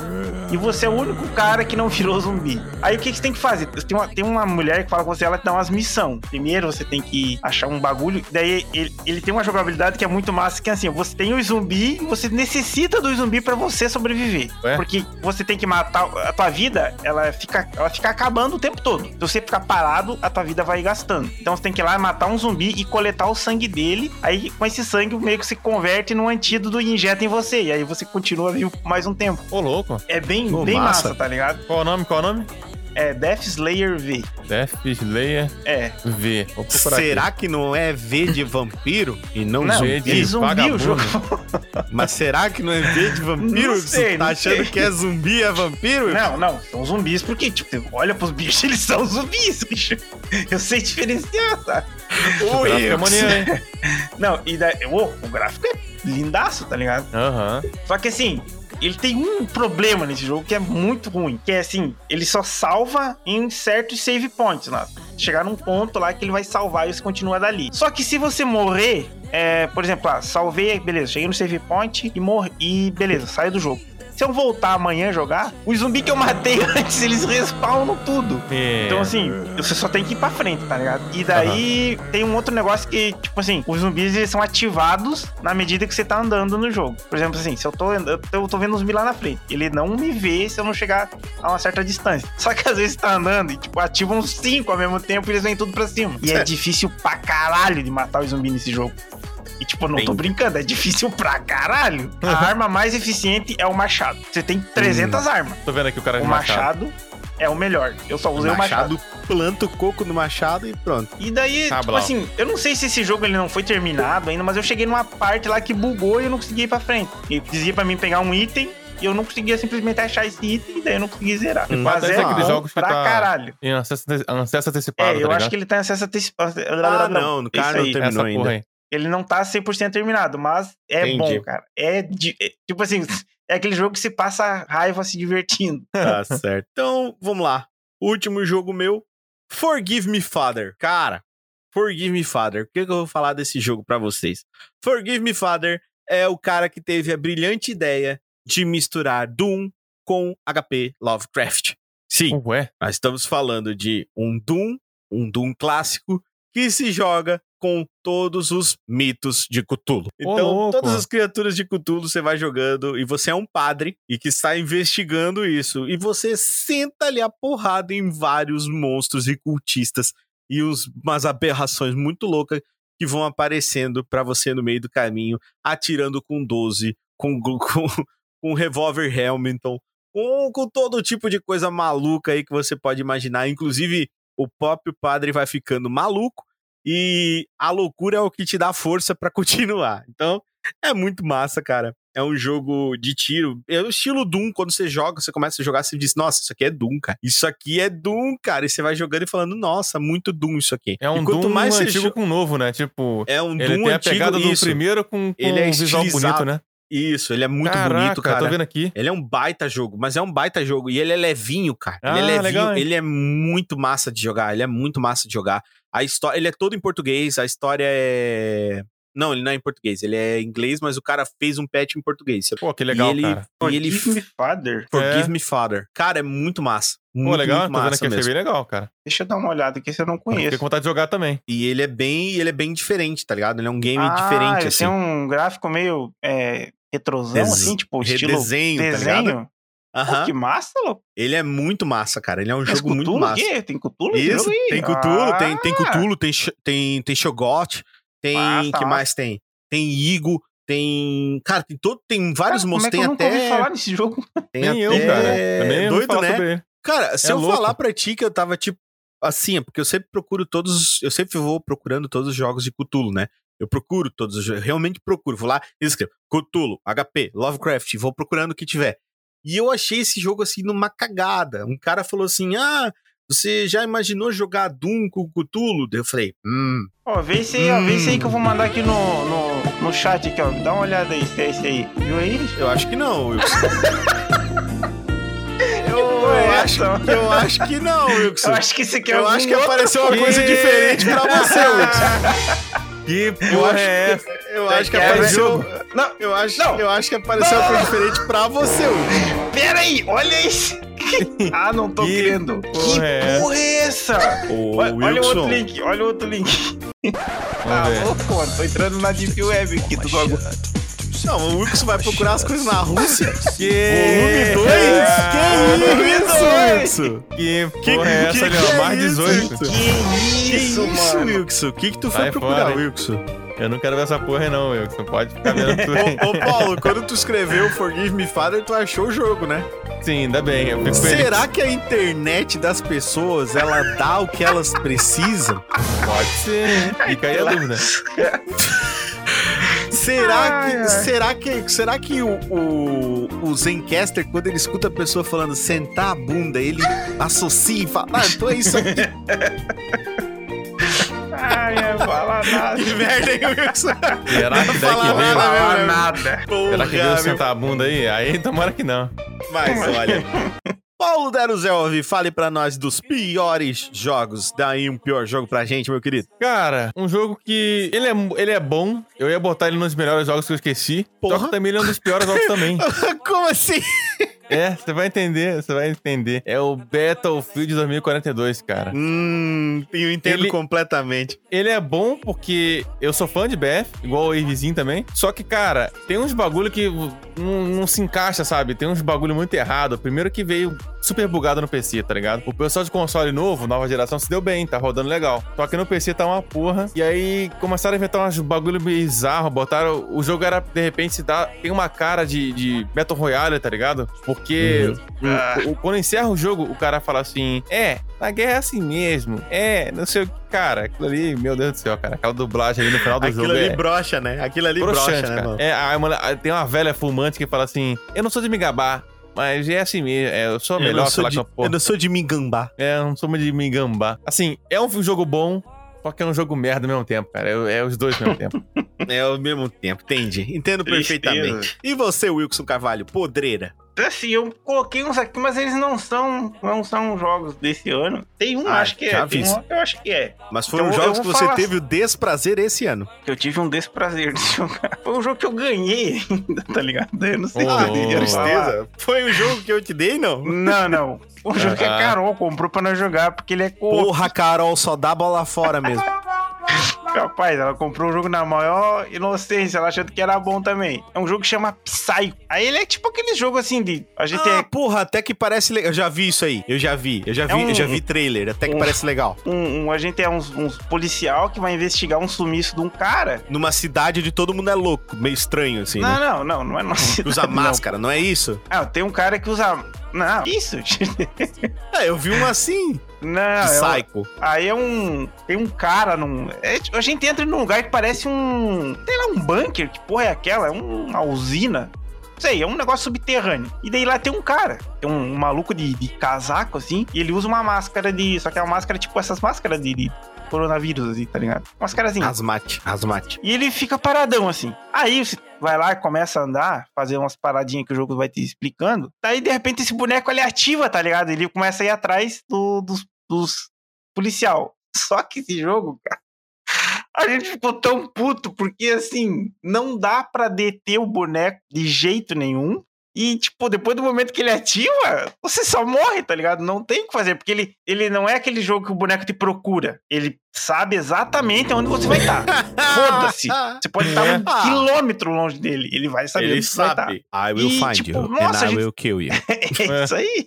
E você é o único cara que não virou zumbi. Aí o que, que você tem que fazer? Tem uma, tem uma mulher que fala com você, ela te dá umas missões. Primeiro você tem que achar um bagulho. Daí ele, ele tem uma jogabilidade que é muito massa, que é assim, você tem o zumbi você necessita do zumbi pra você sobreviver. Ué? Porque você tem que matar. A tua vida, ela fica, ela fica acabando o tempo todo. Se você ficar parado, a tua vida vai gastando. Então você tem que ir lá matar um zumbi e coletar o sangue dele. Aí com esse sangue meio que se converte num antídoto e injeta em você. E aí você continua vivo por mais um tempo. Ô, louco. É bem, Pô, bem massa. massa. tá ligado? Qual o nome? Qual o nome? É Death Slayer V. Death Slayer É. V. Será aqui. que não é V de vampiro e não, Não, zumbi? de zumbi o jogo. <laughs> Mas será que não é V de vampiro? Não Você sei, tá não achando sei. que é zumbi é vampiro? Não, não, são zumbis porque, tipo, você olha pros bichos, eles são zumbis, bicho. Eu sei diferenciar, tá? <laughs> O gráfico é maneiro, hein? Não, e daí, ô, o gráfico é lindaço, tá ligado? Aham. Só que assim, ele tem um problema nesse jogo que é muito ruim. Que é assim, ele só salva em certos save points lá. Chegar num ponto lá que ele vai salvar e você continua dali. Só que se você morrer, é, por exemplo, ah, salvei, beleza, cheguei no save point e morri. E beleza, saio do jogo. Se eu voltar amanhã jogar, os zumbis que eu matei <laughs> antes, eles respawnam tudo. É. Então, assim, você só tem que ir pra frente, tá ligado? E daí tem um outro negócio que, tipo assim, os zumbis eles são ativados na medida que você tá andando no jogo. Por exemplo, assim, se eu tô, eu tô- eu tô vendo um zumbi lá na frente, ele não me vê se eu não chegar a uma certa distância. <laughs> Só que às vezes você tá andando e, tipo, ativa uns cinco ao mesmo tempo e eles vêm tudo pra cima. E é <laughs> difícil pra caralho de matar os zumbis nesse jogo. E, tipo, não tô Bem. brincando, é difícil pra caralho. A arma mais eficiente é o machado. Você tem 300 armas. Tô vendo aqui o cara O de machado. machado é o melhor. Eu só usei o machado. machado, planta o coco no machado e pronto. E daí, Tá tipo assim, eu não sei se esse jogo ele não foi terminado ainda, mas eu cheguei numa parte lá que bugou e eu não consegui ir pra frente. E dizia pra mim pegar um item e eu não conseguia simplesmente achar esse item e daí eu não consegui zerar. E mas é aqueles bom jogos que pra tá- caralho. Em acesso, acesso antecipado, É, tá eu acho ligado? que ele tá em acesso antecipado. Ah, não, no cara não terminou ainda. aí. Ele não tá 100% terminado, mas é Entendi. bom, cara. É, de- é, tipo assim, é aquele jogo que se passa raiva se divertindo. <laughs> Tá certo. Então, vamos lá. Último jogo meu, Forgive Me Father. Cara, Forgive Me Father. O que, que eu vou falar desse jogo pra vocês? Forgive Me Father é o cara que teve a brilhante ideia de misturar Doom com HP Lovecraft. Sim, Ué? nós estamos falando de um Doom, um Doom clássico, que se joga com todos os mitos de Cthulhu. Então, todas as criaturas de Cthulhu você vai jogando e você é um padre e que está investigando isso. E você senta ali a porrada em vários monstros e cultistas e uns, umas aberrações muito loucas que vão aparecendo pra você no meio do caminho, atirando com 12, com, <laughs> com, com revólver Hamilton, com, com todo tipo de coisa maluca aí que você pode imaginar. Inclusive, o próprio padre vai ficando maluco e a loucura é o que te dá força pra <laughs> continuar. Então, é muito massa, cara. É um jogo de tiro. É o estilo Doom, quando você joga, você começa a jogar, você diz, nossa, isso aqui é Doom, cara. Isso aqui é Doom, cara. E você vai jogando e falando, nossa, muito Doom isso aqui. É um Doom mais antigo com novo, né? Tipo, É um ele Doom tem a antigo, pegada do isso. primeiro com, com Ele é um visual bonito, né? Isso, ele é muito Caraca, bonito, cara. tô vendo aqui. Ele é um baita jogo, mas é um baita jogo. E ele é levinho, cara. ele Ah, é levinho, legal, ele é muito massa de jogar. Ele é muito massa de jogar. A história, ele é todo em português, a história é. Não, ele não é em português, ele é em inglês, mas o cara fez um patch em português. Pô, que legal, e ele, cara. E ele Forgive Me Father. Forgive É. Me Father. Cara, é muito massa. Pô, Muito, legal, muito massa aqui, mesmo. bem legal, cara. Deixa eu dar uma olhada aqui se eu não Fiquei conheço. com vontade de jogar também. E ele é bem, ele é bem diferente, tá ligado? Ele é um game ah, diferente, ele assim. tem um gráfico meio é, retrosão, Dese- assim, tipo, estilo redesenho, tá ligado? Pô, que massa, louco. Ele é muito massa, cara. Ele é um Tem jogo muito Cthulhu massa. aqui? Tem Cthulhu Isso, tem Cthulhu, tem, tem Ah, Cthulhu, tem, tem, tem Shogot, tem. Massa, que massa. mais tem? Tem Igo, tem. Cara, tem todo. Tem vários Cara, como monstros. é que Tem eu nunca ouvi até. falar nesse jogo? <laughs> Tem Nem até... eu, cara. Também eu Doido, né? Cara, se É eu louco. falar pra ti que eu tava tipo. Assim, é porque eu sempre procuro todos. os- Eu sempre vou procurando todos os jogos de Cthulhu, né? Eu procuro todos os jogos. Realmente procuro. Vou lá e escrevo Cthulhu, HP, Lovecraft, vou procurando o que tiver. E eu achei esse jogo assim numa cagada. Um cara falou assim: Ah, você já imaginou jogar Doom com Cthulhu? Daí eu falei: Hum. Ó, vê esse aí, ó, vê esse aí Hum. que eu vou mandar aqui no, no, no chat aqui, ó. Dá uma olhada aí, se é esse aí. Viu aí? Eu acho que não, Wilson. <laughs> Eu, Eu acho, eu acho que não, Wilson. eu acho que esse aqui é Eu acho que apareceu uma coisa <laughs> diferente pra você, Wilson. <laughs> Que porra é essa? Eu acho que ver? apareceu. Não, Eu acho, Não. eu acho que apareceu coisa diferente pra você, Hugo. pera aí, olha isso. <laughs> ah, não tô Que crendo. porra Que é porra é essa? Ô, Olha, olha o outro link, olha o outro link. Ah, ô, pô, tô entrando na Deep Web aqui do bagulho. Não, o Wilson vai procurar as coisas na Rússia. <laughs> Que... Volume 2? Que isso, Wilson? Que Que- porra é essa, que ali, que ó? é Mais isso, 18. Wilson? Que Que isso, mano? Wilson? O que que tu foi procurar? Wilson? Eu não quero ver essa porra não. Você pode ficar vendo <laughs> tudo aí. Ô, ô, Paulo, quando tu escreveu Forgive Me Father, tu achou o jogo, né? Sim, ainda bem. Eu fico feliz. Será que a internet das pessoas, ela dá o que elas precisam? Pode ser? Fica aí a dúvida. <laughs> Será Ai, que, ai. será que, será que o, o, o Zencaster, quando ele escuta a pessoa falando sentar a bunda, ele associa e fala, ah, então é isso aqui. Ai, não fala nada. Que merda, hein, Wilson? Será que daí que veio? nada, Fala nada. Será que veio Porra, sentar a bunda aí? Aí tomara que não. Mas olha. Paulo Deruzelvi, fale pra nós dos piores jogos. Dá aí um pior jogo pra gente, meu querido. Cara, um jogo que. Ele é, ele é bom. Eu ia botar ele nos melhores jogos que eu esqueci. Só Porra. que também ele é um dos piores jogos também. <laughs> Como assim? É, você vai entender, você vai entender. É o Battlefield 2042, cara. Hum, eu entendo Ele- completamente. Ele é bom porque eu sou fã de BF, igual o Ivizinho também. Só que, cara, tem uns bagulho que não, não se encaixa, sabe? Tem uns bagulho muito errado. Primeiro que veio super bugado no PC, tá ligado? O pessoal de console novo, nova geração, se deu bem, tá rodando legal. Só que no PC tá uma porra. E aí começaram a inventar uns bagulho bizarro, botaram. O jogo era, de repente, se dá. Tem uma cara de, de Battle Royale, tá ligado? Porque o- o- quando encerra o jogo, o cara fala assim: É, a guerra é assim mesmo. É, não sei o que. Cara, aquilo ali, meu Deus do céu, cara. Aquela dublagem ali no final do Aquilo jogo ali é. brocha, né? Aquilo ali brocha, né, mano? É, aí tem uma velha fumante que fala assim: Eu não sou de me gabar, mas é assim mesmo. é, eu sou Eu melhor, sei sou lá de, que porra. eu não sou de me gambar. É, eu não sou de me gambar. Assim, é um jogo bom, só que é um jogo merda ao mesmo tempo, cara. É, é os dois ao mesmo tempo. <laughs> É ao mesmo tempo, entendi. Entendo Tristeza. perfeitamente. E você, Wilson Carvalho, podreira? Assim, eu coloquei uns aqui, mas eles não são, não são jogos desse ano. Tem um, Ah, acho que já é. Tem vi. um, eu acho que é. Mas foram Então, jogos que você falar- teve o desprazer esse ano. Que eu tive um desprazer de <laughs> jogar. Foi um jogo que eu ganhei ainda, tá ligado? Eu não sei Oh, se devia falar. Foi o jogo que eu te dei, não? Não, não. Foi um jogo que a Ah. Carol comprou pra nós jogar, porque ele é co Porra, Carol, só dá bola fora mesmo. <laughs> Rapaz, ela comprou o jogo na maior inocência, ela achando que era bom também. É um jogo que chama Psycho. Aí ele é tipo aquele jogo assim de. A gente Ah, é porra, até que parece legal. Eu já vi isso aí. Eu já vi. Eu já vi, É um- eu já vi trailer. Até que um- parece legal. um, um- a gente é uns policial que vai investigar um sumiço de um cara. Numa cidade onde todo mundo é louco. Meio estranho, assim, não, né? não, não, não é nossa. <laughs> Usa máscara, não é isso? Ah, tem um cara que usa. Não, isso. <laughs> É, eu vi um assim. Não, De é um- Psycho. aí é um. Tem um cara num. é, tipo, a gente entra num lugar que parece um. Sei lá, um bunker. Que porra é aquela? É um- uma usina. Não sei, é um negócio subterrâneo. E daí lá tem um cara. Tem um, um maluco de, de casaco, assim. E ele usa uma máscara de. Só que é uma máscara tipo essas máscaras de, de coronavírus, assim, tá ligado? Máscarazinha. Asmate, asmate. E ele fica paradão assim. Aí você vai lá e começa a andar, fazer umas paradinhas que o jogo vai te explicando. Daí de repente esse boneco ele ativa, tá ligado? Ele começa a ir atrás do- dos, dos policial. Só que esse jogo, cara. A gente ficou tão puto porque assim, não dá pra deter o boneco de jeito nenhum. E, tipo, depois do momento que ele ativa, você só morre, tá ligado? Não tem o que fazer, porque ele, ele não é aquele jogo que o boneco te procura. Ele sabe exatamente onde você vai estar. <laughs> Foda-se. Você pode estar um Ah. <laughs> quilômetro longe dele. Ele vai saber Ele onde você vai estar. sabe. I will E, find tipo, you. nossa, and I gente- will kill you. <laughs> É isso aí.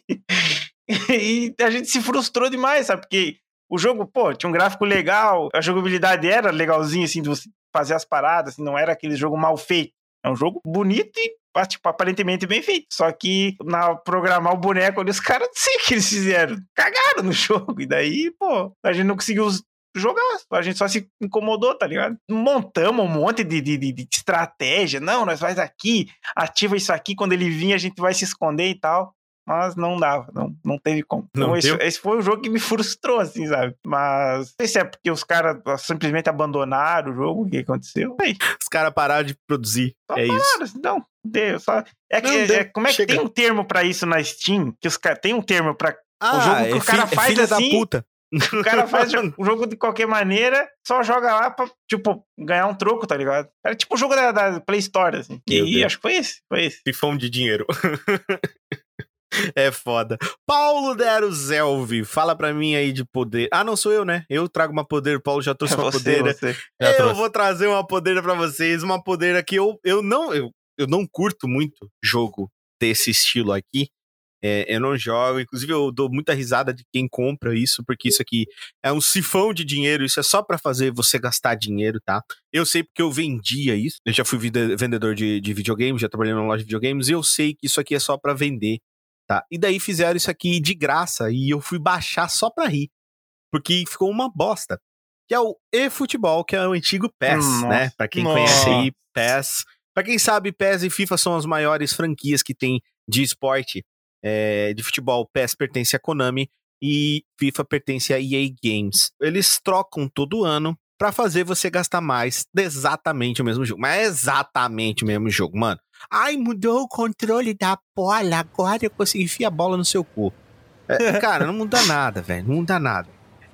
E a gente se frustrou demais, sabe? Porque o jogo, pô, tinha um gráfico legal, a jogabilidade era legalzinha, assim, de você fazer as paradas, assim, não era aquele jogo mal feito. É um jogo bonito e, ah, tipo, aparentemente bem feito. Só que na programar o boneco ali, os caras não sei o que eles fizeram. Cagaram no <laughs> jogo. E daí, pô, a gente não conseguiu jogar. A gente só se incomodou, tá ligado? Montamos um monte de, de, de- estratégia. Não, nós faz aqui, ativa isso aqui, quando ele vir a gente vai se esconder e tal. Mas não dava, não, não teve como. Não Então, esse, esse foi o jogo que me <laughs> frustrou, assim, sabe? Mas não sei se é porque os caras simplesmente abandonaram o jogo, o que aconteceu. Os caras pararam de produzir. só É isso. assim, não, deu, só... É que, Não, é- deu, é- como é que chega. tem um termo pra isso na Steam? Que os caras tem um termo pra Ah, jogo que é o cara fi- é faz filha assim- da puta. O cara faz <laughs> o jogo de qualquer maneira, só joga lá pra, tipo, ganhar um troco, tá ligado? Era tipo o jogo da, da Play Store, assim. Meu E Deus. acho que foi esse, foi esse. Sifão de dinheiro. <laughs> <laughs> é foda. Paulo Dero Zelvi, fala pra mim aí de poder. Ah, não sou eu, né? Eu trago uma poder, o Paulo já trouxe uma você, podeira. você. Eu trouxe. vou trazer uma podeira pra vocês, uma podeira que eu, eu não eu, eu não curto muito jogo desse estilo aqui. É, eu não jogo, inclusive eu dou muita risada de quem compra isso, porque isso aqui é um sifão de dinheiro, isso é só pra fazer você gastar dinheiro, tá? Eu sei porque eu vendia isso, eu já fui vende- vendedor de, de videogames, já trabalhei numa loja de videogames, e eu sei que isso aqui é só pra vender, tá? E daí fizeram isso aqui de graça, e eu fui baixar só pra rir, porque ficou uma bosta que é o eFootball, que é o antigo PES, Nossa. né? Pra quem Nossa. conhece aí, PES. Pra quem sabe, PES e FIFA são as maiores franquias que tem de esporte é, de futebol. PES pertence à Konami e FIFA pertence à EA Games. Eles trocam todo ano pra fazer você gastar mais de exatamente o mesmo jogo. Mas é exatamente o mesmo jogo, mano. Ai, mudou o controle da bola, agora eu consigo enfiar a bola no seu cu. É, <laughs> cara, não muda nada, velho. Não muda nada.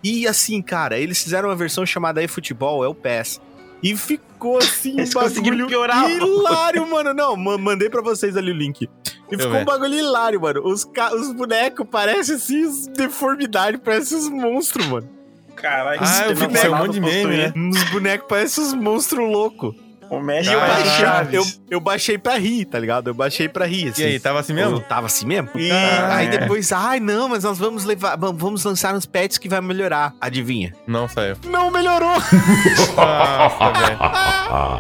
E assim, cara, eles fizeram uma versão chamada eFootball, é o PES. E ficou assim um Eles conseguiram bagulho piorar. hilário, mano. Não, ma- mandei pra vocês ali o link. E eu ficou um bagulho hilário, mano. Os, os bonecos parecem assim, os deformidade, parecem os monstros, mano. Caralho, Ah, eu teve vi um monte de meme, né? Os bonecos parecem os monstros loucos. O Messi E eu baixei, Chaves. eu, eu baixei pra rir, tá ligado? Eu baixei pra rir, assim. E aí, tava assim mesmo? Eu tava assim mesmo? E Ah, aí é. depois, ai não, mas nós vamos levar, vamos lançar uns pets que vai melhorar. Adivinha? Não saiu. Não melhorou! Nossa, velho. <laughs>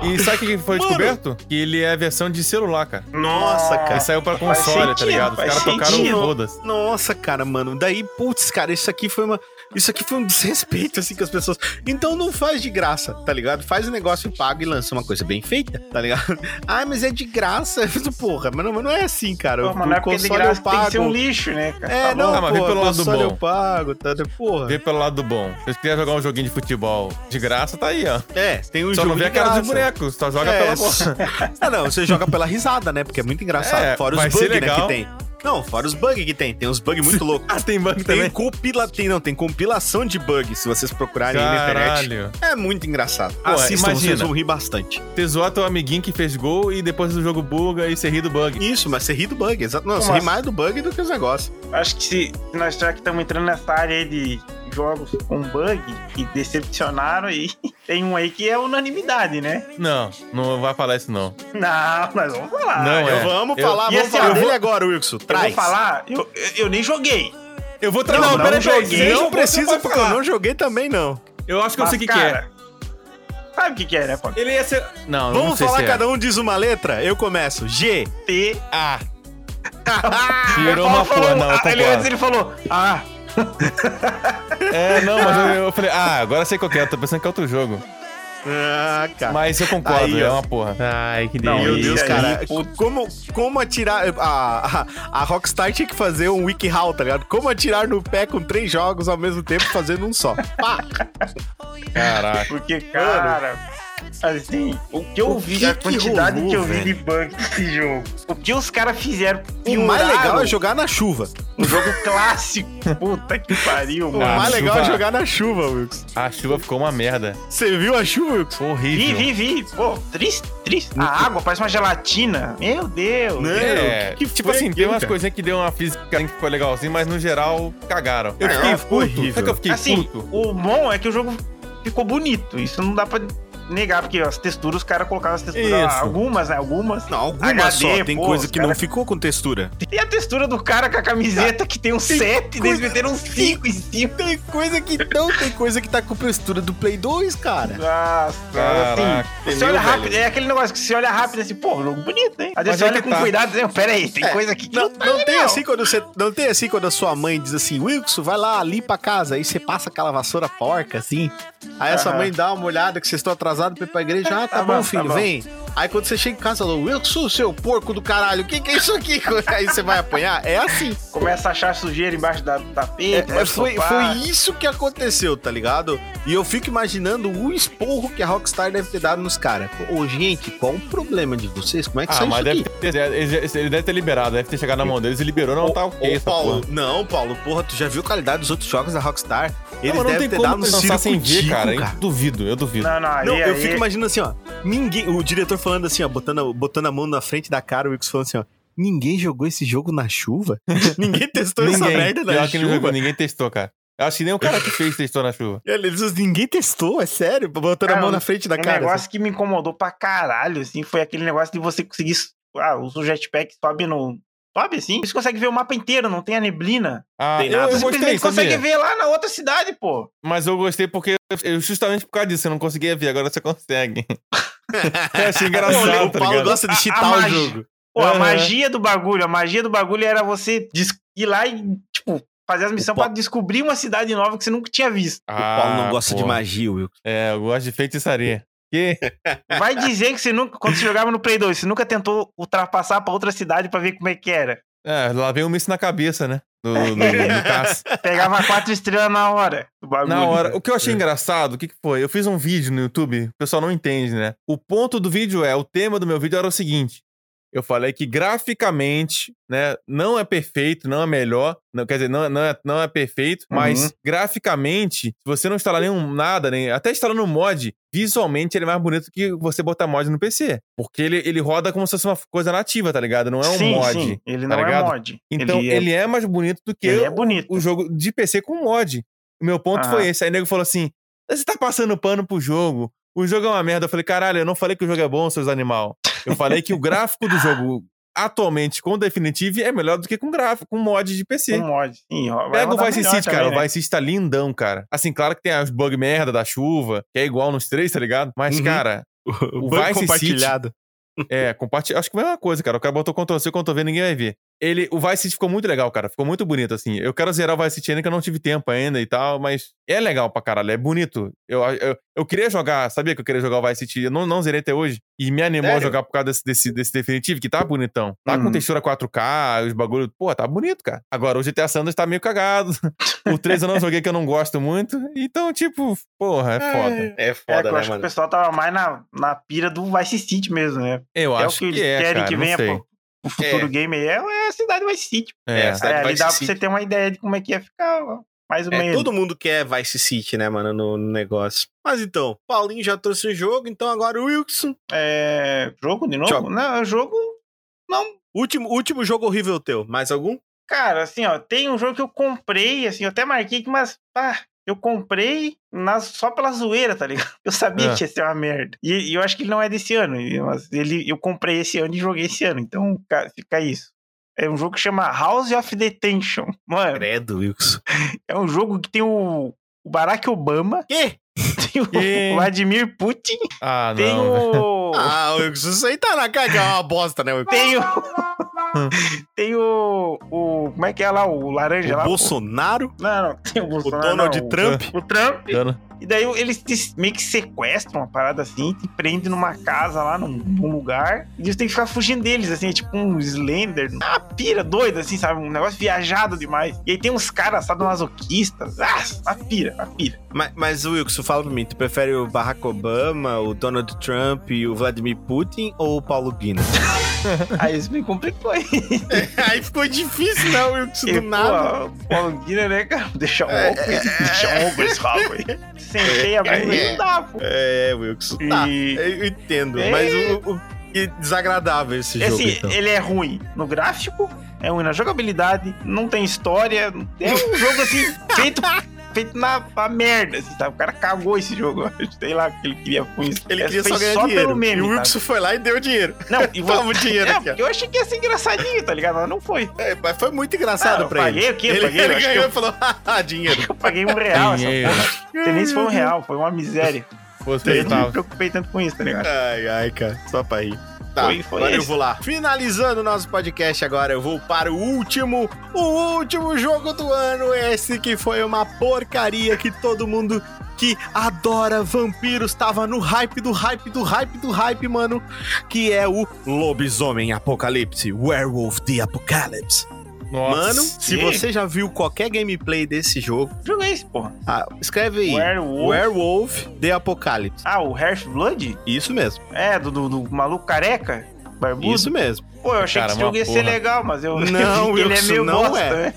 E sabe o que foi Mano. descoberto? Que ele é a versão de celular, cara. Nossa, cara. Ele saiu pra console, tá sentido, ligado? Os caras tocaram foda-se. Nossa, cara, mano. Daí, putz, cara, isso aqui foi uma. Isso aqui foi um desrespeito, assim, com as pessoas. Então não faz de graça, tá ligado? Faz o negócio pago e lança uma coisa bem feita, tá ligado? <laughs> Ah, mas é de graça. Eu Porra, mas não, mas não é assim, cara. Pô, O mas não é porque de console graça eu tem que ser um pago. lixo, né, cara? É, Tá não, bom. Ah, mas vê pelo lado bom. eu pago, tá? Porra. Vê pelo lado do bom. Se vocês quiserem jogar um joguinho de futebol de graça, tá aí, ó. É, tem um Só jogo não vê de a cara dos bonecos, só joga É, pela <laughs> boca. Ah, não, você joga pela risada, né? Porque é muito engraçado. É, fora os bugs, né, que tem. Não, fora os bugs que tem. Tem uns bugs muito <laughs> loucos. Ah, tem bug Tem, também. compila... tem, não, tem compilação de bugs, se vocês procurarem aí na internet. Caralho. É muito engraçado. Pô, Assistam, imagina. vocês vão rir bastante. Você zoar teu amiguinho que fez gol e depois do jogo buga e você ri do bug. Isso, mas você ri do bug. Exato. Não, você Como ri assim? mais do bug do que os negócios. Acho que se, se nós já que estamos entrando nessa área aí de jogos com bug que decepcionaram aí, <laughs> tem um aí que é unanimidade, né? Não, não vai falar isso não. Não, nós vamos falar. Não, eu, é. Vamos Eu- falar, e vamos assim, falar eu dele vou- agora, Wilson. eu Traz. vou falar, eu, eu, eu nem joguei. Eu vou Não, trazer. Não, não peraí, joguei. Não precisa, porque eu falar. não joguei também, não. Eu acho que eu Mas, sei o que, que é. cara, Sabe o que, que é, né, pô? Ele ia ser. Não, não Vamos sei falar, se é. cada um diz uma letra? Eu começo. G. T. A. Virou Ele uma porra, não, eu ele, antes concordo. ele falou, ah, É, não, mas eu, eu falei, ah, agora sei qual que é, eu tô pensando que é outro jogo. Ah, cara. Mas eu concordo, Aí, é uma porra. Ai, que Não, Meu Deus, cara. Como, como atirar. A, a, a Rockstar tinha que fazer um WikiHow, tá ligado? Como atirar no pé com três jogos ao mesmo tempo fazendo um só. Pá! Caraca. porque, cara, assim, o que eu O vi, que a que quantidade rolou, que eu vi velho? de bug nesse jogo, o que os caras fizeram, O mais pioraram legal é jogar na chuva. um jogo clássico. Puta que pariu, O mano. Ah, mais legal chuva- é jogar na chuva, Wilson. A chuva ficou uma merda. Você viu a chuva, Wilson? Horrível. Vi, vi, vi. Pô, triste, triste. A água parece uma gelatina. Meu Deus. Né? É, O que que tipo foi assim, tem aquilo, umas coisinhas que deu uma física que ficou legalzinho, mas no geral, cagaram. Eu fiquei ficou puto. horrível. Sabe que eu fiquei Assim, puto? o bom é que o jogo ficou bonito. Isso não dá pra negar, porque as texturas, os caras colocaram as texturas. Isso. Algumas, né? Algumas. Não, algumas HD, só. Tem pô, coisa que cara- não ficou com textura. Tem a textura do cara com a camiseta que tem um 7, eles meteram um 5 em cima. Tem coisa que não, tem coisa que tá com textura do Play 2, cara. Nossa, Caraca, assim, você entendeu, olha velho? rápido, é aquele negócio que você olha rápido assim, pô, jogo bonito, hein? Às vezes Mas você é olha com tá. cuidado diz, pera aí, tem É, coisa aqui que Não, não, tá não tem assim quando você. Não tem assim quando a sua mãe diz assim, Wilson, vai lá, limpa a casa. Aí você passa aquela vassoura porca, assim. Aí a sua mãe dá uma olhada que vocês estão atrasados pra ir pra igreja. Ah, tá, Tá bom, bom, filho, tá bom. vem. Aí quando você chega em casa, falou, eu sou o seu porco do caralho, o que, que é isso aqui? <laughs> Aí você vai apanhar. É assim. Começa a achar sujeira embaixo da do tapete. É, do foi, foi isso que aconteceu, tá ligado? E eu fico imaginando o esporro que a Rockstar deve ter dado nos caras. Ô, gente, qual o problema de vocês? Como é que Ah, sai mas isso deve ter, ele, deve ter liberado, deve ter chegado na mão deles e liberou, não tá ok Ô, essa Paulo, porra. não, Paulo, porra, tu já viu a qualidade dos outros jogos da Rockstar? Eles não, mas não devem tem ter como dado um sem ver, cara. cara. Eu duvido, eu duvido. Não, não, aí, Não, eu aí- fico imaginando assim, ó. Ninguém. O diretor falando assim, ó, botando, botando a mão na frente da cara, o Wilkes falando assim, ó. Ninguém jogou esse jogo na chuva? <laughs> ninguém testou essa ninguém, merda na pior que não jogou, chuva? ninguém testou, cara. Eu acho que nem o cara que fez testou na chuva. Eles, ninguém testou, é sério? Botando a Cara, mão na frente da um cara. negócio que me incomodou pra caralho, assim, foi aquele negócio de você conseguir. Ah, o jetpack sobe no. Sobe assim. Você consegue ver o mapa inteiro, não tem a neblina. Ah, Tem eu, nada. eu Você gostei, simplesmente consegue ver lá na outra cidade, pô. Mas eu gostei porque eu, justamente por causa disso, eu não conseguia ver, agora você consegue. <laughs> eu achei engraçado, o tá Paulo gosta de A- a cheatar o jogo. Pô, a Aham. magia do bagulho, a magia do bagulho era você ir lá e, tipo, fazer as missões pra descobrir uma cidade nova que você nunca tinha visto. o Paulo não gosta de Ah, pô. magia, Wilkes. É, eu gosto de feitiçaria. Que? Vai dizer que você nunca, quando você jogava no Play 2, você nunca tentou ultrapassar pra outra cidade pra ver como é que era. É, lá vem um míssil na cabeça, né? Do, <laughs> do, do caça. Pegava quatro estrelas na hora. do bagulho. Na hora. O que eu achei engraçado, o que, que foi? Eu fiz um vídeo no YouTube, o pessoal não entende, né? O ponto do vídeo é, o tema do meu vídeo era o seguinte. Eu falei que graficamente, né, não é perfeito, não é melhor, não, quer dizer, não, é- não, é, não é perfeito, mas Uhum. graficamente, se você não instalar nenhum nada, nem, até instalando um mod, visualmente ele é mais bonito que você botar mod no PC. Porque ele, ele roda como se fosse uma coisa nativa, tá ligado? Não é um sim, mod. sim, ele tá não é ligado? mod. Então ele, ele é, mais bonito do que é o- bonito. o jogo de PC com mod. O meu ponto Aham. foi esse. Aí o nego falou assim: você tá passando pano pro jogo. O jogo é uma merda. Eu falei, caralho, eu não falei que o jogo é bom, seus animal. Eu falei que o gráfico do jogo, atualmente, com o Definitive, é melhor do que com gráfico, com mod de PC. Um mod. Sim, Pega o Vice City, também, cara. né? O Vice City tá lindão, cara. Assim, claro que tem as bug merda da chuva, que é igual nos três, tá ligado? Mas, Uhum. cara, O, O Vice compartilhado. é, compartilha. Acho que é a mesma coisa, cara. O cara botou Ctrl C, Ctrl V, ninguém vai ver. Ele, o Vice City ficou muito legal, cara. Ficou muito bonito, assim. Eu quero zerar o Vice City ainda, que eu não tive tempo ainda e tal, mas é legal pra caralho. É bonito. Eu, eu, eu queria jogar, sabia que eu queria jogar o Vice City? Eu não, não zerei até hoje. E me animou a Sério? jogar por causa desse, desse, desse definitivo, que tá bonitão. Tá com Uhum. textura 4K, os bagulhos. Pô, tá bonito, cara. Agora, o GTA Sanders tá meio cagado. <laughs> o 3 eu não joguei, que eu não gosto muito. Então, tipo, porra, é foda. É É, foda, que eu né, acho que o pessoal tava mais na, na pira do Vice City mesmo, né? Eu é acho o que eles que é, querem cara, que não venha sei. Pro futuro É. game aí, é, é a cidade Vice City. É, É, cidade É, ali Vice dá pra City. você ter uma ideia de como é que ia ficar, mais ou É, menos. todo mundo quer Vice City, né, mano, no, no negócio. Mas então, Paulinho já trouxe o jogo, então agora o Wilson. É, jogo de novo? Jogo. Não, jogo. Não. Último, último jogo horrível teu. Mais algum? Cara, assim, ó, tem um jogo que eu comprei, assim, eu até marquei aqui, mas, pá, eu comprei na- só pela zoeira, tá ligado? <laughs> Eu sabia Ah. que ia ser uma merda. E, e eu acho que ele não é desse ano, e- mas ele, eu comprei esse ano e joguei esse ano, então ca- fica isso. É um jogo que chama House of Detention. Mano, Credo, Wilson. <laughs> é um jogo que tem o, o Barack Obama, Quê? <laughs> tem o Que? Vladimir Putin, Ah, tem não. velho. o... Ah, Wilson, isso aí tá na cara que é uma bosta, né, Wilson? Tem o... <laughs> tem o, o... Como é que é lá? O laranja O lá? Bolsonaro, Não, não. Tem o o Bolsonaro. Donald não, Trump. O Trump. Dano. E daí eles te- meio que sequestram uma parada assim, te prendem numa casa lá, num, num lugar, e eles têm que ficar fugindo deles, assim, é tipo um Slender, uma pira doida, assim, sabe? Um negócio viajado demais. E aí tem uns caras sadomasoquistas, ah, uma pira, uma pira. Mas, mas Wilson, fala pra mim, tu prefere o Barack Obama, o Donald Trump e o Vladimir Putin ou o Paulo Guinness? <laughs> Aí isso me complicou aí. aí ficou difícil, né, Wilson, do pô, nada. Paulo Guinness, né, cara? Deixa É, oco, deixa um oco esse rabo aí. <laughs> Sentei a bunda e não dá, pô. É, Wilson. Tá, E- eu entendo. É. Mas o, o- que desagradável esse jogo, Assim, então. ele é ruim no gráfico, é ruim na jogabilidade, não tem história. É um jogo assim, <laughs> feito, feito na, na merda, assim, tá? O cara cagou esse jogo, <laughs> sei lá o que ele queria com isso. Ele queria fez só ganhar dinheiro. pelo meme. e o? Wilson foi lá e deu dinheiro. Não, <laughs> e vou... Toma o dinheiro é, aqui, ó. eu achei que ia ser engraçadinho, tá ligado? Mas não foi. É, mas foi muito engraçado Ah, eu pra paguei ele. o quê? Ele, Paguei, ele ganhou eu- e falou, <laughs> haha, dinheiro. Eu paguei um real essa Dinheiro. porra. Não sei nem se foi um real, foi uma miséria. Fosse Eu nem me preocupei tanto com isso, tá ligado? Ai, ai, cara, só pra rir. Tá, Foi- foi agora eu esse. vou lá. Finalizando o nosso podcast agora, eu vou para o último, o último jogo do ano, esse que foi uma porcaria que todo mundo que adora vampiros, tava no hype do hype do hype do hype, mano, que é o Lobisomem Apocalipse, Werewolf the Apocalypse. Nossa. Mano, se você já viu qualquer gameplay desse jogo, Joguei esse, porra. ah, escreve aí. Werewolf. Werewolf The Apocalypse. Ah, o Half Blood? Isso mesmo. É, do, do, do maluco careca? Barbudo? Isso mesmo. Pô, eu achei Cara, que esse jogo ia ser porra. legal, mas eu <laughs> <laughs> Não, ele é Wilson, meio não bosta, é. né?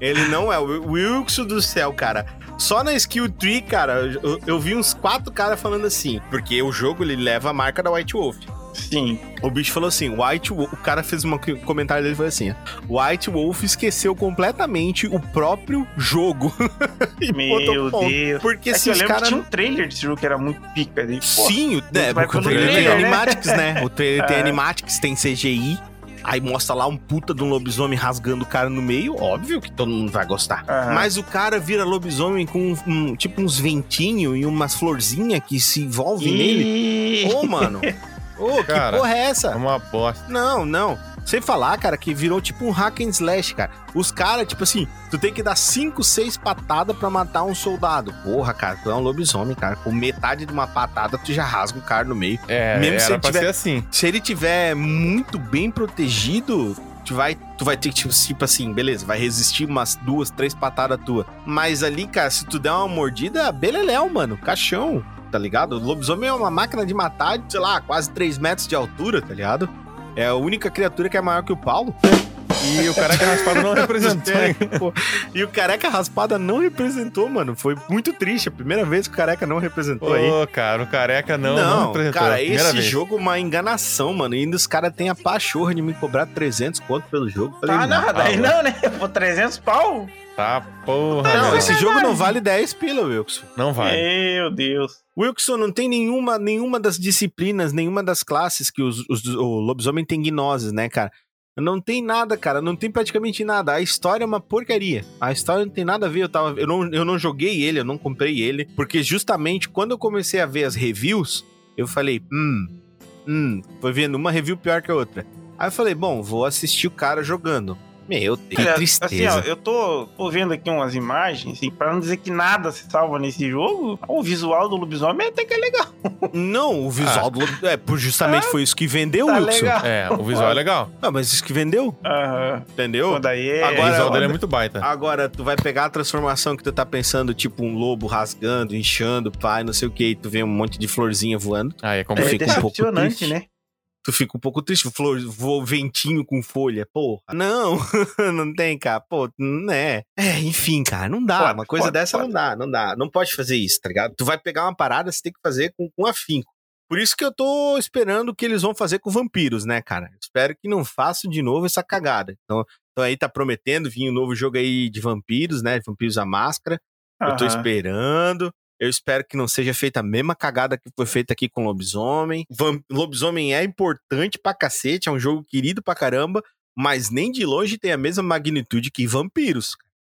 Ele não é. O Wilson do céu, cara. Só na skill tree, cara, eu, eu vi uns quatro caras falando assim. Porque o jogo ele leva a marca da White Wolf. Sim. O bicho falou assim: White Wolf. O cara fez um comentário dele e falou assim: White Wolf esqueceu completamente o próprio jogo. <laughs> Meu. Deus. Porque É se eu os caras. tinha um trailer desse jogo que era muito pica. Pô, Sim, né, vai porque o trailer tem né? animatics, né? O trailer <laughs> tem É. animatics, tem CGI. Aí mostra lá um puta de um lobisomem rasgando o cara no meio. Óbvio que todo mundo vai gostar. Aham. Mas o cara vira lobisomem com um- tipo uns ventinhos e umas florzinhas que se envolvem nele. Ô, mano. <laughs> Ô, que Cara, porra é É essa? uma bosta. Não, não. Sem falar, cara, que virou tipo um hack and slash, cara. Os caras, tipo assim, tu tem que dar 5, 6 patadas pra matar um soldado. Porra, cara, tu é um lobisomem, cara. Com metade de uma patada, tu já rasga o cara no meio. É, Mesmo se ele tiver- ser assim. Se ele tiver muito bem protegido, tu vai, tu vai ter que, tipo, tipo assim, beleza, vai resistir umas duas, três patadas tua. Mas ali, cara, se tu der uma mordida, beleléu, mano, caixão, tá ligado? O lobisomem é uma máquina de matar, sei lá, quase 3 metros de altura, tá ligado? É a única criatura que é maior que o Paulo. E o careca raspado não representou. É, pô. E o careca raspada não representou, mano. Foi muito triste. A primeira vez que o careca não representou aí. Pô, cara, o careca não, não, representou. cara, Primeira esse vez. jogo é uma enganação, mano. E ainda os caras têm a pachorra de me cobrar 300 conto pelo jogo. Falei, Ah, não, daí não, né? Pô, 300 pau? Tá, porra, Não, esse jogo não vale 10 pila, Wilson. Não vai. Meu Deus. Wilson, não tem nenhuma, nenhuma das disciplinas, nenhuma das classes que os, os- o lobisomem tem gnoses, né, cara? Não tem nada, cara. Não tem praticamente nada. A história é uma porcaria. A história não tem nada a ver. Eu, tava, eu, não, eu não joguei ele, eu não comprei ele. Porque justamente quando eu comecei a ver as reviews, eu falei, hum, hum, foi vendo uma review pior que a outra. Aí eu falei, bom, vou assistir o cara jogando. Meu, que Olha, tristeza. Assim, ó, eu tô, tô vendo aqui umas imagens, assim, pra não dizer que nada se salva nesse jogo, o visual do lobisomem até que é legal. Não, o visual do lobo- É, justamente foi isso que vendeu, Tá Wilson. legal. É, o visual é legal. Ah, mas isso que vendeu, Aham. entendeu? Pô, daí é... o Agora- visual dele é muito baita. Agora, tu vai pegar a transformação que tu tá pensando, tipo um lobo rasgando, inchando, pai, não sei o que, e tu vê um monte de florzinha voando. Ah, é é complicado. fica um pouco triste. né? Tu fica um pouco triste, flor, voa ventinho com folha, porra. Não, <laughs> não tem, cara. Pô, não é. Enfim, cara, não dá. Pode, uma coisa pode, dessa pode. não dá, não dá. Não pode fazer isso, tá ligado? Tu vai pegar uma parada, você tem que fazer com, com afinco. Por isso que eu tô esperando o que eles vão fazer com vampiros, né, cara? Espero que não façam de novo essa cagada. Então, então aí tá prometendo vir um novo jogo aí de vampiros, né? Vampiros à máscara. Eu tô esperando. Eu espero que não seja feita a mesma cagada que foi feita aqui com Lobisomem. Vam- Lobisomem é importante pra cacete, é um jogo querido pra caramba, mas nem de longe tem a mesma magnitude que Vampiros.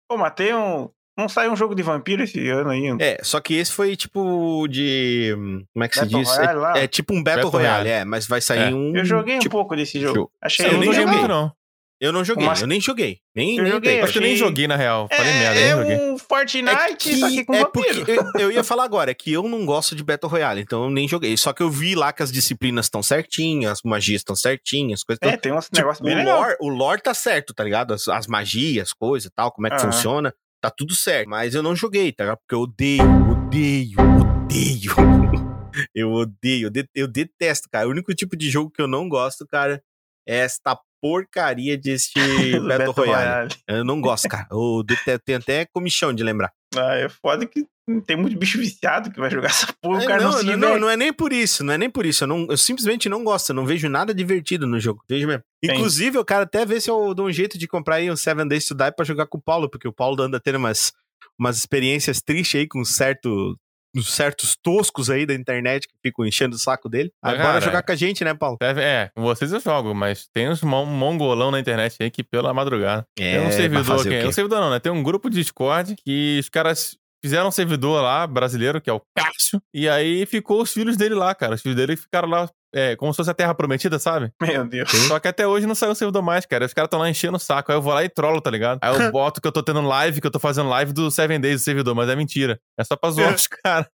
Pô, mas tem um... Não saiu um jogo de vampiro esse ano aí? É, só que esse foi tipo de. Como é que se Battle diz? Royale lá? É, é tipo um Battle, Battle Royale, Royale. é, mas vai sair É. um. Eu joguei um tipo- pouco desse jogo. jogo. Achei Eu Eu não nem joguei joguei. muito, não. Eu não joguei, Mas- eu nem joguei. Nem, Eu nem joguei. Acho que eu nem joguei, na real. Falei é, merda, nem é joguei. um Fortnite, só que com é vampiro. eu, <laughs> eu ia falar agora, é que eu não gosto de Battle Royale, então eu nem joguei. Só que eu vi lá que as disciplinas estão certinhas, as magias estão certinhas, as coisas É, estão. tem uns Tipo, negócios bem o, lore, o lore tá certo, tá ligado? As, as magias, coisas e tal, como é que Aham. funciona, tá tudo certo. Mas eu não joguei, tá ligado? Porque eu odeio, odeio, odeio. <laughs> eu odeio, eu, de- eu detesto, cara. O único tipo de jogo que eu não gosto, cara, é esta porcaria desse do Battle, Royale. Eu não gosto, cara. Eu detesto, tenho até comichão de lembrar. Ah, é foda que tem muito bicho viciado que vai jogar essa porra, É, o cara não, não, se não, não é nem por isso, não é nem por isso. Eu, não, eu simplesmente não gosto, eu não vejo nada divertido no jogo. Vejo mesmo. Inclusive, eu quero até ver se eu dou um jeito de comprar aí um Seven Days to Die pra jogar com o Paulo, porque o Paulo anda tendo umas, umas experiências tristes aí com certo, certos toscos aí da internet que ficam enchendo o saco dele. Cara, jogar com a gente, né, Paulo? É, com vocês eu jogo, mas tem uns mon- mongolão na internet aí que pela madrugada. É, tem um vai servidor aqui. quê? Um servidor não, né? Tem um grupo de Discord que os caras fizeram um servidor lá, brasileiro, que é o Cássio, e aí ficou os filhos dele lá, cara. Os filhos dele ficaram lá é, como se fosse a Terra Prometida, sabe? Meu Deus. Só que até hoje não saiu o servidor mais, cara. Os caras estão lá enchendo o saco. Aí eu vou lá e trolo, tá ligado? Aí eu <laughs> boto que eu tô tendo live, que eu tô fazendo live do Seven Days do servidor, mas é mentira. É só pra zoar <laughs> os caras.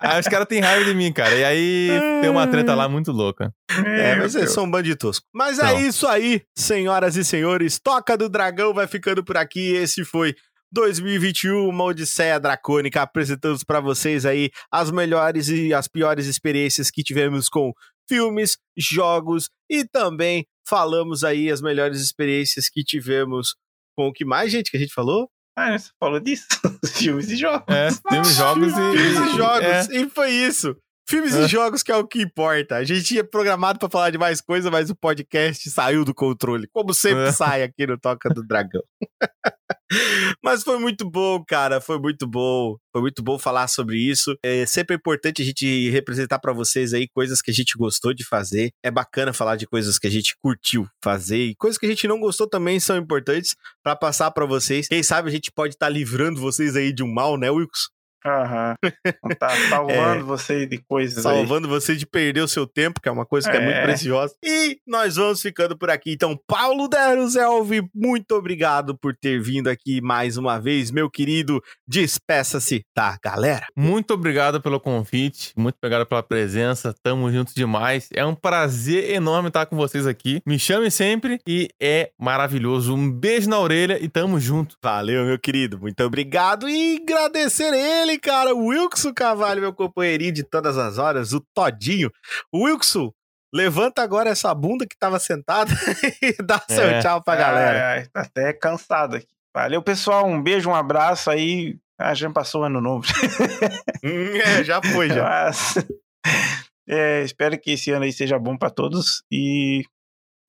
aí os caras têm raiva de mim, cara. E aí tem uma treta lá muito louca. É, mas eles são bandidos. Mas Não. é isso aí, senhoras e senhores. Toca do Dragão vai ficando por aqui. Esse foi 2021, uma Odisseia Dracônica. Apresentamos pra vocês aí as melhores e as piores experiências que tivemos com filmes, jogos e também falamos aí as melhores experiências que tivemos com o que mais, gente, que a gente falou? Ah, você falou disso? <laughs> Filmes e jogos. É, temos jogos e. Filmes e jogos. É. E foi isso. Filmes É. e jogos que é o que importa. A gente tinha programado pra falar de mais coisa, mas o podcast saiu do controle. Como sempre É. sai aqui no Toca do Dragão. <laughs> mas foi muito bom, cara. Foi muito bom. Foi muito bom falar sobre isso. É sempre importante a gente representar pra vocês aí coisas que a gente gostou de fazer. É bacana falar de coisas que a gente curtiu fazer e coisas que a gente não gostou também são importantes pra passar pra vocês. Quem sabe a gente pode estar livrando vocês aí de um mal, né, Wilkes? Aham. Tá <laughs> salvando você de coisas aí. salvando você de perder o seu tempo, que é uma coisa que é, É. muito preciosa. E nós vamos ficando por aqui. Então, Paulo Deruzelvi, muito obrigado por ter vindo aqui mais uma vez, meu querido. Despeça-se da galera. Muito obrigado pelo convite, muito obrigado pela presença, tamo juntos demais. É um prazer enorme estar com vocês aqui. Me chame sempre e é maravilhoso. Um beijo na orelha e tamo junto. Valeu, meu querido. Muito obrigado. E agradecer ele, cara, o Wilkson Carvalho, meu companheirinho de todas as horas, o Todinho. Wilkson, levanta agora essa bunda que tava sentada <laughs> e dá seu É. tchau pra galera. Ai, ai, tá até cansado aqui. Valeu, pessoal. Um beijo, um abraço aí. Ah, já passou o ano novo. <laughs> Hum, é, já foi, já. Mas, é, espero que esse ano aí seja bom pra todos. E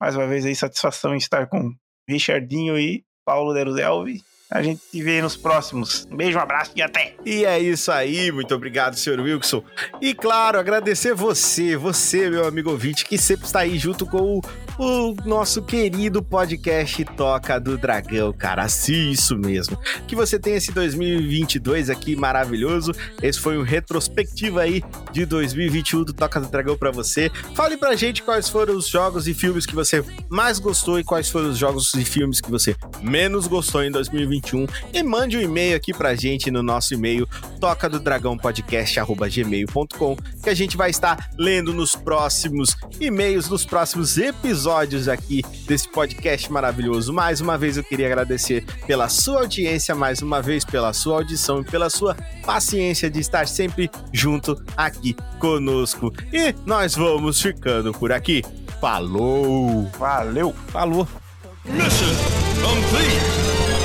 mais uma vez aí, satisfação em estar com Richardinho e Paulo Deruzelvi. A gente se vê nos próximos. Um beijo, um abraço e até! E é isso aí, muito obrigado, senhor Wilson. E claro, agradecer você, você, meu amigo ouvinte, que sempre está aí junto com o, o nosso querido podcast Toca do Dragão, cara. Sim, isso mesmo. Que você tenha esse 2022 aqui maravilhoso. Esse foi um retrospectiva aí de 2021 do Toca do Dragão pra você. Fale pra gente quais foram os jogos e filmes que você mais gostou e quais foram os jogos e filmes que você menos gostou em 2021 e mande um e-mail aqui pra gente no nosso e-mail toca do dragão podcast@gmail.com que a gente vai estar lendo nos próximos e-mails, nos próximos episódios aqui desse podcast maravilhoso. Mais uma vez eu queria agradecer pela sua audiência, mais uma vez pela sua audição e pela sua paciência de estar sempre junto aqui conosco. E nós vamos ficando por aqui. Falou! Valeu! Falou! So